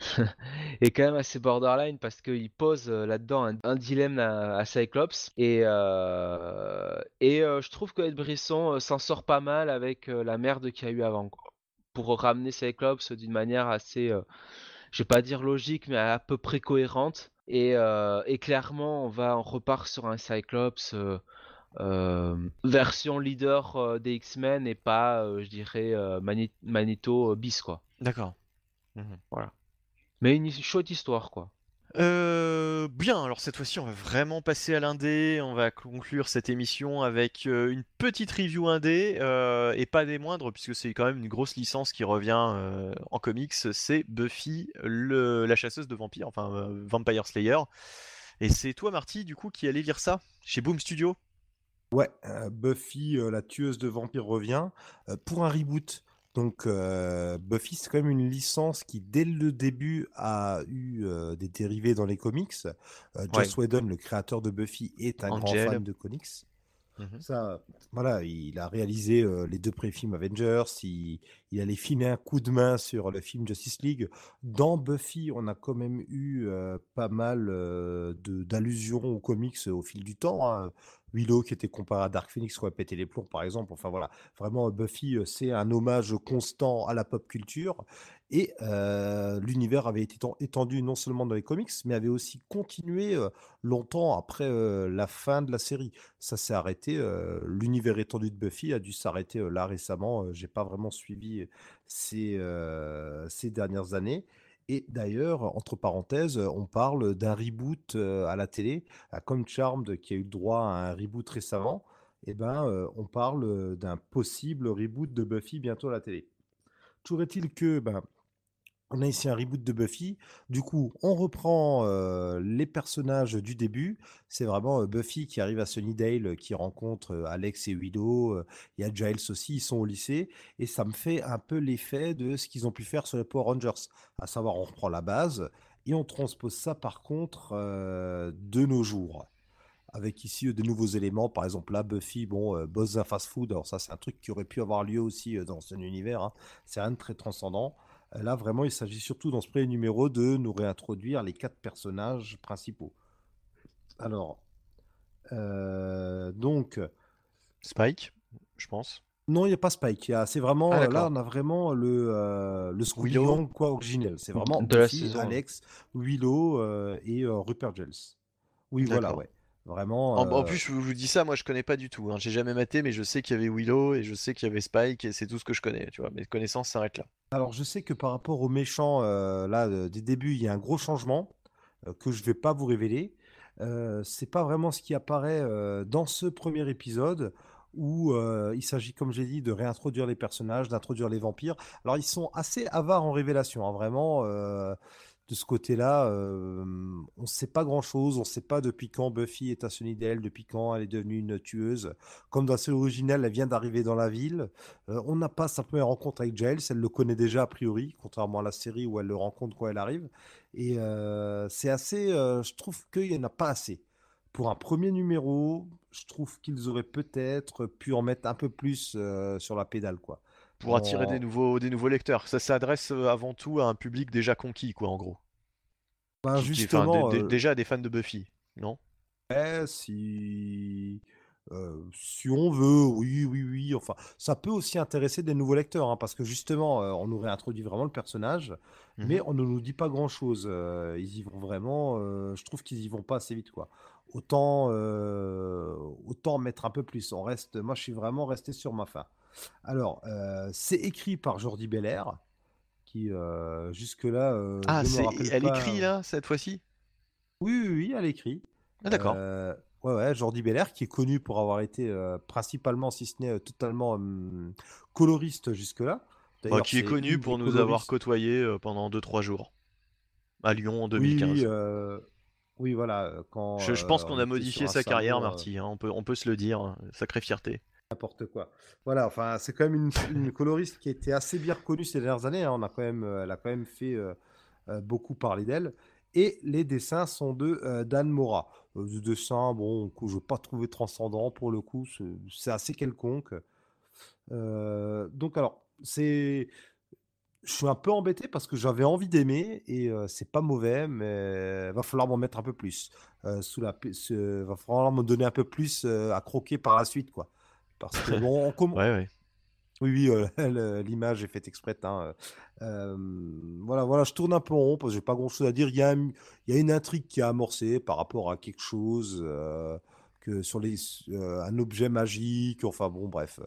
Speaker 4: est quand même assez borderline parce qu'il pose là-dedans un, dilemme à, Cyclops et et je trouve que Ed Brisson s'en sort pas mal avec la merde qu'il y a eu avant pour ramener Cyclops d'une manière assez je vais pas dire logique, mais à peu près cohérente. Et, et clairement, on va on repart sur un Cyclops version leader euh, des X-Men et pas, euh, je dirais, euh, Mani- Magneto euh, bis quoi.
Speaker 1: D'accord.
Speaker 4: Mais une chouette histoire quoi.
Speaker 1: Euh, bien, alors cette fois-ci, on va vraiment passer à l'indé. On va conclure cette émission avec euh, une petite review indé, euh, et pas des moindres, puisque c'est quand même une grosse licence qui revient euh, en comics. C'est Buffy, le, la chasseuse de vampires, enfin euh, Vampire Slayer. Et c'est toi, Marty, du coup, qui allais lire ça chez Boom Studio?
Speaker 3: Ouais, euh, Buffy, euh, la tueuse de vampires, revient euh, pour un reboot. Donc, euh, Buffy, c'est quand même une licence qui, dès le début, a eu euh, des dérivés dans les comics. Euh, Joss Whedon, le créateur de Buffy, est un
Speaker 1: Angel.
Speaker 3: grand fan de comics.
Speaker 1: Mhm.
Speaker 3: Ça, voilà, il a réalisé les deux pré-films Avengers. Il, il allait filer un coup de main sur le film Justice League. Dans Buffy, on a quand même eu pas mal d'allusions aux comics au fil du temps. hein. Willow qui était comparé à Dark Phoenix qui aurait pété les plombs, par exemple. Enfin voilà, vraiment Buffy, euh, c'est un hommage constant à la pop culture. Et euh, l'univers avait été éten- étendu non seulement dans les comics, mais avait aussi continué euh, longtemps après euh, la fin de la série. Ça s'est arrêté. euh, l'univers étendu de Buffy a dû s'arrêter euh, là récemment. Euh, J'ai pas vraiment suivi euh, ces dernières années. Et d'ailleurs, entre parenthèses, on parle d'un reboot à la télé, comme Charmed qui a eu le droit à un reboot récemment. Et ben, on parle d'un possible reboot de Buffy bientôt à la télé. Toujours est-il que ben, on a ici un reboot de Buffy. Du coup, on reprend euh, les personnages du début. C'est vraiment euh, Buffy qui arrive à Sunnydale, euh, qui rencontre Alex et euh, Il y a Giles aussi, ils sont au lycée. Et ça me fait un peu l'effet de ce qu'ils ont pu faire sur les Power Rangers. À savoir, on reprend la base et on transpose ça par contre de nos jours. Avec ici euh, de nouveaux éléments, par exemple là, Buffy, bon, boss d'un fast-food, alors ça c'est un truc qui aurait pu avoir lieu aussi dans un univers, hein. c'est rien de très transcendant. Euh, Là, vraiment, il s'agit surtout dans ce premier numéro de nous réintroduire les quatre personnages principaux. Alors, euh, donc,
Speaker 1: Spike, je pense.
Speaker 3: non, il n'y a pas Spike. C'est vraiment,
Speaker 1: Ah,
Speaker 3: euh, là, on a vraiment le, euh, le
Speaker 1: Willow.
Speaker 3: Quoi, originel. C'est vraiment
Speaker 4: De la
Speaker 3: Buffy,
Speaker 4: saison.
Speaker 3: Alex, Willow euh, et Rupert Giles. Oui, voilà, ouais. Vraiment.
Speaker 1: En, en
Speaker 3: euh,
Speaker 1: plus, je vous dis ça, moi je connais pas du tout. hein. J'ai jamais maté, mais je sais qu'il y avait Willow et je sais qu'il y avait Spike et c'est tout ce que je connais. Tu vois, mes connaissances s'arrêtent là.
Speaker 3: Alors, je sais que par rapport aux méchants, euh, là, euh, des débuts, il y a un gros changement euh, que je vais pas vous révéler. C'est pas vraiment ce qui apparaît dans ce premier épisode où il s'agit, comme j'ai dit, de réintroduire les personnages, d'introduire les vampires. Alors, ils sont assez avares en révélation, hein, vraiment. De ce côté-là, euh, on ne sait pas grand-chose. On ne sait pas depuis quand Buffy est à Sunnydale, depuis quand elle est devenue une tueuse. Comme dans la série originale, elle vient d'arriver dans la ville. Euh, on n'a pas sa première rencontre avec Giles, elle le connaît déjà a priori, contrairement à la série où elle le rencontre quand elle arrive. Et euh, c'est assez, je trouve qu'il n'y en a pas assez. Pour un premier numéro, je trouve qu'ils auraient peut-être pu en mettre un peu plus sur la pédale, quoi.
Speaker 1: Pour attirer
Speaker 3: En-
Speaker 1: des nouveaux, des nouveaux lecteurs. Ça s'adresse euh, avant tout à un public déjà conquis, quoi, en gros. Qui- enfin,
Speaker 3: justement, euh,
Speaker 1: déjà des fans de Buffy, non?
Speaker 3: Ouais, si... euh, si on veut, oui, oui, oui. Enfin, ça peut aussi intéresser des nouveaux lecteurs, hein, parce que justement, euh, on nous réintroduit vraiment le personnage, mais
Speaker 1: Mhm.
Speaker 3: on ne nous dit pas grand-chose. Euh, ils y vont vraiment. je trouve qu'ils y vont pas assez vite, quoi. Autant, autant mettre un peu plus. On reste. Moi, je suis vraiment resté sur ma fin. Alors, euh, c'est écrit par Jordi Belair, qui euh, jusque-là, euh,
Speaker 1: Ah, c'est, elle
Speaker 3: pas.
Speaker 1: écrit là cette fois-ci?
Speaker 3: Oui, oui, oui, elle écrit.
Speaker 1: Ah, d'accord.
Speaker 3: Ouais, ouais, Jordi Belair, qui est connu pour avoir été euh, principalement, si ce n'est euh, totalement hum, coloriste jusque-là.
Speaker 1: Bah, qui est connu pour nous avoir euh, pendant 2-3 jours à Lyon en
Speaker 3: Oui,
Speaker 1: 2015.
Speaker 3: oui, oui, voilà. Quand
Speaker 1: je, je pense qu'on
Speaker 3: on
Speaker 1: a modifié sa carrière,
Speaker 3: salon,
Speaker 1: Marty. hein, on, peut, on peut se le dire. hein, Sacrée fierté.
Speaker 3: N'importe quoi. Voilà, enfin, c'est quand même une, une coloriste qui a été assez bien reconnue ces dernières années. hein. On a quand même, euh, elle a quand même fait euh, euh, beaucoup parler d'elle. Et les dessins sont de euh, Dan Mora. Euh, des dessins, bon, que je n'ai pas trouvé transcendant pour le coup. c'est- assez quelconque. Donc, alors, c'est. Je suis un peu embêté parce que j'avais envie d'aimer et c'est pas mauvais, mais va falloir m'en mettre un peu plus. Sous la, va falloir me donner un peu plus à croquer par la suite, quoi. Parce que bon, on comm-
Speaker 1: Ouais, ouais.
Speaker 3: oui, oui, euh, l'image est faite exprès. hein, euh, voilà, voilà, je tourne un peu en rond parce que j'ai pas grand-chose à dire. Il y a, il y a une intrigue qui a amorcé par rapport à quelque chose euh, que sur les, euh, un objet magique. Enfin bon, bref,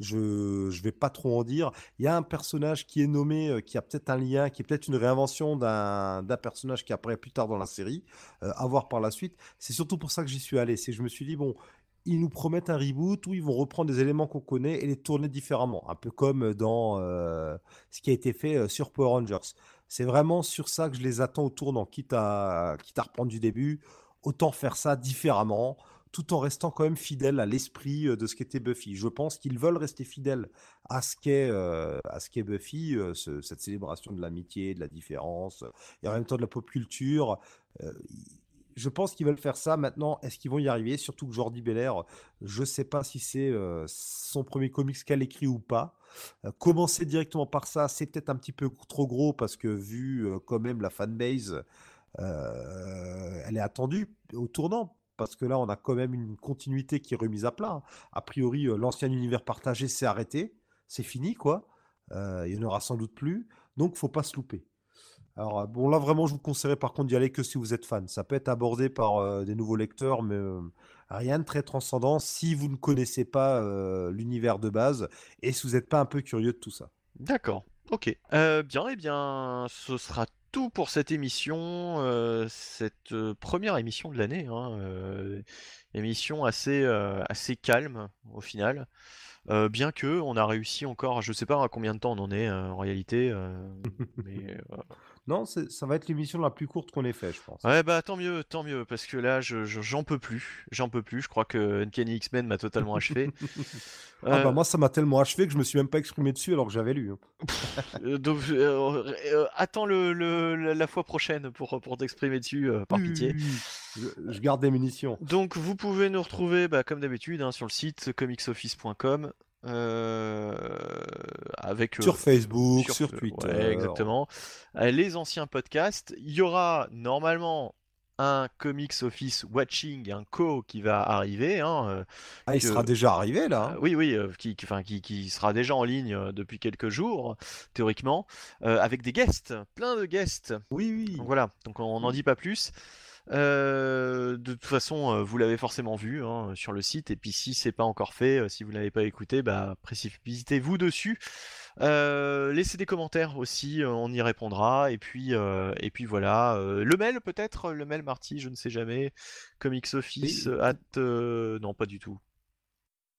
Speaker 3: je je vais pas trop en dire. Il y a un personnage qui est nommé, euh, qui a peut-être un lien, qui est peut-être une réinvention d'un personnage qui apparaît plus tard dans la série, euh, à voir par la suite. C'est surtout pour ça que j'y suis allé. C'est je me suis dit bon ils nous promettent un reboot où ils vont reprendre des éléments qu'on connaît et les tourner différemment, un peu comme dans euh, ce qui a été fait euh, sur Power Rangers. C'est vraiment sur ça que je les attends au tournant, quitte à, quitte reprendre du début, autant faire ça différemment, tout en restant quand même fidèle à l'esprit euh, de ce qu'était Buffy. Je pense qu'ils veulent rester fidèles à ce qu'est euh, Buffy, euh, ce- cette célébration de l'amitié, de la différence, et en même temps de la pop culture. Euh, je pense qu'ils veulent faire ça maintenant. Est-ce qu'ils vont y arriver? Surtout que Jordi Belair, je ne sais pas si c'est euh, son premier comics qu'elle écrit ou pas. Euh, commencer directement par ça, c'est peut-être un petit peu trop gros parce que vu euh, quand même la fanbase, elle est attendue au tournant. Parce que là, on a quand même une continuité qui est remise à plat. hein. A priori, l'ancien univers partagé s'est arrêté. C'est fini, quoi. Il n'y en aura sans doute plus. Donc, faut pas se louper. Alors, euh, bon, là, vraiment, je vous conseillerais par contre d'y aller que si vous êtes fan. Ça peut être abordé par euh, des nouveaux lecteurs, mais euh, rien de très transcendant si vous ne connaissez pas euh, l'univers de base et si vous n'êtes pas un peu curieux de tout ça.
Speaker 1: D'accord. Ok. Bien, eh bien, ce sera tout pour cette émission, cette première émission de l'année. hein, émission assez, assez calme au final. Euh, bien que on a réussi encore, je sais pas à combien de temps on en est euh, en réalité, euh, mais
Speaker 3: Non, ça va être l'émission la plus courte qu'on ait fait, je pense.
Speaker 1: ouais bah tant mieux, tant mieux parce que là je, je- j'en peux plus, j'en peux plus. Je crois que Uncanny X-Men m'a totalement achevé.
Speaker 3: Ah
Speaker 1: Euh,
Speaker 3: bah moi, ça m'a tellement achevé que je me suis même pas exprimé dessus alors que j'avais lu.
Speaker 1: donc, euh, euh, attends le, le- la fois prochaine pour, pour t'exprimer dessus, euh, par pitié.
Speaker 3: Je, je garde des munitions.
Speaker 1: Donc, vous pouvez nous retrouver, bah, comme d'habitude, hein, sur le site comicsoffice.com, avec euh,
Speaker 3: Sur Facebook,
Speaker 1: sur-
Speaker 3: sur,
Speaker 1: euh,
Speaker 3: Twitter.
Speaker 1: ouais, exactement. Euh, les anciens podcasts. Il y aura normalement un Comics Office Watching, un co qui va arriver. hein, euh,
Speaker 3: Ah, il sera déjà arrivé là. hein.
Speaker 1: euh, oui, oui, euh, qui, qui- qui, qui sera déjà en ligne euh, depuis quelques jours, théoriquement, euh, avec des guests, plein de guests.
Speaker 3: Oui, oui.
Speaker 1: Donc voilà, donc on n'en dit pas plus. Euh, de toute façon, euh, vous l'avez forcément vu hein, sur le site, et puis si c'est pas encore fait, euh, si vous l'avez pas écouté, bah précipitez-vous dessus. Euh, laissez des commentaires aussi, on y répondra. Et puis, euh, et puis voilà. le mail peut-être, le mail Marty, je ne sais jamais. Comics Office
Speaker 3: Oui.
Speaker 1: at non pas du tout.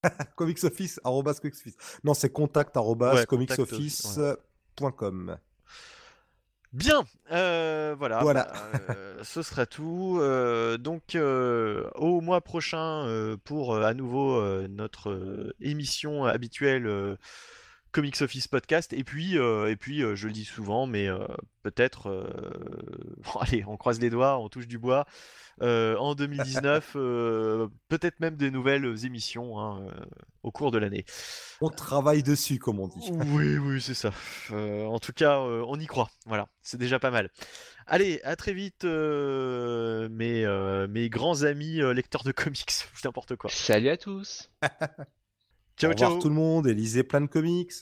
Speaker 3: Comicsoffice, arrobas comicsoffice. Non, c'est contact, arrobas
Speaker 1: Ouais,
Speaker 3: comicsoffice.com.
Speaker 1: Bien, euh, voilà,
Speaker 3: Voilà.
Speaker 1: bah, euh, ce sera tout. Euh, donc euh, au mois prochain euh, pour euh, à nouveau euh, notre émission habituelle euh, Comics Office Podcast. Et puis, et puis je le dis souvent, mais peut-être. Bon, allez, on croise les doigts, on touche du bois. en 2019, peut-être même des nouvelles émissions hein, au cours de l'année.
Speaker 3: On travaille dessus, comme on dit.
Speaker 1: Oui, oui, c'est ça. en tout cas, on y croit. Voilà, c'est déjà pas mal. Allez, à très vite, mes, mes grands amis lecteurs de comics, n'importe quoi.
Speaker 4: Salut à tous.
Speaker 3: Ciao, Au revoir ciao. tout le monde et lisez plein de comics.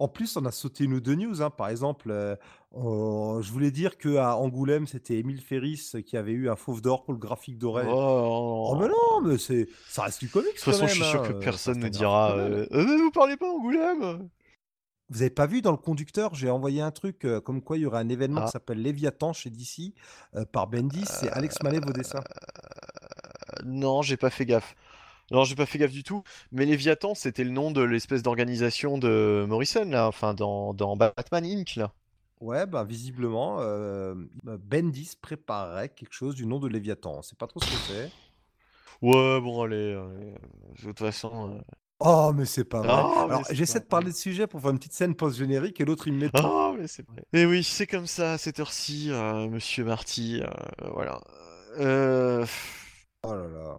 Speaker 3: En plus, on a sauté une ou deux news. Hein. Par exemple, euh, je voulais dire qu'à Angoulême, c'était Émile Ferris qui avait eu un fauve d'or pour le graphique doré. Oh, mais non, mais c'est, ça reste du comics. De
Speaker 1: toute façon, je suis sûr que hein. personne ne dira euh, euh, Vous parlez pas Angoulême?
Speaker 3: Vous avez pas vu dans le conducteur, j'ai envoyé un truc comme quoi il y aurait un événement qui ah. s'appelle Léviathan chez DC par Bendis. C'est Alex Mallet vos dessins.
Speaker 1: Non, j'ai pas fait gaffe. Non, j'ai pas fait gaffe du tout. Mais Léviathan, c'était le nom de l'espèce d'organisation de Morrison, là, enfin, dans, dans Batman Inc., là.
Speaker 3: Ouais, bah visiblement, euh, Bendis préparait quelque chose du nom de Léviathan. C'est pas trop ce que c'est.
Speaker 1: Ouais, bon, allez. de toute façon. Euh.
Speaker 3: Oh, mais c'est pas vrai. Ah, Alors, j'essaie de parler de sujet pour faire une petite scène post-générique et l'autre il me met.
Speaker 1: Oh, mais c'est vrai. Et oui, c'est comme ça, à cette heure-ci, euh, monsieur Marty. voilà.
Speaker 3: Oh là là.